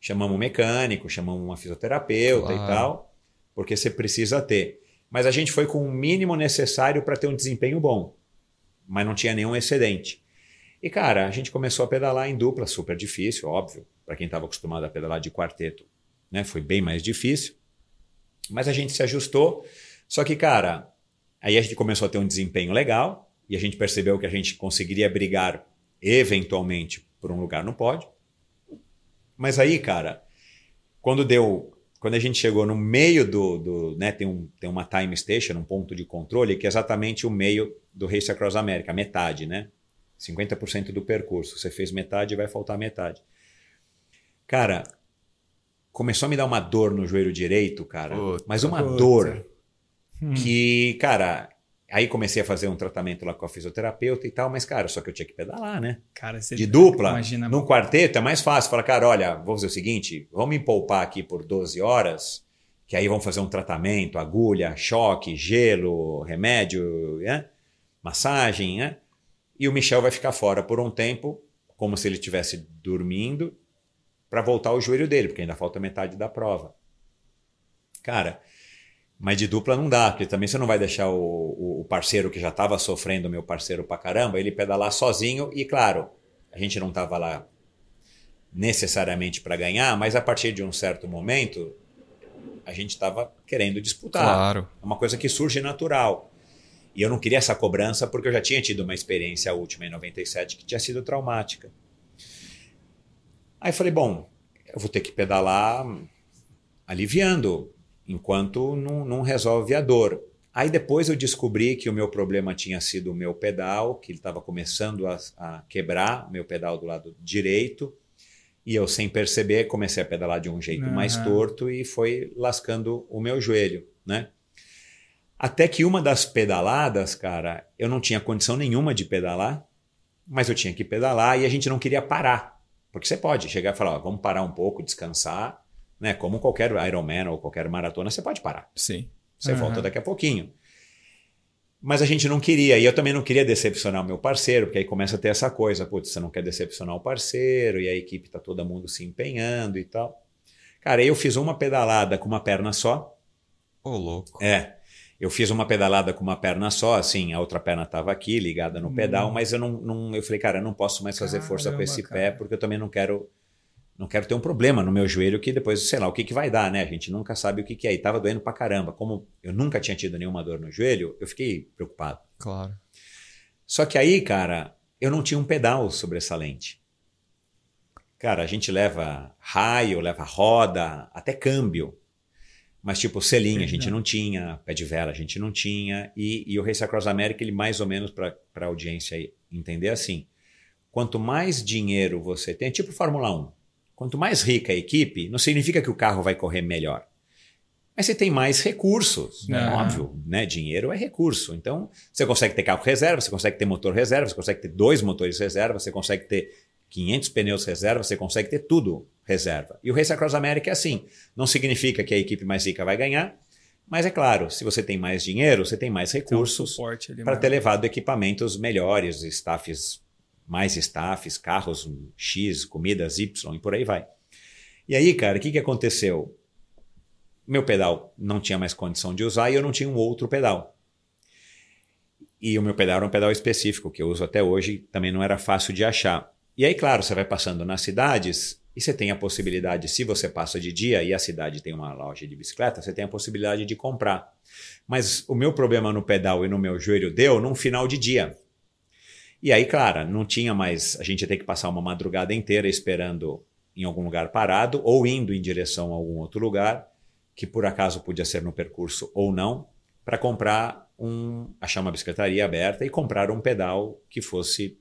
Chamamos um mecânico, chamamos uma fisioterapeuta Claro. e tal, porque você precisa ter. Mas a gente foi com o mínimo necessário para ter um desempenho bom, mas não tinha nenhum excedente. E cara, a gente começou a pedalar em dupla, super difícil, óbvio, para quem estava acostumado a pedalar de quarteto, né? Foi bem mais difícil. Mas a gente se ajustou. Só que, cara, aí a gente começou a ter um desempenho legal e a gente percebeu que a gente conseguiria brigar eventualmente por um lugar no pódio. Mas aí, cara, quando deu. Quando a gente chegou no meio do. do né, tem, um, tem uma time station, um ponto de controle, que é exatamente o meio do Race Across America, metade, né? 50% do percurso. Você fez metade, vai faltar metade. Cara, começou a me dar uma dor no joelho direito, cara. Puta, mas uma puta. dor Hum. que, cara, aí comecei a fazer um tratamento lá com a fisioterapeuta e tal, mas, cara, só que eu tinha que pedalar, né? Cara, você De dupla, Imagina. num quarteto é mais fácil. Fala, cara, olha, vou fazer o seguinte, vamos me poupar aqui por 12 horas, que aí vamos fazer um tratamento, agulha, choque, gelo, remédio, né? massagem, né? E o Michel vai ficar fora por um tempo, como se ele estivesse dormindo, para voltar o joelho dele, porque ainda falta metade da prova. Cara, mas de dupla não dá, porque também você não vai deixar o, o- parceiro que já estava sofrendo, meu parceiro pra caramba, ele pedalar sozinho. E claro, a gente não estava lá necessariamente para ganhar, mas a partir de um certo momento, a gente estava querendo disputar. Claro. É uma coisa que surge natural. E eu não queria essa cobrança porque eu já tinha tido uma experiência última em 97 que tinha sido traumática. Aí falei, bom, eu vou ter que pedalar aliviando, enquanto não, não resolve a dor. Aí depois eu descobri que o meu problema tinha sido o meu pedal, que ele estava começando a, a quebrar, meu pedal do lado direito. E eu, sem perceber, comecei a pedalar de um jeito mais Aham. torto e foi lascando o meu joelho, né? Até que uma das pedaladas, cara, eu não tinha condição nenhuma de pedalar, mas eu tinha que pedalar e a gente não queria parar. Porque você pode chegar e falar, ó, vamos parar um pouco, descansar, né? Como qualquer Ironman ou qualquer maratona, você pode parar. Sim. Você Uhum. volta daqui a pouquinho. Mas a gente não queria, e eu também não queria decepcionar o meu parceiro, porque aí começa a ter essa coisa, putz, você não quer decepcionar o parceiro, e a equipe tá todo mundo se empenhando e tal. Cara, eu fiz uma pedalada com uma perna só. Ô, louco. É. Eu fiz uma pedalada com uma perna só, assim, a outra perna estava aqui, ligada no pedal, mas eu não, não- eu falei, cara, eu não posso mais fazer força com Caramba, esse cara. pé, porque eu também não quero não quero ter um problema no meu joelho que depois, sei lá, o que, que vai dar, né? A gente nunca sabe o que, que é. E tava doendo pra caramba. Como eu nunca tinha tido nenhuma dor no joelho, eu fiquei preocupado. Claro. Só que aí, cara, eu não tinha um pedal sobressalente. Cara, a gente leva raio, leva roda, até câmbio. Mas, tipo, selinho a gente não tinha, pé de vela a gente não tinha. E, e o Race Across America, ele mais ou menos, para a audiência entender assim: quanto mais dinheiro você tem, é tipo Fórmula 1. Quanto mais rica a equipe, não significa que o carro vai correr melhor. Mas você tem mais recursos, né? Ah. óbvio, né? Dinheiro é recurso. Então, você consegue ter carro reserva, você consegue ter motor reserva, você consegue ter dois motores reserva, você consegue ter 500 pneus reserva, você consegue ter tudo reserva. E o Race Across America é assim. Não significa que a equipe mais rica vai ganhar, mas é claro, se você tem mais dinheiro, você tem mais um recursos ali para maior. ter levado equipamentos melhores, staffs, mais staffs, carros X, comidas Y e por aí vai. E aí, cara, o que, que aconteceu? Meu pedal não tinha mais condição de usar e eu não tinha um outro pedal. E o meu pedal era um pedal específico, que eu uso até hoje, também não era fácil de achar. E aí, claro, você vai passando nas cidades e você tem a possibilidade, se você passa de dia e a cidade tem uma loja de bicicleta, você tem a possibilidade de comprar. Mas o meu problema no pedal e no meu joelho deu num final de dia. E aí, claro, não tinha mais. A gente ia ter que passar uma madrugada inteira esperando em algum lugar parado ou indo em direção a algum outro lugar, que por acaso podia ser no percurso ou não, para comprar um. achar uma bicicletaria aberta e comprar um pedal que fosse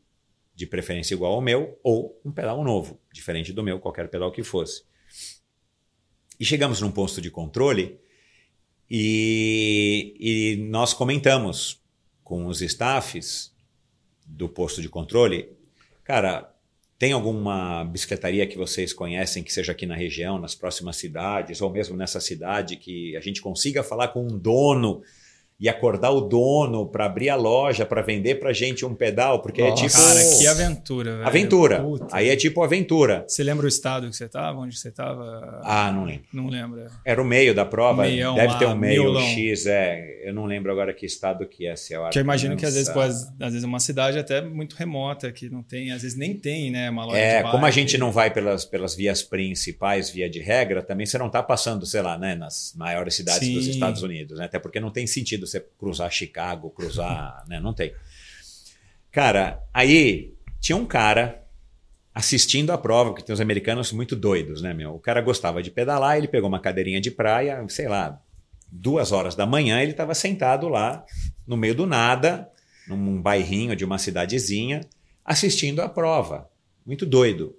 de preferência igual ao meu ou um pedal novo, diferente do meu, qualquer pedal que fosse. E chegamos num posto de controle e, e nós comentamos com os staffs do posto de controle, cara, tem alguma bicicletaria que vocês conhecem que seja aqui na região, nas próximas cidades, ou mesmo nessa cidade, que a gente consiga falar com um dono e acordar o dono para abrir a loja, para vender para gente um pedal, porque Nossa. é tipo. Cara, que aventura, velho. Aventura. Puta. Aí é tipo aventura. Você lembra o estado que você tava? Onde você tava? Ah, não lembro. Não lembra. Era o meio da prova. Meião Deve ter um meio miolão. X, é. Eu não lembro agora que estado que é. Se é o Porque eu imagino que às vezes, Arkansas. pode, às vezes é uma cidade até muito remota, que não tem, às vezes nem tem, né? Uma loja É, como a gente não vai pelas, pelas vias principais, via de regra, também você não está passando, sei lá, né, nas maiores cidades dos Sim. Estados Unidos, né? Até porque não tem sentido você cruzar Chicago, cruzar, *laughs* né? Não tem. Cara, aí tinha um cara assistindo a prova, porque tem os americanos muito doidos, né, meu? O cara gostava de pedalar, ele pegou uma cadeirinha de praia, sei lá, duas horas da manhã, ele estava sentado lá, no meio do nada, num bairrinho de uma cidadezinha, assistindo a prova. Muito doido.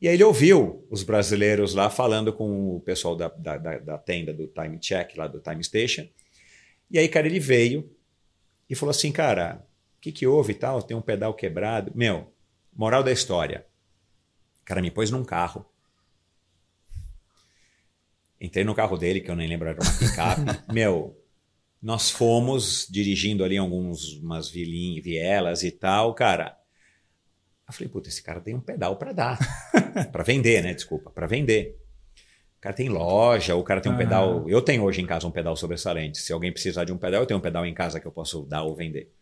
E aí ele ouviu os brasileiros lá falando com o pessoal da, da, da- da tenda do Time Check, lá do Time Station. E aí, cara, ele veio e falou assim, cara, o que, que houve e tal? Tem um pedal quebrado. Meu, moral da história. O cara me pôs num carro. Entrei no carro dele, que eu nem lembro, era uma picape. *laughs* Meu, nós fomos dirigindo ali algumas umas vilinhas, vielas e tal, cara. Eu falei, puta, esse cara tem um pedal para dar. *laughs* para vender, né? Desculpa, para vender. O cara tem loja, o cara tem um Ah. pedal. Eu tenho hoje em casa um pedal sobressalente. Se alguém precisar de um pedal, eu tenho um pedal em casa que eu posso dar ou vender.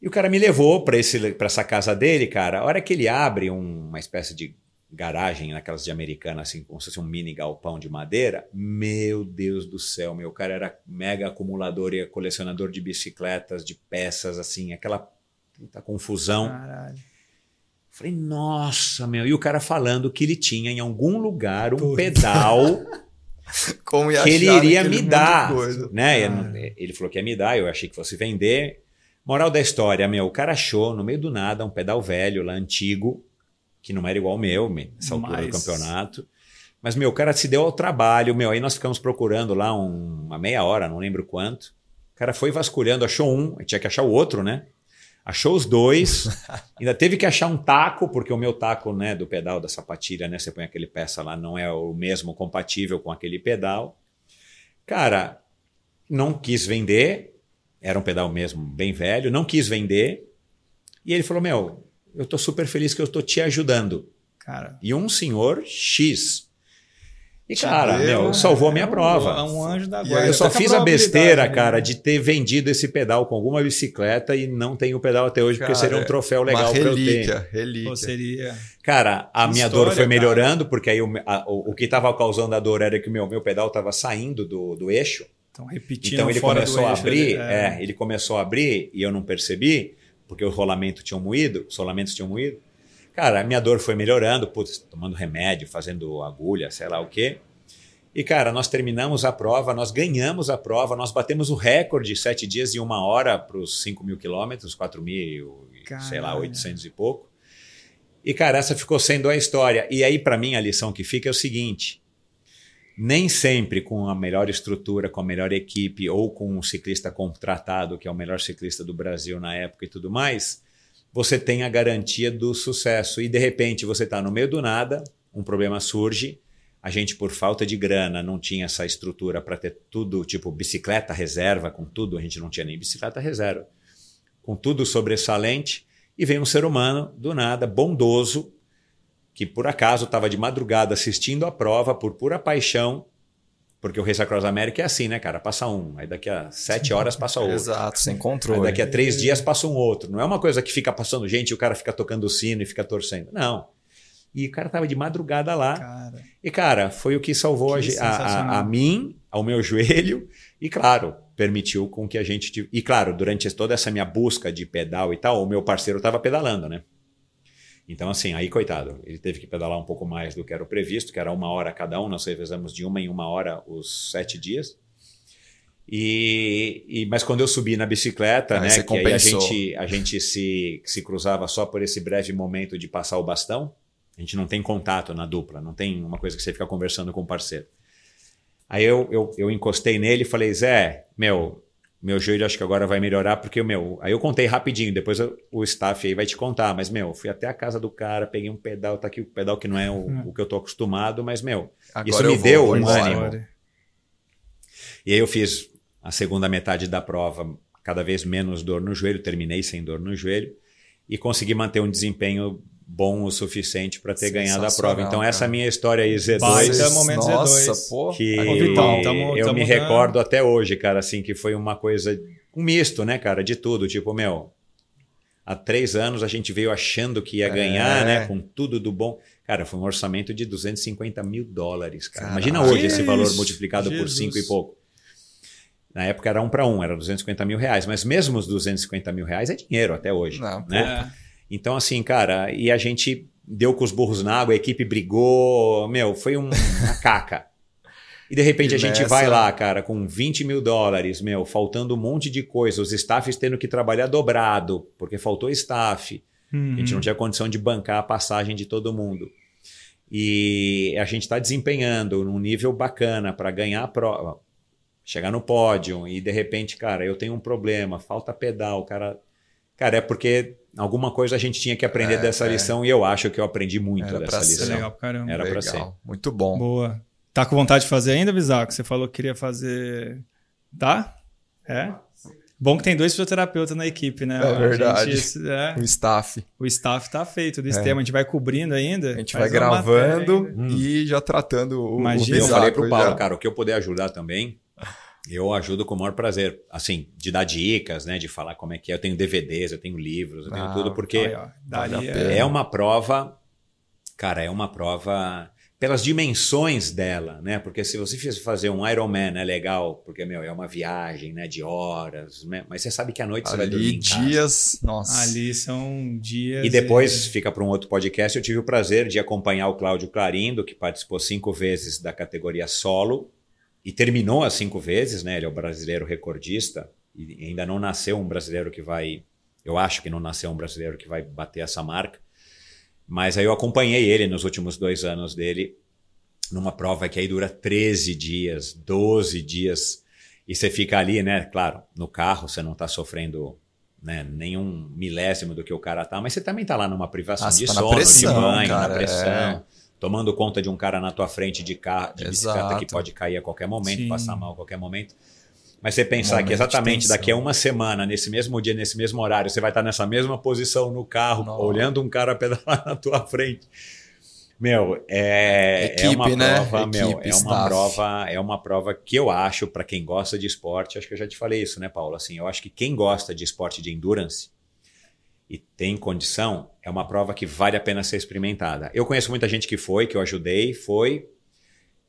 E o cara me levou para essa casa dele, cara. A hora que ele abre um- uma espécie de garagem, naquelas de americana, assim, como se fosse um mini galpão de madeira, meu Deus do céu, meu cara era mega acumulador e colecionador de bicicletas, de peças, assim, aquela confusão. Caralho. Falei, nossa, meu. E o cara falando que ele tinha em algum lugar um Puta. pedal *laughs* que ele iria me dar. Né? Ah. Ele falou que ia me dar, eu achei que fosse vender. Moral da história, meu, o cara achou no meio do nada um pedal velho lá, antigo, que não era igual ao meu, nessa altura do Mas- campeonato. Mas, meu, o cara se deu ao trabalho, meu. Aí nós ficamos procurando lá um- uma meia hora, não lembro quanto. O cara foi vasculhando, achou um, tinha que achar o outro, né? Achou os dois, *laughs* ainda teve que achar um taco, porque o meu taco né, do pedal da sapatilha, né? Você põe aquele peça lá, não é o mesmo compatível com aquele pedal. Cara, não quis vender, era um pedal mesmo bem velho, não quis vender. E ele falou: Meu, eu tô super feliz que eu tô te ajudando. Cara. E um senhor X e, cara, meu, salvou a minha é um, prova. É um anjo da guarda. Eu só fiz a besteira, né? cara, de ter vendido esse pedal com alguma bicicleta e não tenho o pedal até hoje, porque Cara, seria um troféu legal Uma pra eu ter. relíquia, relíquia. Pô, seria. Cara, a minha História, dor foi cara. melhorando, porque aí o, a- o, o que estava causando a dor era que o meu, meu pedal estava saindo do, do eixo. Então, repetindo Então ele fora do começou a eixo, abrir, ele- é, ele começou a abrir e eu não percebi, porque o rolamento tinha moído, os rolamentos tinham moído. Cara, a minha dor foi melhorando, putz, tomando remédio, fazendo agulha, sei lá o quê. E, cara, nós terminamos a prova, nós ganhamos a prova, nós batemos o recorde sete dias e uma hora para os 5 mil quilômetros, 4 mil, e, sei lá, Caralho. 800 e pouco. E, cara, essa ficou sendo a história. E aí, para mim, a lição que fica é o seguinte: nem sempre com a melhor estrutura, com a melhor equipe ou com um ciclista contratado, que é o melhor ciclista do Brasil na época e tudo mais, você tem a garantia do sucesso. E de repente você está no meio do nada, um problema surge. A gente, por falta de grana, não tinha essa estrutura para ter tudo, tipo bicicleta reserva, com tudo. A gente não tinha nem bicicleta reserva, com tudo sobressalente. E vem um ser humano, do nada, bondoso, que por acaso estava de madrugada assistindo a prova por pura paixão, porque o Race Across America é assim, né, cara? Passa um, aí daqui a sete horas passa outro. Exato, sem Aí controle. daqui a três dias passa um outro. Não é uma coisa que fica passando gente e o cara fica tocando o sino e fica torcendo. Não. E o cara tava de madrugada lá. Cara, E, cara, foi o que salvou a, Que a- a- a mim, ao meu *laughs* joelho, e, claro, permitiu com que a gente. E, claro, durante toda essa minha busca de pedal e tal, o meu parceiro estava pedalando, né? Então, assim, aí, coitado, ele teve que pedalar um pouco mais do que era o previsto, que era uma hora cada um, nós revezamos de uma em uma hora os sete dias. E, e- mas quando eu subi na bicicleta, Aí né, que aí a compensou. gente, a gente se, se cruzava só por esse breve momento de passar o bastão, a gente não tem contato na dupla, não tem uma coisa que você fica conversando com o parceiro. Aí eu, eu, eu encostei nele e falei, Zé, meu, meu joelho acho que agora vai melhorar, porque, meu, aí eu contei rapidinho, depois eu- o staff aí vai te contar, mas, meu, fui até a casa do cara, peguei um pedal, tá aqui o pedal que não é o, o que eu tô acostumado, mas, meu, Agora isso me vou, deu um ânimo. E aí eu fiz a segunda metade da prova, cada vez menos dor no joelho, terminei sem dor no joelho e consegui manter um desempenho bom o suficiente para ter ganhado a prova. Então Sensacional, essa cara. minha história aí Z2 Baita momento Nossa, Z2. pô. que tamo- eu tamo me dando- recordo até hoje, cara, assim que foi uma coisa um misto, né, cara, de tudo, tipo meu. Há três anos a gente veio achando que ia É. ganhar, né? Com tudo do bom. Cara, foi um orçamento de 250 mil dólares, cara. Caralho. Imagina hoje esse valor multiplicado por Jesus. cinco e pouco. Na época era um para um, era 250 mil reais. Mas mesmo os 250 mil reais é dinheiro até hoje. Não, né? É. Então, assim, cara, e a gente deu com os burros na água, a equipe brigou, meu, foi um- uma *laughs* caca. E de repente E a gente nessa- vai lá, cara, com 20 mil dólares, meu, faltando um monte de coisa, os staffs tendo que trabalhar dobrado, porque faltou staff. A gente não tinha condição de bancar a passagem de todo mundo. E a gente está desempenhando num nível bacana para ganhar a prova, chegar no pódio, e de repente, cara, eu tenho um problema, falta pedal, cara. Cara, é porque alguma coisa a gente tinha que aprender É, dessa é. lição e eu acho que eu aprendi muito Era dessa pra ser. É lição. legal pra caramba. Era pra Legal. ser. Muito bom. Boa. Tá com vontade de fazer ainda, Bisaco? Você falou que queria fazer. Tá? É? Bom que tem dois fisioterapeutas na equipe, né? É A verdade. gente- é, *laughs* O staff. o staff tá feito desse É. tema. A gente vai cobrindo ainda. A gente vai gravando e já tratando o, Imagina. o Eu falei pro Paulo, já. cara, o que eu puder ajudar também, eu ajudo com o maior prazer. Assim, de dar dicas, né? De falar como é que é. Eu tenho DVDs, eu tenho livros, eu tenho Ah, tudo, porque Aí, ó, Vale a daria- pena. é uma prova. Cara, é uma prova pelas dimensões dela, né? Porque se você fizer fazer um Ironman é legal, porque, meu, é uma viagem, né? De horas, né? Mas você sabe que à noite você vai dormir Ali em casa. dias, nossa. Ali são dias. E depois fica para um outro podcast. Eu tive o prazer de acompanhar o Cláudio Clarindo, que participou cinco vezes da categoria solo e terminou as cinco vezes, né? Ele é o brasileiro recordista e ainda não nasceu um brasileiro que vai. Eu acho que não nasceu um brasileiro que vai bater essa marca. Mas aí eu acompanhei ele nos últimos dois anos dele numa prova que aí dura 13 dias, 12 dias. E você fica ali, né? Claro, no carro você não está sofrendo né, nenhum milésimo do que o cara tá, mas você também tá lá numa privação de tá sono, pressão, de banho, cara, na pressão, é. Tomando conta de um cara na tua frente de carro, de bicicleta que Exato. pode cair a qualquer momento, Sim. passar mal a qualquer momento. Mas você pensar Momento que exatamente daqui a uma semana, nesse mesmo dia, nesse mesmo horário, você vai estar nessa mesma posição no carro, Nossa. olhando um cara *laughs* pedalar na tua frente. Meu, é, é Equipe, uma né? prova, meu, Equipe, é uma staff. prova, é uma prova que eu acho para quem gosta de esporte, acho que eu já te falei isso, né, Paulo? Assim, eu acho que quem gosta de esporte de endurance e tem condição, é uma prova que vale a pena ser experimentada. Eu conheço muita gente que foi, que eu ajudei, foi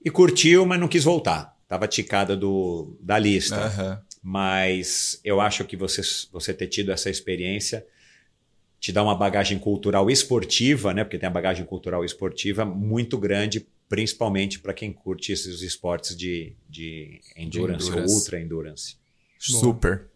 e curtiu, mas não quis voltar. Tava ticada do, da lista Aham. mas eu acho que você, você ter tido essa experiência te dá uma bagagem cultural esportiva, né? Porque tem a bagagem cultural esportiva muito grande, principalmente para quem curte esses esportes de, de endurance, endurance. ou ultra endurance. Super.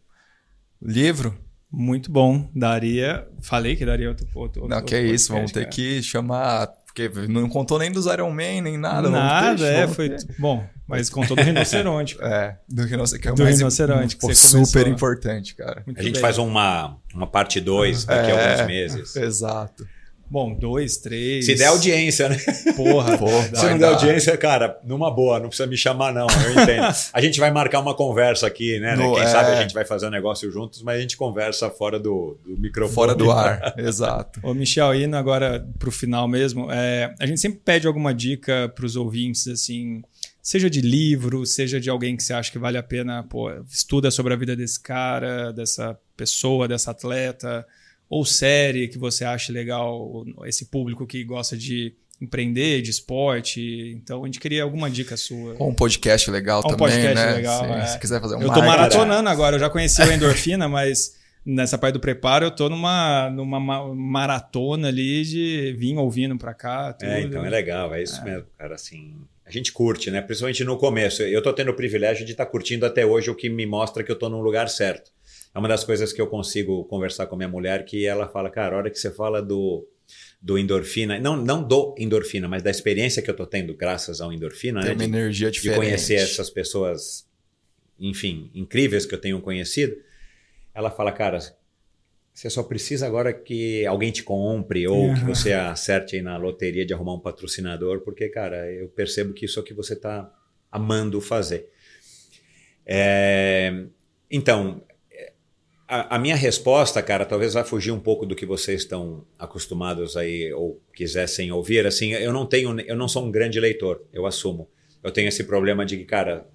Livro? Muito bom. Daria. Falei que daria outro. outro Não, outro que é isso, vamos ter cara. que chamar. Porque não contou nem dos Iron Man, nem nada. Nada, ter- é, foi. ter- Bom, mas contou do rinoceronte. *laughs* É, do rinoceronte, que é o Do mais rinoceronte que super começou. importante, cara. Muito A gente bem. faz uma, uma parte 2 daqui a É, alguns meses. Exato. Bom, dois, três. Se der audiência, né? Porra, *laughs* vai Se não dar. der audiência, cara, numa boa, não precisa me chamar, não. Eu entendo. *laughs* A gente vai marcar uma conversa aqui, né? No- Quem é. sabe a gente vai fazer um negócio juntos, mas a gente conversa fora do, do microfone. Fora do ar. *laughs* Exato. Ô, Michel, indo agora pro final mesmo, é, a gente sempre pede alguma dica para os ouvintes, assim, seja de livro, seja de alguém que você acha que vale a pena, pô, estuda sobre a vida desse cara, dessa pessoa, dessa atleta, ou série que você acha legal, esse público que gosta de empreender, de esporte. Então, a gente queria alguma dica sua. Ou um podcast legal Um também, podcast né? legal, Sim, é. Se quiser fazer um Eu tô marketing. maratonando agora, eu já conheci o endorfina, *laughs* mas nessa parte do preparo eu tô numa, numa ma- maratona ali de vir ouvindo pra cá. Tudo. É, então é legal, é isso mesmo, cara. Assim, a gente curte, né? Principalmente no começo. Eu tô tendo o privilégio de estar curtindo até hoje, o que me mostra que eu tô no lugar certo. É uma das coisas que eu consigo conversar com a minha mulher, que ela fala, cara, a hora que você fala do, do endorfina, não, não do endorfina, mas da experiência que eu tô tendo graças ao endorfina, Tem né? uma De- energia de diferente. conhecer essas pessoas, enfim, incríveis que eu tenho conhecido, ela fala, cara, você só precisa agora que alguém te compre ou que Uhum. você acerte aí na loteria de arrumar um patrocinador, porque, cara, eu percebo que isso é o que você está amando fazer. É, então, a, a minha resposta, cara, talvez vai fugir um pouco do que vocês estão acostumados aí ou quisessem ouvir. Assim, eu não tenho, eu não sou um grande leitor, eu assumo. Eu tenho esse problema de que, cara,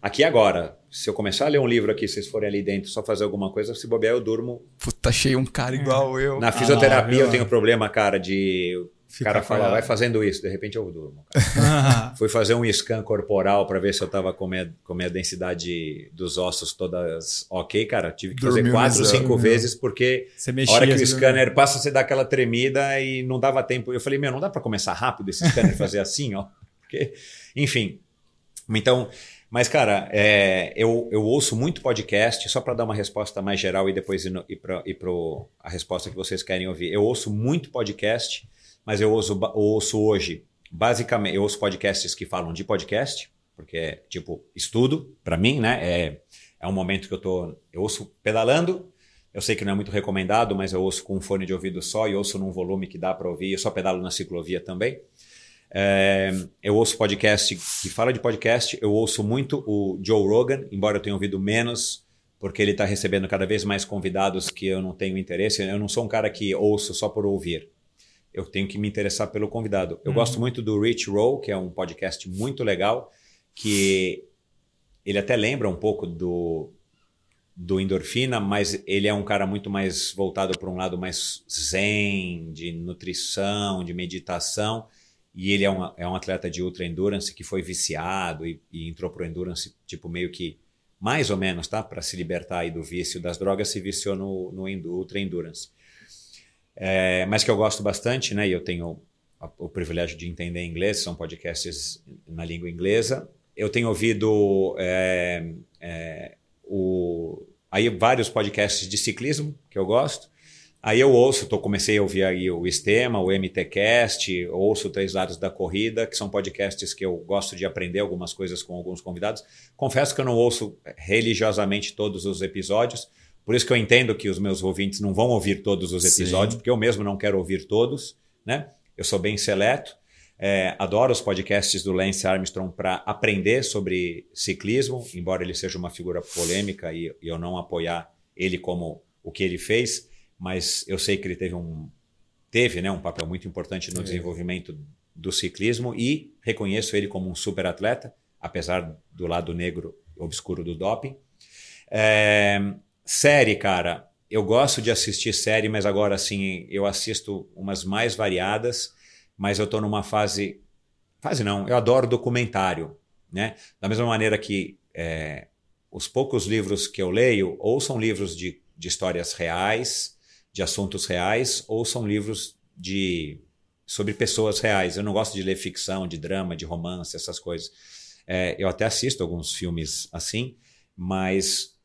aqui agora, se eu começar a ler um livro aqui, vocês forem ali dentro só fazer alguma coisa, se bobear eu durmo. Puta, achei um cara igual eu. Na fisioterapia viu? eu tenho problema, cara, de o cara fala, vai fazendo isso, de repente eu durmo. cara. *laughs* Fui fazer um scan corporal para ver se eu tava com minha, com minha densidade dos ossos todas ok, cara. Tive que fazer Dormiu no quatro, exame, cinco né? vezes porque a hora que o scanner passa, você dá aquela tremida e não dava tempo. Eu falei, meu, não dá para começar rápido esse scanner fazer *laughs* assim, ó. Porque, enfim. Então, mas, cara, é, eu, eu ouço muito podcast, só para dar uma resposta mais geral e depois ir, ir para a resposta que vocês querem ouvir. Eu ouço muito podcast, mas eu ouço, ouço hoje, basicamente, eu ouço podcasts que falam de podcast, porque é tipo estudo, para mim, né? É, é um momento que eu tô. Eu ouço pedalando. Eu sei que não é muito recomendado, mas eu ouço com um fone de ouvido só e ouço num volume que dá para ouvir. Eu só pedalo na ciclovia também. É, eu ouço podcast que fala de podcast. Eu ouço muito o Joe Rogan, embora eu tenha ouvido menos, porque ele está recebendo cada vez mais convidados que eu não tenho interesse. Eu não sou um cara que ouço só por ouvir. Eu tenho que me interessar pelo convidado. Eu Uhum. gosto muito do Rich Roll, que é um podcast muito legal, que ele até lembra um pouco do do endorfina, mas ele é um cara muito mais voltado para um lado mais zen, de nutrição, de meditação. E ele é um, é um atleta de ultra endurance que foi viciado e, e entrou pro endurance, tipo, meio que, mais ou menos, tá? Para se libertar aí do vício das drogas, se viciou no, no ultra endurance. É, mas que eu gosto bastante, né? E eu tenho o privilégio de entender inglês, são podcasts na língua inglesa. Eu tenho ouvido é, é, o, aí vários podcasts de ciclismo que eu gosto. Aí eu ouço, tô, comecei a ouvir aí o Estema, o MTcast, ouço Três Lados da Corrida, que são podcasts que eu gosto de aprender algumas coisas com alguns convidados. Confesso que eu não ouço religiosamente todos os episódios, Por isso que eu entendo que os meus ouvintes não vão ouvir todos os episódios, Sim. porque eu mesmo não quero ouvir todos, né? Eu sou bem seleto. É, adoro os podcasts do Lance Armstrong para aprender sobre ciclismo, embora ele seja uma figura polêmica e, e, eu não apoiar ele como o que ele fez, mas eu sei que ele teve um teve né, um papel muito importante no é. desenvolvimento do ciclismo e reconheço ele como um super atleta, apesar do lado negro obscuro do doping. É, série, cara, eu gosto de assistir série, mas agora assim eu assisto umas mais variadas mas eu estou numa fase. Fase não, eu adoro documentário. Né? Da mesma maneira que é, os poucos livros que eu leio, ou são livros de, de histórias reais, de assuntos reais, ou são livros de sobre pessoas reais. Eu não gosto de ler ficção, de drama, de romance, essas coisas. É, eu até assisto alguns filmes assim, mas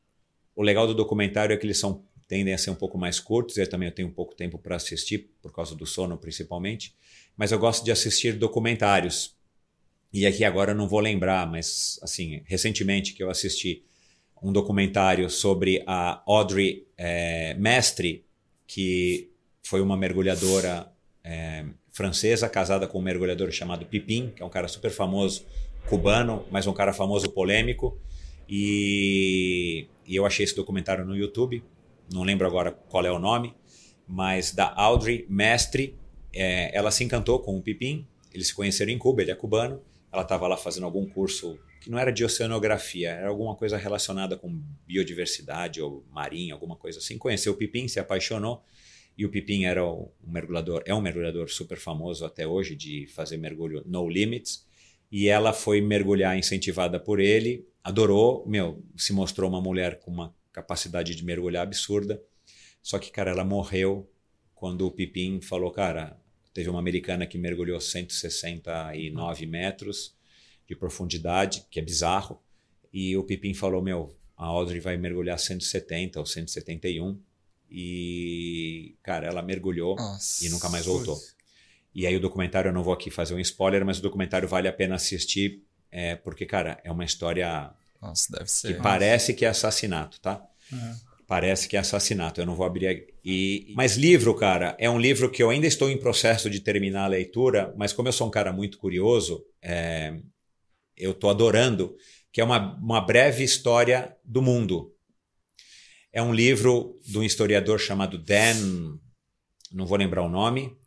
o legal do documentário é que eles são tendem a ser um pouco mais curtos. Eu também tenho pouco tempo para assistir por causa do sono, principalmente mas eu gosto de assistir documentários. E aqui agora eu não vou lembrar, mas assim, recentemente que eu assisti um documentário sobre a Audrey é, Mestre, que foi uma mergulhadora é, francesa casada com um mergulhador chamado Pipim, que é um cara super famoso, cubano, mas um cara famoso polêmico. E, e eu achei esse documentário no YouTube, não lembro agora qual é o nome, mas da Audrey Mestre, é, ela se encantou com o Pipim, eles se conheceram em Cuba, ele é cubano, ela estava lá fazendo algum curso que não era de oceanografia, era alguma coisa relacionada com biodiversidade ou marinha, alguma coisa assim. Conheceu o Pipim, se apaixonou, e o Pipim era um mergulhador, é um mergulhador super famoso até hoje de fazer mergulho no limits, e ela foi mergulhar incentivada por ele, adorou, meu, se mostrou uma mulher com uma capacidade de mergulhar absurda. Só que, cara, ela morreu quando o Pipim falou, cara, Teve uma americana que mergulhou 169 metros de profundidade, que é bizarro. E o Pipim falou: Meu, a Audrey vai mergulhar 170 ou 171. E, cara, ela mergulhou Nossa. e nunca mais voltou. E aí o documentário, eu não vou aqui fazer um spoiler, mas o documentário vale a pena assistir, é, porque, cara, é uma história Nossa, deve ser. que Nossa. parece que é assassinato, tá? Uhum parece que é assassinato. Eu não vou abrir. E, mas livro, cara, é um livro que eu ainda estou em processo de terminar a leitura, mas como eu sou um cara muito curioso, é, eu estou adorando, que é uma, uma breve história do mundo. É um livro de um historiador chamado Dan, não vou lembrar o nome,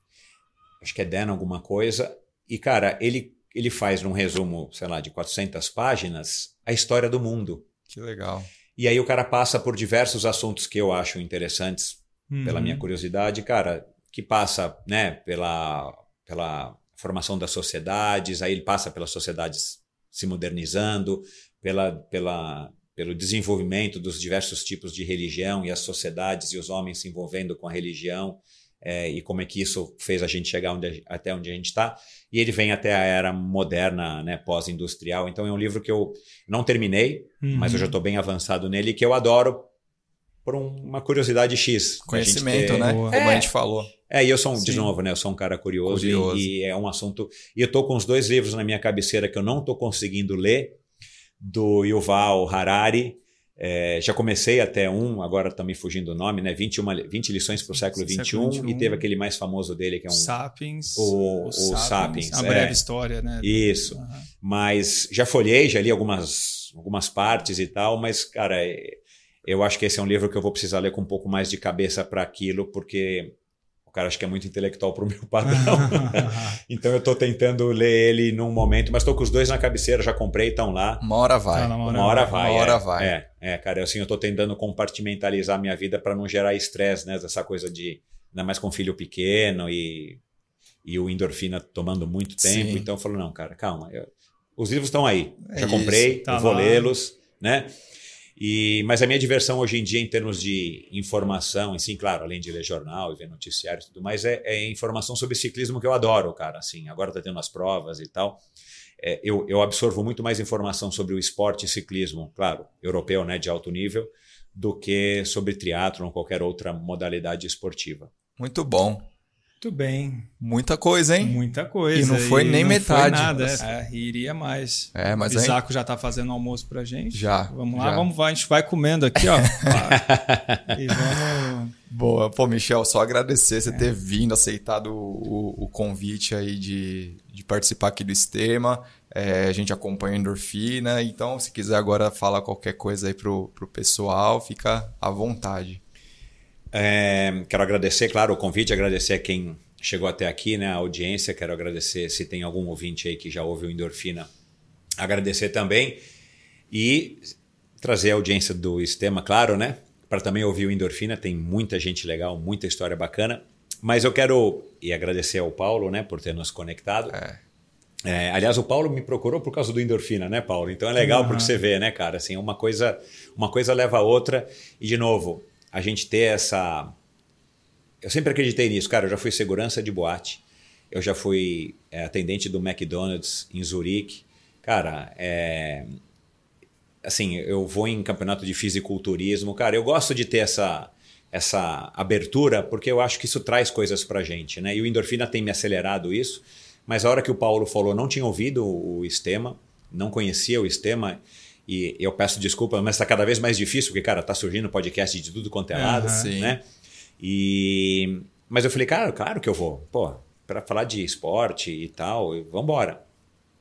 acho que é Dan alguma coisa. E, cara, ele, ele faz num resumo, sei lá, de 400 páginas, a história do mundo. Que legal. E aí o cara passa por diversos assuntos que eu acho interessantes, uhum. pela minha curiosidade, cara, que passa, né, pela, pela formação das sociedades, aí ele passa pelas sociedades se modernizando, pela, pela, pelo desenvolvimento dos diversos tipos de religião e as sociedades e os homens se envolvendo com a religião é, e como é que isso fez a gente chegar onde, até onde a gente está. E ele vem até a era moderna, né, pós-industrial. Então é um livro que eu não terminei, uhum. mas eu já estou bem avançado nele, que eu adoro por uma curiosidade X. Conhecimento, ter... né? Como é, a gente falou. É, e eu sou, Sim. de novo, né? Eu sou um cara curioso, curioso. E, e, é um assunto. E eu estou com os dois livros na minha cabeceira que eu não estou conseguindo ler, do Yuval Harari é, já comecei até um, agora está me fugindo o nome, né? 21, 20 lições para o século XXI, e teve aquele mais famoso dele, que é um. Sapiens. O, o, o Sapiens. A breve é. história, né? Isso. Uhum. Mas já folhei, já li algumas, algumas partes e tal, mas, cara, é, eu acho que esse é um livro que eu vou precisar ler com um pouco mais de cabeça para aquilo, porque o cara acho que é muito intelectual para o meu padrão. *laughs* *laughs* então eu estou tentando ler ele num momento, mas estou com os dois na cabeceira, já comprei, estão lá. Uma hora vai. Tá, uma hora, uma hora vai. Uma hora é, vai. É, é, cara, assim, eu estou tentando compartimentalizar a minha vida para não gerar estresse, né? Dessa coisa de. Ainda mais com filho pequeno e, e o endorfina tomando muito tempo. Sim. Então eu falo, não, cara, calma. Eu, os livros estão aí. É já comprei, tá vou lê-los, né? E, mas a minha diversão hoje em dia, em termos de informação, sim, claro, além de ler jornal e ver noticiário e tudo mais, é, é informação sobre ciclismo que eu adoro, cara. Assim, agora tá tendo as provas e tal. É, eu, eu absorvo muito mais informação sobre o esporte e ciclismo, claro, europeu, né, de alto nível, do que sobre triatlo ou qualquer outra modalidade esportiva. Muito bom. Muito bem. Muita coisa, hein? Muita coisa. E não foi nem não metade. Foi nada, é, iria mais. É, mas o Isaco já tá fazendo almoço pra gente. Já. Vamos lá, já. vamos lá. A gente vai comendo aqui, ó. *laughs* e vamos. Boa. Pô, Michel, só agradecer você é. ter vindo, aceitado o, o, convite aí de, de participar aqui do Sistema. É, a gente acompanha a endorfina, então se quiser agora falar qualquer coisa aí pro, pro pessoal, fica à vontade. É, quero agradecer, claro, o convite, agradecer a quem chegou até aqui, né, a audiência. Quero agradecer se tem algum ouvinte aí que já ouve o Endorfina, agradecer também e trazer a audiência do Sistema, claro, né, para também ouvir o Endorfina. Tem muita gente legal, muita história bacana. Mas eu quero e agradecer ao Paulo, né, por ter nos conectado. É. É, aliás, o Paulo me procurou por causa do endorfina, né, Paulo? Então é legal uhum. porque você vê, né, cara? Assim, uma coisa, uma coisa leva a outra. E de novo, a gente ter essa. Eu sempre acreditei nisso, cara. Eu já fui segurança de boate, eu já fui é, atendente do McDonald's em Zurique. Cara, é... assim, eu vou em campeonato de fisiculturismo. Cara, eu gosto de ter essa, essa abertura porque eu acho que isso traz coisas pra gente, né? E o endorfina tem me acelerado isso. Mas a hora que o Paulo falou, não tinha ouvido o Estema, não conhecia o Estema. E eu peço desculpa, mas está cada vez mais difícil, porque, cara, tá surgindo podcast de tudo quanto é lado, uhum. né? E... Mas eu falei, cara, claro que eu vou. Pô, para falar de esporte e tal, vamos embora.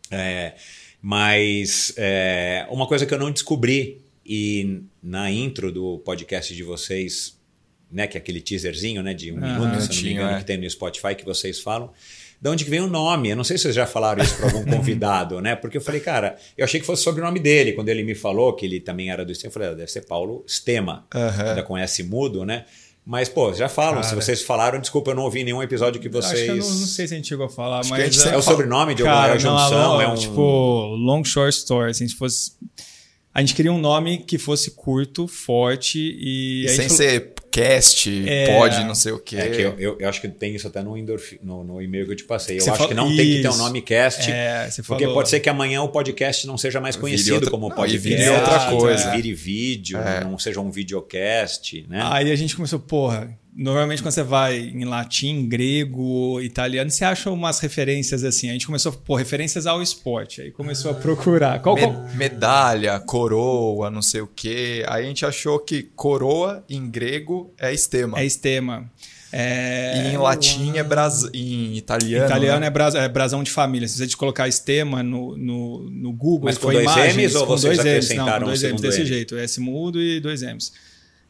É, mas é, uma coisa que eu não descobri, e na intro do podcast de vocês, né, que é aquele teaserzinho né, de um uhum, minuto, se não me engano, é. que tem no Spotify, que vocês falam, de onde que vem o nome. Eu não sei se vocês já falaram isso para algum *laughs* convidado, né? Porque eu falei, cara, eu achei que fosse sobre o nome dele. Quando ele me falou que ele também era do Stema, eu falei, ah, deve ser Paulo Stema. Uhum. Ainda conhece mudo, né? Mas, pô, já falam. Cara, se vocês falaram, desculpa, eu não ouvi nenhum episódio que vocês. Acho que eu não, não sei se a gente chegou a falar, acho mas. é o sobrenome de alguma cara, junção? Não, é um... Tipo, Long Short Story. Se a gente fosse. A gente queria um nome que fosse curto, forte e. e sem falou... ser cast, é, pode, não sei o quê. É que eu, eu, eu, acho que tem isso até no, no, no e-mail que eu te passei. Eu você acho fala... que não isso. tem que ter um nome cast, é, porque falou. pode ser que amanhã o podcast não seja mais conhecido outra... como não, podcast. Vire outra coisa. Vire vídeo, É. não seja um videocast, né? Aí a gente começou, porra, Normalmente, quando você vai em latim, grego, italiano, você acha umas referências assim. A gente começou, pô, referências ao esporte. Aí começou a procurar. Qual, Me qual... Medalha, coroa, não sei o quê. Aí a gente achou que coroa em grego é estema. É estema. É... E em latim é bras... em italiano. Italiano né? é, bras... é brasão de família. Se você colocar estema no, no, no Google, Mas com foi dois imagens, M's ou com vocês dois M's, acrescentaram não, com dois um M's segundo desse M? jeito, S mudo e dois M's.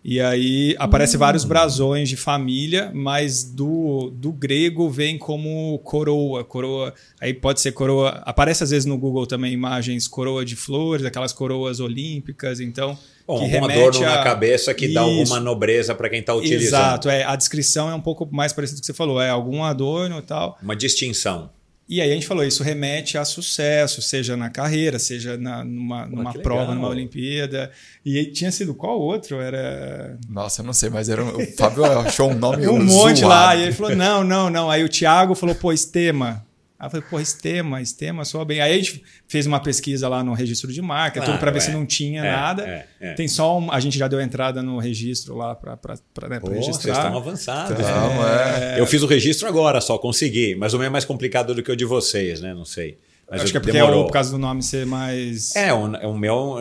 E aí aparece vários brasões de família, mas do, do grego vem como coroa, coroa. Aí pode ser coroa. Aparece às vezes no Google também imagens coroa de flores, aquelas coroas olímpicas, então Bom, que algum remete adorno a... na cabeça que dá Isso. alguma nobreza para quem está utilizando. Exato, é, a descrição é um pouco mais parecida com o que você falou, é algum adorno e tal. Uma distinção. E aí a gente falou, isso remete a sucesso, seja na carreira, seja na, numa, numa que prova, legal. numa Olimpíada. E tinha sido qual outro? Era Nossa, eu não sei, mas era um... o Fábio achou um nome *laughs* um monte zoado. lá. E ele falou: não, não, não. Aí o Thiago falou, pô, Estema. Aí eu falei, pô, Estema, Estema soa bem. Aí a gente fez uma pesquisa lá no registro de marca, Claro, tudo para ver é. se não tinha É, nada. é, é. Tem só um, a gente já deu entrada no registro lá para né, Pô, pra vocês registrar. estão avançados. Então, né? Eu fiz o registro agora, só consegui. Mas o meu é mais complicado do que o de vocês, né? Não sei. Mas Acho que é porque é demorou. o, por causa do nome ser mais. É, o, o meu.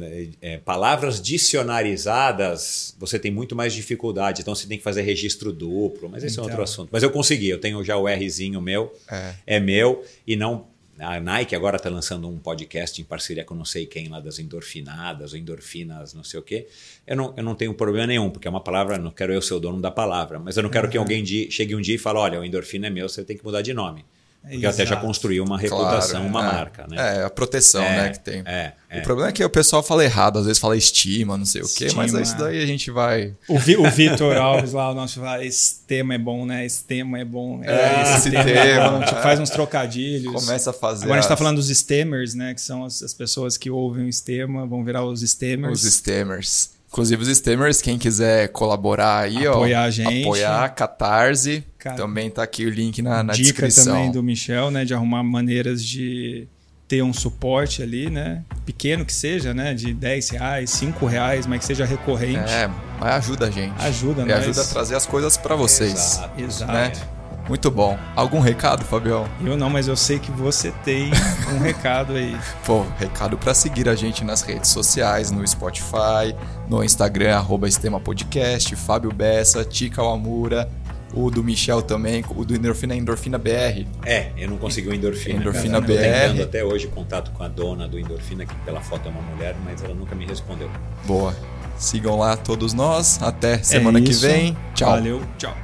é, é, palavras dicionarizadas, você tem muito mais dificuldade. Então você tem que fazer registro duplo. Mas esse é Então. outro assunto. Mas eu consegui, eu tenho já o Rzinho meu. É. meu. E não. A Nike agora está lançando um podcast em parceria com não sei quem lá das endorfinadas, ou endorfinas, não sei o quê. Eu não, eu não tenho problema nenhum, porque é uma palavra, não quero eu ser o dono da palavra, mas eu não quero que alguém di- chegue um dia e fale: olha, o endorfina é meu, você tem que mudar de nome. Porque eu até já Exato. construí uma reputação, Claro, uma é. marca, né? É, a proteção, É, né, que tem. É, é. O problema é que o pessoal fala errado, às vezes fala estima, não sei o quê, mas Estima. isso daí a gente vai. O, Vi- o Vitor Alves lá, o nosso, fala, esse tema é bom, né? Esse tema é bom. É, esse é tema, bom. Tipo, é. faz uns trocadilhos. Começa a fazer. Agora a gente está as- falando dos stemmers, né? Que são as, as pessoas que ouvem o stema, vão virar os stemmers. Os stemmers. Inclusive os stemmers, quem quiser colaborar aí, ó. Apoiar a gente. Apoiar, Catarse. Cara, também tá aqui o link na, na Dica descrição. também do Michel, né? De arrumar maneiras de ter um suporte ali, né? Pequeno que seja, né? De 10 reais, 5 reais, mas que seja recorrente. É, mas ajuda a gente. Ajuda E nós. ajuda a trazer as coisas pra vocês. Exato. Exato. né? Muito bom. Algum recado, Fabião? Eu não, mas eu sei que você tem *laughs* um recado aí. Pô, recado para seguir a gente nas redes sociais, no Spotify, no Instagram, arroba Estema Podcast, Fábio Bessa, Tica Amura, o do Michel também, o do Endorfina Endorfina BR. É, eu não consegui o Endorfina. Endorfina cara. BR. Eu tô tentando até hoje contato com a dona do Endorfina, que pela foto é uma mulher, mas ela nunca me respondeu. Boa. Sigam lá todos nós. Até semana é que vem. Tchau. Valeu. Tchau.